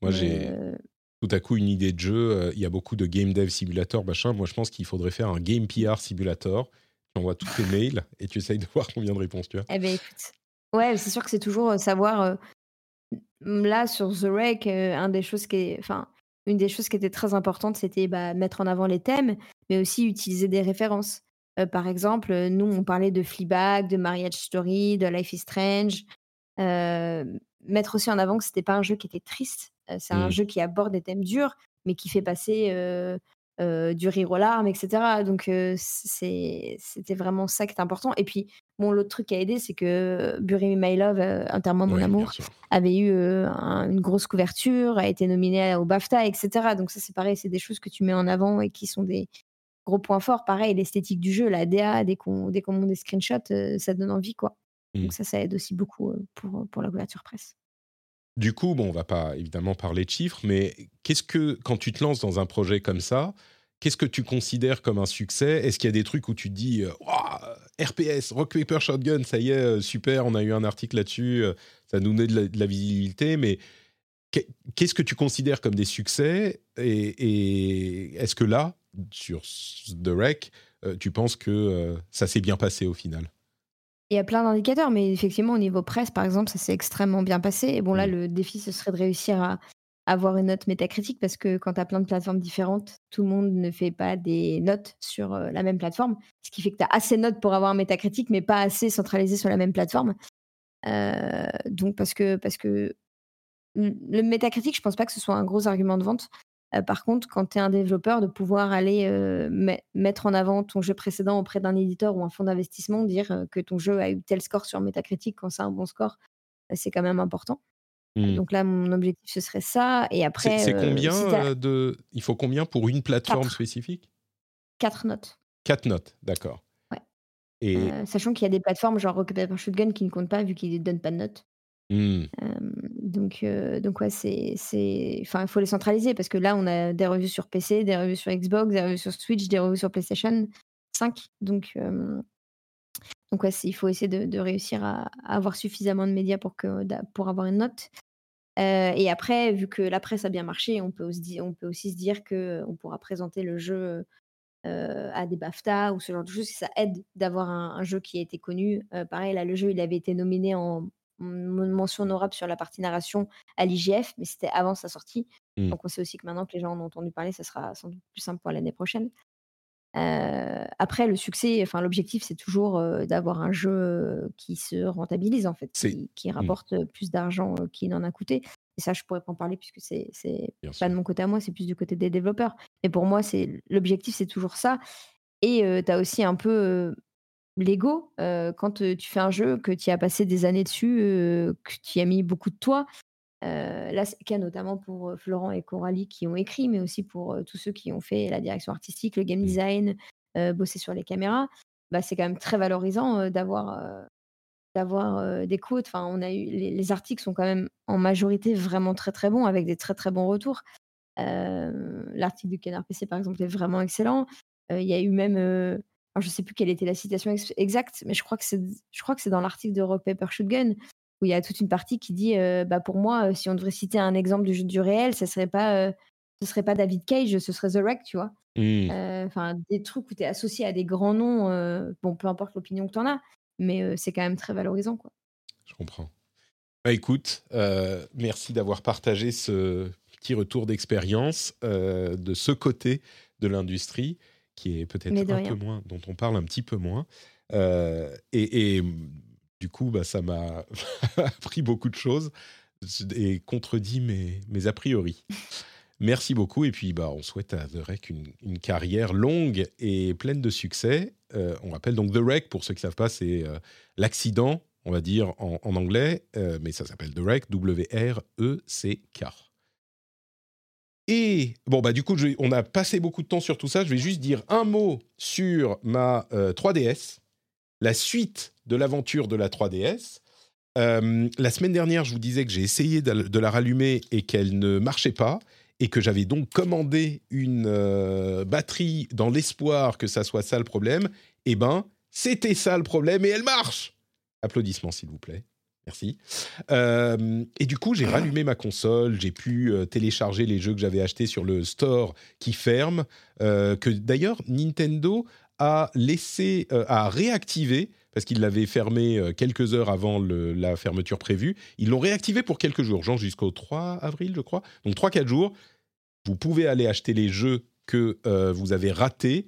Moi, Mais, j'ai euh, tout à coup une idée de jeu. Il y a beaucoup de game dev simulator, machin. Moi, je pense qu'il faudrait faire un game PR simulator. Tu envoies tous tes mails et tu essayes de voir combien de réponses tu as. Eh ben écoute, ouais, c'est sûr que c'est toujours euh, savoir. Euh, m- là, sur The Rec, euh, un des choses qui est, enfin, une des choses qui était très importante, c'était bah, mettre en avant les thèmes, mais aussi utiliser des références. Euh, par exemple, euh, nous, on parlait de Fleabag, de Marriage Story, de Life is Strange. Mettre aussi en avant que c'était pas un jeu qui était triste. C'est un Mm. jeu qui aborde des thèmes durs, mais qui fait passer euh, du rire aux larmes, etc. Donc euh, c'était vraiment ça qui était important. Et puis, bon, l'autre truc qui a aidé, c'est que Bury Me My Love, euh, Mon Amour, avait eu euh, un- une grosse couverture, a été nominé au BAFTA, etc. Donc ça, c'est pareil, c'est des choses que tu mets en avant et qui sont des gros points forts. Pareil, l'esthétique du jeu, la DA, dès qu'on dès qu'on monte des screenshots, ça donne envie, quoi. Donc ça, ça aide aussi beaucoup pour, pour la couverture presse. Du coup, bon, on va pas évidemment parler de chiffres, mais qu'est-ce que, quand tu te lances dans un projet comme ça, qu'est-ce que tu considères comme un succès? Est-ce qu'il y a des trucs où tu te dis, euh, Ouah, RPS, Rock Paper Shotgun, ça y est, euh, super, on a eu un article là-dessus, euh, ça nous donne de la, de la visibilité, mais qu'est- qu'est-ce que tu considères comme des succès? Et, est-ce que là, sur The Rec, euh, tu penses que euh, ça s'est bien passé au final? Il y a plein d'indicateurs, mais effectivement, au niveau presse, par exemple, ça s'est extrêmement bien passé. Et bon, là, Mm. le défi, ce serait de réussir à avoir une note métacritique parce que quand tu as plein de plateformes différentes, tout le monde ne fait pas des notes sur euh, la même plateforme. Ce qui fait que tu as assez de notes pour avoir un métacritique, mais pas assez centralisé sur la même plateforme. Euh, donc, parce que, parce que le le métacritique, je pense pas que ce soit un gros argument de vente. Euh, par contre, quand tu es un développeur, de pouvoir aller euh, me- mettre en avant ton jeu précédent auprès d'un éditeur ou un fonds d'investissement, dire euh, que ton jeu a eu tel score sur Metacritic quand c'est un bon score, c'est quand même important. Mm. Donc là, mon objectif, ce serait ça. Et après, c'est combien si t'as de Il faut combien pour une plateforme Quatre. spécifique? Quatre notes. Quatre notes, d'accord. Ouais. Et Euh, sachant qu'il y a des plateformes genre Rocket Paper Shotgun qui ne comptent pas vu qu'ils ne donnent pas de notes. Hmm, Euh, donc, euh, donc ouais, c'est, c'est, enfin, il faut les centraliser parce que là, on a des revues sur PC, des revues sur Xbox, des revues sur Switch, des revues sur PlayStation 5. Donc, euh, donc ouais, il faut essayer de, réussir à, avoir suffisamment de médias pour que, pour avoir une note. Et après, vu que la presse a bien marché, on peut aussi, on peut aussi se dire que on pourra présenter le jeu à des BAFTA ou ce genre de choses. Ça aide d'avoir un, jeu qui a été connu. Pareil, là, le jeu, il avait été nominé en mention honorable sur la partie narration à l'IGF, mais c'était avant sa sortie. Mm. Donc on sait aussi que maintenant que les gens en ont entendu parler, ça sera sans doute plus simple pour l'année prochaine. Euh, après, le succès, enfin l'objectif, c'est toujours euh, d'avoir un jeu qui se rentabilise en fait, qui, qui rapporte plus d'argent euh, qu'il en a coûté. Et ça, je pourrais pas en parler puisque c'est pas sûr. de mon côté à moi, c'est plus du côté des développeurs. Mais pour moi, c'est l'objectif, c'est toujours ça. Et tu as aussi un peu l'ego euh, quand tu fais un jeu, que tu as passé des années dessus, euh, que tu as mis beaucoup de toi. Euh, là, c'est le cas notamment pour Florent et Coralie qui ont écrit, mais aussi pour tous ceux qui ont fait la direction artistique, le game Mm. design, bosser sur les caméras. Bah, c'est quand même très valorisant d'avoir d'avoir des quotes. Enfin, on a eu les, les articles sont quand même en majorité vraiment très très bons avec des très très bons retours. L'article du Canard PC par exemple est vraiment excellent. Il y a eu même, alors, je sais plus quelle était la citation ex- exacte, mais je crois que c'est je crois que c'est dans l'article de Rock Paper Shotgun où il y a toute une partie qui dit bah, pour moi, si on devrait citer un exemple du, du réel, ce serait pas, ce serait pas David Cage, ce serait The Wreck, tu vois. Mmh. Enfin, des trucs où tu es associé à des grands noms, bon, peu importe l'opinion que tu en as, mais c'est quand même très valorisant, quoi. Je comprends. Bah, écoute, merci d'avoir partagé ce petit retour d'expérience de ce côté de l'industrie qui est peut-être un peu moins, dont on parle un petit peu moins. et, du coup, bah, ça m'a appris beaucoup de choses et contredit mes, mes a priori. Merci beaucoup. Et puis, bah, on souhaite à The Rec une, carrière longue et pleine de succès. Euh, on rappelle donc The Wreck, pour ceux qui ne savent pas, c'est euh, l'accident, on va dire en, anglais, euh, mais ça s'appelle The Wreck, W-R-E-C-K. Et bon, bah, du coup, on a passé beaucoup de temps sur tout ça. Je vais juste dire un mot sur ma 3DS, la suite de l'aventure de la 3DS. la semaine dernière, je vous disais que j'ai essayé de la rallumer et qu'elle ne marchait pas et que j'avais donc commandé une euh, batterie dans l'espoir que ça soit ça le problème, eh ben, c'était ça le problème et elle marche. Applaudissements, s'il vous plaît. Merci. Euh, et du coup, j'ai rallumé ma console, j'ai pu euh, télécharger les jeux que j'avais achetés sur le store qui ferme, que d'ailleurs Nintendo a laissé, a réactivé parce qu'il l'avait fermé quelques heures avant la fermeture prévue. Ils l'ont réactivé pour quelques jours, genre jusqu'au 3 avril, je crois. Donc 3-4 jours vous pouvez aller acheter les jeux que euh, vous avez ratés,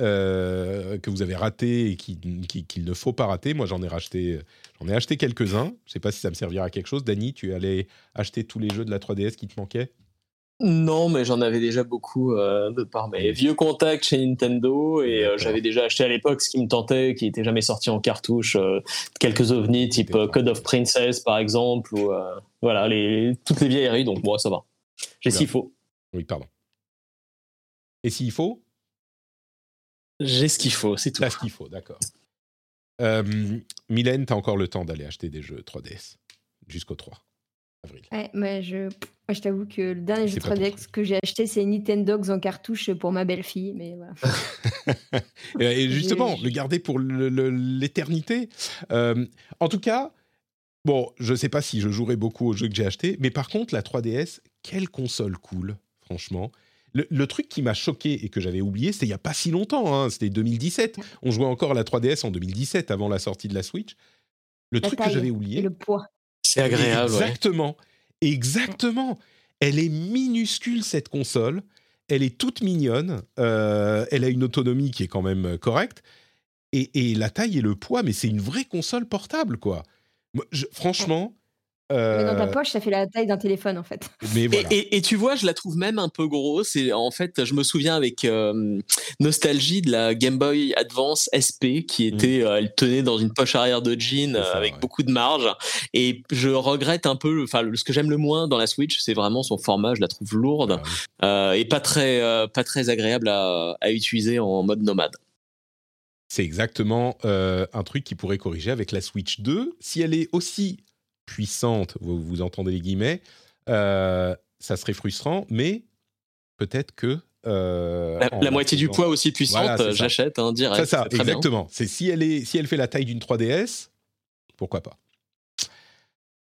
euh, que vous avez ratés et qu'il ne faut pas rater. Moi, j'en ai racheté, j'en ai acheté quelques-uns. Je ne sais pas si ça me servira à quelque chose. Dany, tu es allé acheter tous les jeux de la 3DS qui te manquaient? Non, mais j'en avais déjà beaucoup euh, de par mes vieux contacts chez Nintendo et j'avais déjà acheté à l'époque ce qui me tentait, qui n'était jamais sorti en cartouche, quelques ovnis type Code of Princess par exemple, ou voilà, les, toutes les vieilleries, donc moi ça va. J'ai s'il faut. Oui, pardon. Et s'il faut? J'ai ce qu'il faut, c'est tout. T'as ce qu'il faut, d'accord. Euh, Mylène, t'as encore le temps d'aller acheter des jeux 3DS jusqu'au 3 avril. Ouais, mais je, je t'avoue que le dernier jeu 3DS que j'ai acheté, c'est Nintendogs en cartouche pour ma belle-fille. Mais voilà. et justement, le garder pour l'éternité. Euh, en tout cas, bon, je ne sais pas si je jouerai beaucoup aux jeux que j'ai achetés, mais par contre, la 3DS, quelle console cool franchement. Le, truc qui m'a choqué et que j'avais oublié, c'était il n'y a pas si longtemps, hein, c'était 2017. On jouait encore à la 3DS en 2017, avant la sortie de la Switch. Le truc que j'avais oublié. le poids. C'est agréable. Exactement. Exactement. Elle est minuscule, cette console. Elle est toute mignonne. Euh, elle a une autonomie qui est quand même euh, correcte. Et, la taille et le poids, mais c'est une vraie console portable, quoi. franchement, mais dans ta euh, poche, ça fait la taille d'un téléphone en fait. et, tu vois, je la trouve même un peu grosse. Et en fait, je me souviens avec euh, nostalgie de la Game Boy Advance SP qui mmh. était, euh, elle tenait dans une poche arrière de jean avec beaucoup de marge. Et je regrette un peu, enfin, ce que j'aime le moins dans la Switch, c'est vraiment son format. Je la trouve lourde ah et pas très, pas très agréable à, à utiliser en mode nomade. C'est exactement un truc qui pourrait corriger avec la Switch 2. Si elle est aussi puissante, vous, vous entendez les guillemets, euh, ça serait frustrant, mais peut-être que euh, la, moitié du poids aussi puissante, j'achète hein, direct. C'est ça, exactement. C'est si elle est, si elle fait la taille d'une 3DS, pourquoi pas.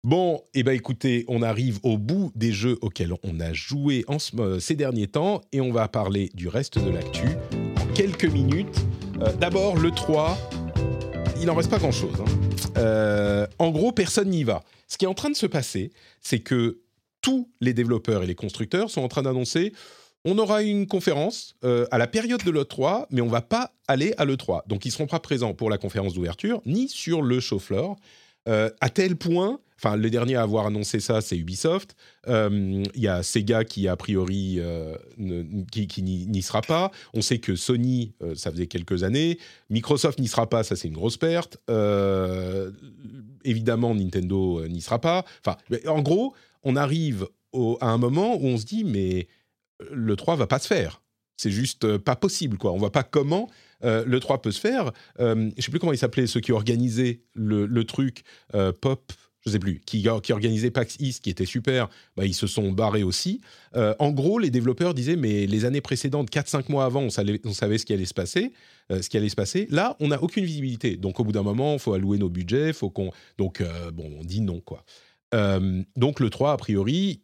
Bon, et eh ben écoutez, on arrive au bout des jeux auxquels on a joué en ce, ces derniers temps et on va parler du reste de l'actu en quelques minutes. Euh, d'abord, le 3, il n'en reste pas grand-chose. Hein. Euh, en gros, personne n'y va. Ce qui est en train de se passer, c'est que tous les développeurs et les constructeurs sont en train d'annoncer on aura une conférence euh, à la période de l'E3, mais on va pas aller à l'E3. Donc, ils seront pas présents pour la conférence d'ouverture, ni sur le show floor, à tel point Enfin, le dernier à avoir annoncé ça, c'est Ubisoft. Euh, il y a Sega qui, a priori, euh, qui, n'y sera pas. On sait que Sony, euh, ça faisait quelques années. Microsoft n'y sera pas, ça c'est une grosse perte. évidemment, Nintendo n'y sera pas. Enfin, en gros, on arrive à un moment où on se dit, mais le 3 va pas se faire. C'est juste pas possible, quoi. On voit pas comment le 3 peut se faire. je sais plus comment ils s'appelaient, ceux qui organisaient le, truc, Pop je sais plus, qui, qui organisait PAX East, qui était super, bah, ils se sont barrés aussi. Euh, en gros, les développeurs disaient, mais les années précédentes, 4-5 mois avant, on savait, on savait, ce qui allait se passer. ce qui allait se passer. Là, on n'a aucune visibilité. Donc, au bout d'un moment, il faut allouer nos budgets, faut qu'on... Donc, bon, on dit non, quoi. donc, le 3, a priori,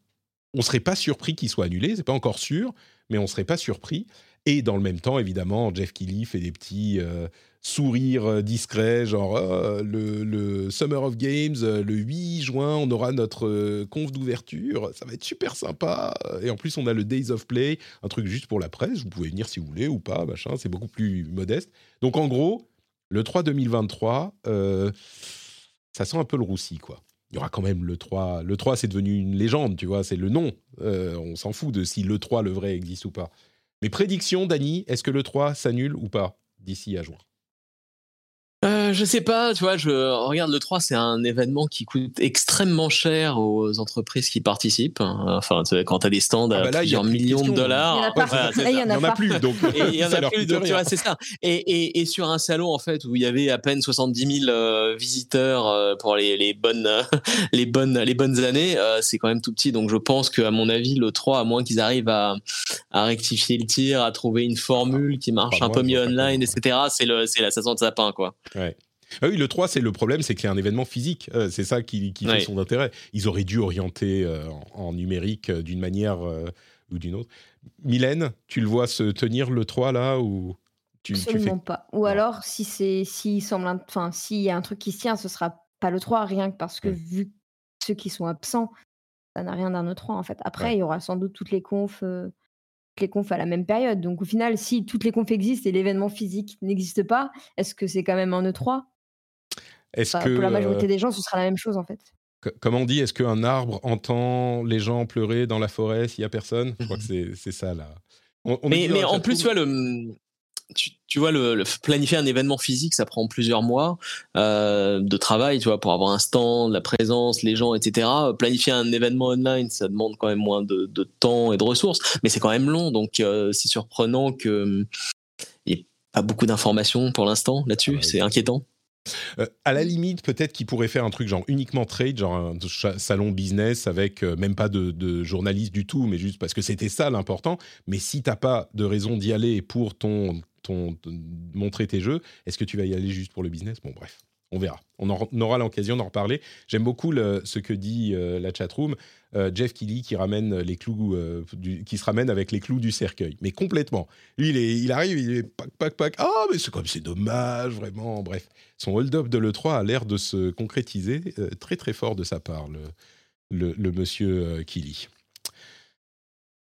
on ne serait pas surpris qu'il soit annulé, c'est pas encore sûr, mais on ne serait pas surpris. Et dans le même temps, évidemment, Jeff Keighley fait des petits euh, sourires euh, discrets, genre euh, le, Summer of Games, le 8 juin, on aura notre conf d'ouverture, ça va être super sympa. Et en plus, on a le Days of Play, un truc juste pour la presse, vous pouvez venir si vous voulez ou pas, machin, c'est beaucoup plus modeste. Donc en gros, le 3 2023, ça sent un peu le roussi, quoi il y aura quand même le 3. Le 3, c'est devenu une légende, tu vois, c'est le nom. Euh, on s'en fout de si le 3, le vrai, existe ou pas. Mais prédiction, Dany, est-ce que le 3 s'annule ou pas d'ici à juin? Euh, je sais pas, tu vois, je regarde le 3, c'est un événement qui coûte extrêmement cher aux entreprises qui participent. Enfin, tu quand tu as des stands à ah bah plusieurs millions de dollars, il y en a, plus, donc il y en a plus, donc tu vois, c'est ça. Et, et, et, sur un salon en fait où il y avait à peine 70 000 euh, visiteurs euh, pour les, les bonnes les bonnes les bonnes années, c'est quand même tout petit. Donc je pense que à mon avis, le 3, à moins qu'ils arrivent à, à rectifier le tir, à trouver une formule qui marche un peu mieux online, etc. C'est le c'est la saison de sapin quoi. Ouais. Ah oui, le 3, c'est le problème, c'est qu'il y a un événement physique. Euh, c'est ça qui, fait son intérêt. Ils auraient dû orienter euh, en, numérique euh, d'une manière ou d'une autre. Mylène, tu le vois se tenir le 3 là ou tu, Absolument pas. Ou alors, si c'est s'il semble, enfin, s'il y a un truc qui se tient, ce sera pas le 3, rien que parce que vu ceux qui sont absents, ça n'a rien d'un E3 en fait. Après, il y aura sans doute toutes les confs les confs à la même période. Donc au final, si toutes les confs existent et l'événement physique n'existe pas, est-ce que c'est quand même un E3 est-ce que, Pour la majorité euh, des gens, ce sera la même chose en fait. Comme on dit, est-ce qu'un arbre entend les gens pleurer dans la forêt s'il n'y a personne? Je crois que c'est ça là. mais, en plus, tu vois, le, tu, vois, le, planifier un événement physique, ça prend plusieurs mois euh, de travail, tu vois, pour avoir un stand, la présence, les gens, etc. Planifier un événement online, ça demande quand même moins de, temps et de ressources, mais c'est quand même long, donc euh, c'est surprenant qu'il n'y ait pas beaucoup d'informations pour l'instant là-dessus. Ah c'est inquiétant. Euh, à la limite, peut-être qu'il pourrait faire un truc genre uniquement trade, genre un salon business avec euh, même pas de, journalistes du tout, mais juste parce que c'était ça l'important. Mais si t'as pas de raison d'y aller pour ton, montrer tes jeux, est-ce que tu vas y aller juste pour le business? Bon, bref on verra. On, aura l'occasion d'en reparler. J'aime beaucoup ce que dit euh, la chatroom. Euh, Jeff Kelly qui ramène les clous, euh, qui se ramène avec les clous du cercueil, mais complètement. Lui, il, arrive, il est pac, pac, pac. Ah, mais c'est comme c'est dommage, vraiment. Bref, son hold-up de l'E3 a l'air de se concrétiser très, très fort de sa part, le, le monsieur Kelly.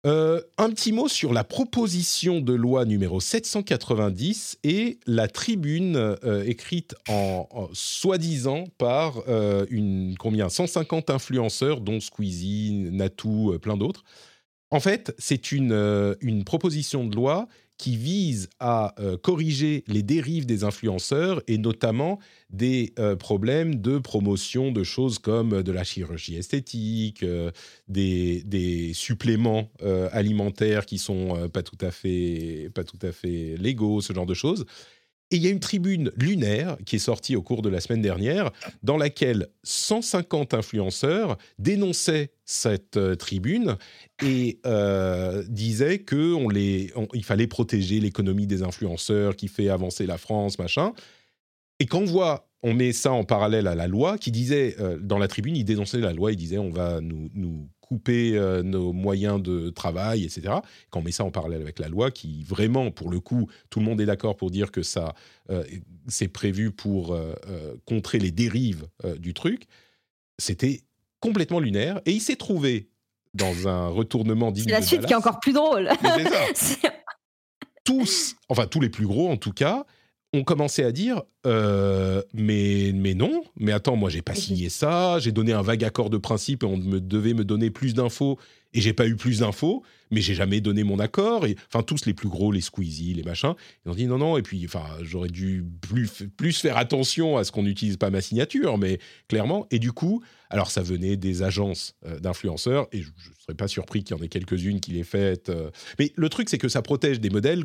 Euh, un petit mot sur la proposition de loi numéro 790 et la tribune euh, écrite en, soi-disant par euh, une combien 150 influenceurs dont Squeezie, Natou, plein d'autres. En fait, c'est une, une proposition de loi qui vise à euh, corriger les dérives des influenceurs et notamment des euh, problèmes de promotion de choses comme de la chirurgie esthétique, euh, des, des, suppléments alimentaires qui sont pas tout à fait pas tout à fait légaux, ce genre de choses. Et il y a une tribune lunaire qui est sortie au cours de la semaine dernière, dans laquelle 150 influenceurs dénonçaient cette euh, tribune et euh, disaient qu'il fallait protéger l'économie des influenceurs qui fait avancer la France, machin. Et quand on voit, on met ça en parallèle à la loi qui disait, euh, dans la tribune, il dénonçait la loi, il disait on va nous, nous couper euh, nos moyens de travail, etc. Quand on met ça en parallèle avec la loi, qui vraiment, pour le coup, tout le monde est d'accord pour dire que ça, euh, c'est prévu pour euh, contrer les dérives du truc, c'était complètement lunaire. Et il s'est trouvé dans un retournement digne C'est la suite qui est encore plus drôle. tous, enfin tous les plus gros en tout cas, ont commencé à dire euh, mais mais non mais attends moi j'ai pas signé ça j'ai donné un vague accord de principe et on me devait me donner plus d'infos et j'ai pas eu plus d'infos mais j'ai jamais donné mon accord et enfin tous les plus gros les Squeezie les machins ils ont dit non non et puis enfin j'aurais dû plus plus faire attention à ce qu'on n'utilise pas ma signature mais clairement et du coup alors ça venait des agences euh, d'influenceurs et je, ne serais pas surpris qu'il y en ait quelques-unes qui les faites euh. mais le truc c'est que ça protège des modèles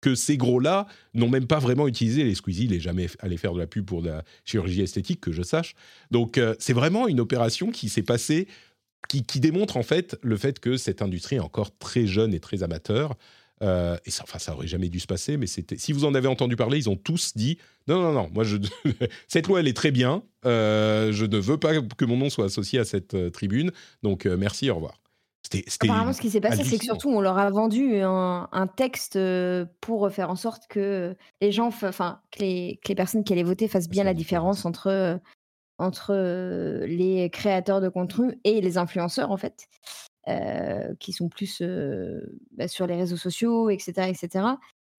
que ces gros-là n'ont même pas vraiment utilisé les Squeezie, il n'est jamais allé faire de la pub pour de la chirurgie esthétique, que je sache. Donc euh, c'est vraiment une opération qui s'est passée, qui, démontre en fait le fait que cette industrie est encore très jeune et très amateur. Euh, et ça, enfin, ça aurait jamais dû se passer, mais c'était. Si vous en avez entendu parler, ils ont tous dit non, non, non. Moi, cette loi, elle est très bien. Euh, je ne veux pas que mon nom soit associé à cette tribune. Donc, merci, au revoir. Apparemment, ce qui s'est passé, c'est que surtout, on leur a vendu un, texte pour faire en sorte que les gens, enfin, que les, que les personnes qui allaient voter fassent bien la différence entre, entre les créateurs de contenu et les influenceurs, en fait, qui sont plus bah, sur les réseaux sociaux, etc. etc.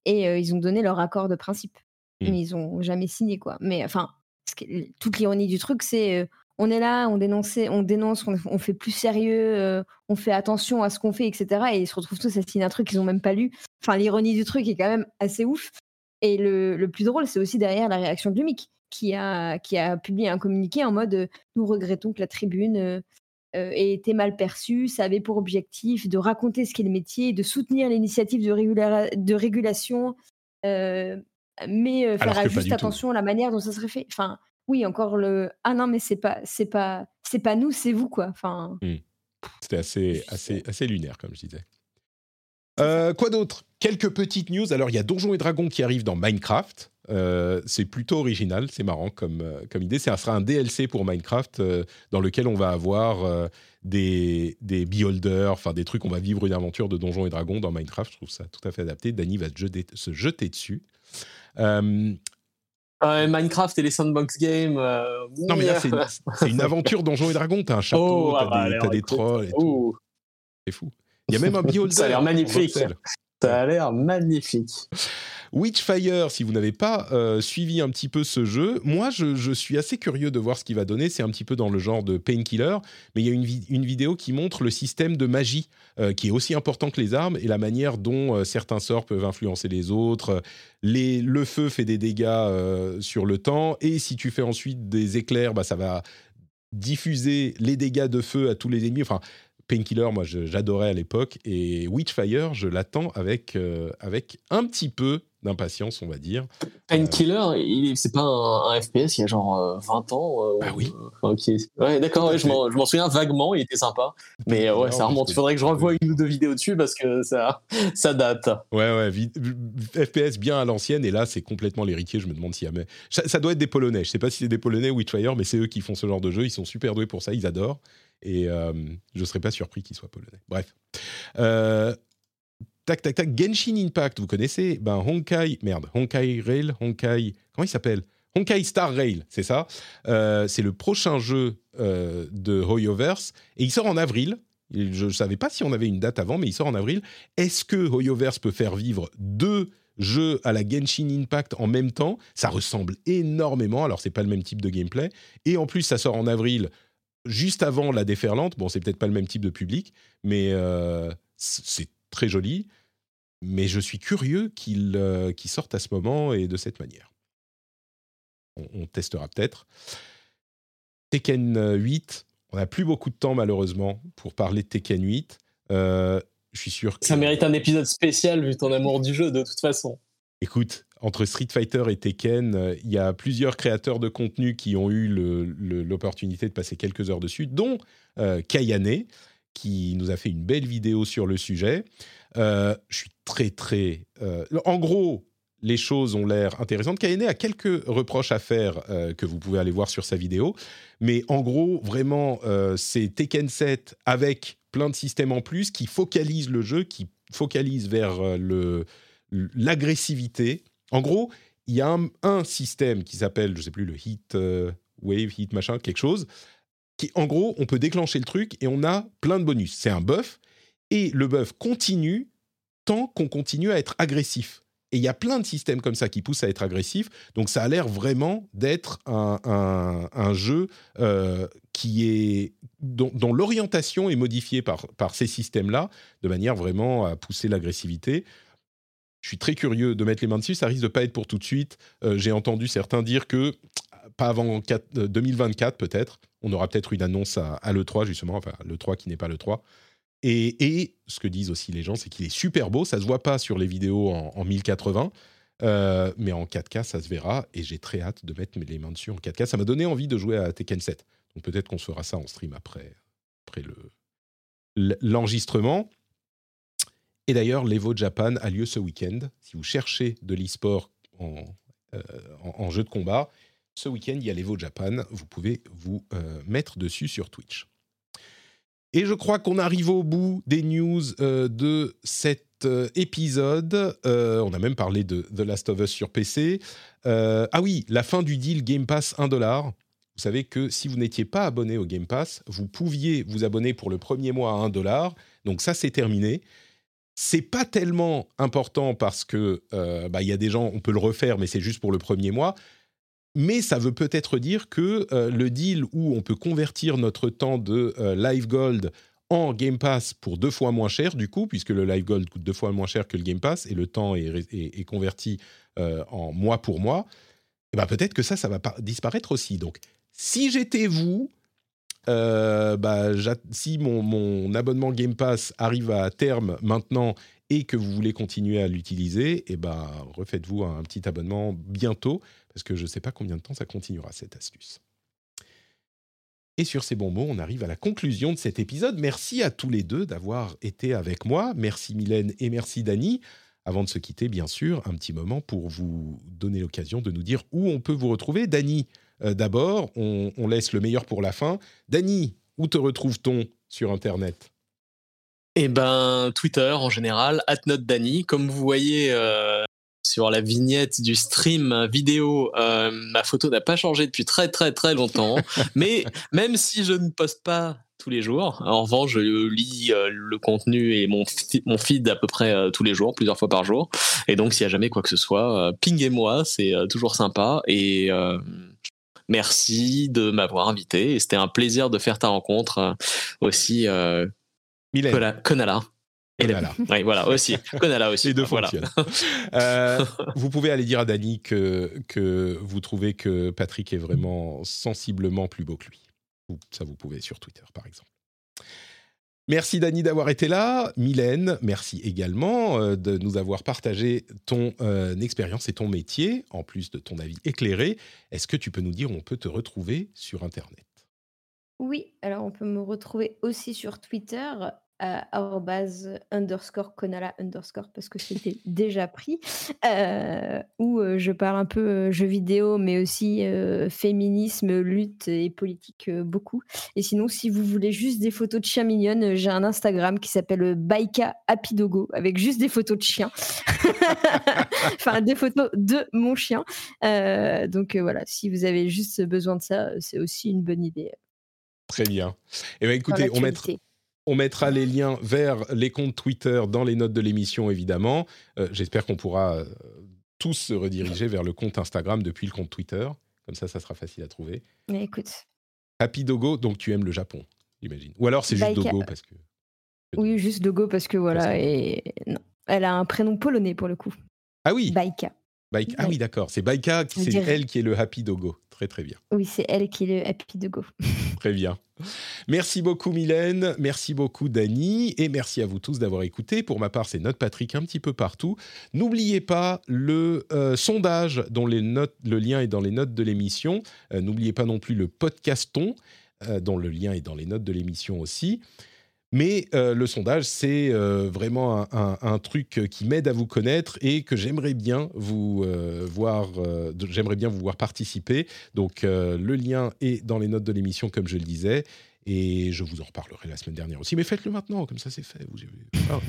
Et ils ont donné leur accord de principe. Mmh. Mais ils n'ont jamais signé, quoi. Mais enfin, toute l'ironie du truc, c'est on est là, on, on dénonce, on, fait plus sérieux, euh, on fait attention à ce qu'on fait, etc. Et ils se retrouvent tous à signer un truc qu'ils n'ont même pas lu. Enfin, l'ironie du truc est quand même assez ouf. Et le, plus drôle, c'est aussi derrière la réaction de Lumic, qui a, qui a publié un communiqué en mode Nous regrettons que la tribune euh, euh, ait été mal perçue. Ça avait pour objectif de raconter ce qu'est le métier, de soutenir l'initiative de, de régulation, mais faire juste attention à la manière dont ça serait fait. Enfin, oui, encore le ah non mais c'est pas c'est pas c'est pas nous, c'est vous quoi. Enfin. Mmh. C'était assez assez assez lunaire comme je disais. Euh, quoi d'autre? Quelques petites news. Alors il y a Donjons et Dragons qui arrive dans Minecraft. Euh, c'est plutôt original, c'est marrant comme, euh, comme idée. Ça sera un DLC pour Minecraft dans lequel on va avoir des, des beholders, enfin des trucs, on va vivre une aventure de Donjons et Dragons dans Minecraft. Je trouve ça tout à fait adapté. Danny va se jeter, se jeter dessus. Minecraft et les sandbox games. Euh, non, mais là, c'est une, aventure Donjons et Dragons. T'as un château, oh, t'as ah bah, des, trolls. C'est fou. Il y a même un beholder. Ça a l'air magnifique. Ça a l'air magnifique. Witchfire, si vous n'avez pas euh, suivi un petit peu ce jeu, moi je, suis assez curieux de voir ce qu'il va donner. C'est un petit peu dans le genre de Painkiller, mais il y a une, vidéo qui montre le système de magie euh, qui est aussi important que les armes et la manière dont euh, certains sorts peuvent influencer les autres. Le feu fait des dégâts sur le temps et si tu fais ensuite des éclairs, bah, ça va diffuser les dégâts de feu à tous les ennemis. Enfin, Painkiller, moi j'adorais à l'époque, et Witchfire, je l'attends avec, avec un petit peu d'impatience, on va dire. Painkiller, c'est pas un, FPS il y a genre 20 euh, ans euh, Ah oui. ouais, d'accord, je m'en souviens vaguement, il était sympa. Mais ouais, ça remonte. Il faudrait que je revoie une ou deux vidéos dessus parce que ça, ça date. Ouais, ouais, FPS bien à l'ancienne, et là, c'est complètement l'héritier. Je me demande s'il y a. Ça, ça, doit être des Polonais. Je sais pas si c'est des Polonais ou Witchfire, mais c'est eux qui font ce genre de jeu. Ils sont super doués pour ça, ils adorent. Et euh, je serais pas surpris qu'ils soient polonais. Bref. Euh, tac, tac, tac. Genshin Impact, vous connaissez? Ben Honkai, merde, Honkai Rail, Honkai, comment il s'appelle? Honkai Star Rail, c'est ça? Euh, c'est le prochain jeu euh, de Hoyoverse et il sort en avril. Je ne savais pas si on avait une date avant, mais il sort en avril. Est-ce que Hoyoverse peut faire vivre deux jeux à la Genshin Impact en même temps? Ça ressemble énormément. Alors, c'est pas le même type de gameplay. Et en plus, ça sort en avril, juste avant la déferlante. Bon, c'est peut-être pas le même type de public, mais euh, c'est très joli mais je suis curieux qu'il euh, sorte à ce moment et de cette manière. On, testera peut-être. Tekken 8, on n'a plus beaucoup de temps malheureusement pour parler de Tekken 8. Euh, je suis sûr que... Ça mérite un épisode spécial vu ton amour du jeu de toute façon. Écoute, entre Street Fighter et Tekken, euh, il y a plusieurs créateurs de contenu qui ont eu l'opportunité de passer quelques heures dessus, dont Kayane, qui nous a fait une belle vidéo sur le sujet. Euh, je suis très, très. Euh, en gros, les choses ont l'air intéressantes. Kayane a quelques reproches à faire euh, que vous pouvez aller voir sur sa vidéo. Mais en gros, vraiment, c'est Tekken 7 avec plein de systèmes en plus qui focalisent le jeu, qui focalisent vers l'agressivité. En gros, il y a un, système qui s'appelle, je sais plus, le Heat Wave, Heat machin, quelque chose. Qui, en gros, on peut déclencher le truc et on a plein de bonus. C'est un buff et le buff continue tant qu'on continue à être agressif. Et il y a plein de systèmes comme ça qui poussent à être agressif. Donc ça a l'air vraiment d'être un, jeu euh, qui est dont, l'orientation est modifiée par, par ces systèmes-là, de manière vraiment à pousser l'agressivité. Je suis très curieux de mettre les mains dessus. Ça risque de pas être pour tout de suite. Euh, j'ai entendu certains dire que pas avant 2024 euh, peut-être. On aura peut-être une annonce à, à l'E3 justement, enfin l'E3 qui n'est pas l'E3 Et, ce que disent aussi les gens, c'est qu'il est super beau. Ça se voit pas sur les vidéos en, 1080, euh, mais en 4K, ça se verra. Et j'ai très hâte de mettre les mains dessus en 4K. Ça m'a donné envie de jouer à Tekken 7. Donc peut-être qu'on fera ça en stream après, après le, l'enregistrement. Et d'ailleurs, l'Evo Japan a lieu ce week-end. Si vous cherchez de l'e-sport en, euh, jeu de combat, ce week-end, il y a l'Evo Japan. Vous pouvez vous euh, mettre dessus sur Twitch. Et je crois qu'on arrive au bout des news euh, de cet épisode. on a même parlé de The Last of Us sur PC. ah oui, la fin du deal Game Pass 1 dollar. Vous savez que si vous n'étiez pas abonné au Game Pass, vous pouviez vous abonner pour le premier mois à 1 dollar. Donc ça, c'est terminé. C'est pas tellement important parce que bah, il y a des gens, on peut le refaire, mais c'est juste pour le premier mois. Mais ça veut peut-être dire que euh, le deal où on peut convertir notre temps de euh, Live Gold en Game Pass pour deux fois moins cher, du coup, puisque le Live Gold coûte deux fois moins cher que le Game Pass et le temps est, converti euh, en mois pour mois, eh ben peut-être que ça, ça va disparaître aussi. Donc, si j'étais vous, bah, si mon, mon, abonnement Game Pass arrive à terme maintenant et que vous voulez continuer à l'utiliser, eh ben, refaites-vous un petit abonnement bientôt parce que je ne sais pas combien de temps ça continuera cette astuce. Et sur ces bons mots, on arrive à la conclusion de cet épisode. Merci à tous les deux d'avoir été avec moi. Merci Mylène et merci Dany. Avant de se quitter, bien sûr, un petit moment pour vous donner l'occasion de nous dire où on peut vous retrouver. Dany, euh, d'abord, on, laisse le meilleur pour la fin. Dany, où te retrouve-t-on sur Internet? Eh ben, Twitter en général, @notdany. Comme vous voyez, euh, sur la vignette du stream vidéo, euh, ma photo n'a pas changé depuis très très très longtemps. mais même si je ne poste pas tous les jours, en revanche, je lis euh, le contenu et mon, mon feed à peu près tous les jours, plusieurs fois par jour. Et donc, s'il y a jamais quoi que ce soit, pinguez-moi, c'est toujours sympa. Et merci de m'avoir invité. Et c'était un plaisir de faire ta rencontre aussi. Euh, Konala. Oui, voilà, aussi. Konala aussi. Les deux voilà. euh, vous pouvez aller dire à Dany que, que vous trouvez que Patrick est vraiment sensiblement plus beau que lui. Ça, vous pouvez sur Twitter, par exemple. Merci Dany d'avoir été là. Mylène, merci également euh, de nous avoir partagé ton euh, expérience et ton métier, en plus de ton avis éclairé. Est-ce que tu peux nous dire où on peut te retrouver sur Internet? Oui, alors on peut me retrouver aussi sur Twitter underscore Konala underscore parce que c'était déjà pris, euh, où euh, je parle un peu euh, jeux vidéo, mais aussi féminisme, lutte et politique beaucoup. Et sinon, si vous voulez juste des photos de chiens mignonnes, j'ai un Instagram qui s'appelle Baika Apidogo avec juste des photos de chiens. enfin, des photos de mon chien. donc voilà, si vous avez juste besoin de ça, c'est aussi une bonne idée. Très bien. Eh bien écoutez, on mettra on mettra les liens vers les comptes Twitter dans les notes de l'émission, évidemment. Euh, j'espère qu'on pourra euh, tous se rediriger vers le compte Instagram depuis le compte Twitter. Comme ça, ça sera facile à trouver. Mais écoute. Happy Dogo, donc tu aimes le Japon, j'imagine. Ou alors c'est juste Dogo parce que. Oui, juste Dogo parce que voilà. Et... Non. Elle a un prénom polonais pour le coup. Ah oui Baika. Ah oui, d'accord. C'est Baika, c'est elle qui est le Happy Dogo. Très, très bien. Oui, c'est elle qui est le Happy Dogo. très bien. Merci beaucoup, Mylène. Merci beaucoup, Dany. Et merci à vous tous d'avoir écouté. Pour ma part, c'est Note Patrick un petit peu partout. N'oubliez pas le euh, sondage dont les notes, le lien est dans les notes de l'émission. Euh, n'oubliez pas non plus le podcaston, euh, dont le lien est dans les notes de l'émission aussi. Mais euh, le sondage, c'est euh, vraiment un, truc qui m'aide à vous connaître et que j'aimerais bien vous euh, voir, j'aimerais bien vous voir participer. Donc le lien est dans les notes de l'émission, comme je le disais. Et je vous en reparlerai la semaine dernière aussi. Mais faites-le maintenant, comme ça c'est fait.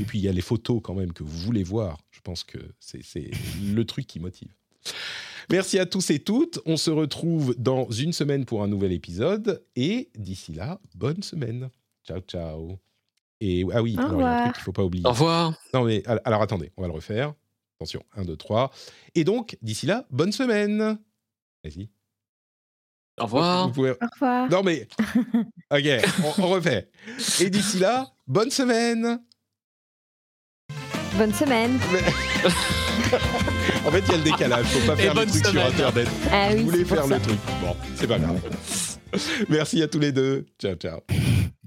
Et puis il y a les photos quand même que vous voulez voir. Je pense que c'est le truc qui motive. Merci à tous et toutes. On se retrouve dans une semaine pour un nouvel épisode. Et d'ici là, bonne semaine. Ciao, ciao. Et ah oui, il y a un truc qu'il faut pas oublier. Au revoir. Non mais alors attendez, on va le refaire. Attention, 1, 2, 3. Et donc, d'ici là, bonne semaine. Vas-y. Au revoir. Au revoir. Non mais, ok, on, refait. Et d'ici là, bonne semaine. Bonne semaine. en fait, il y a le décalage. Faut pas faire le truc sur Internet. Ah, oui, Vous voulez faire le truc. Bon, c'est pas grave. Merci à tous les deux. Ciao, ciao.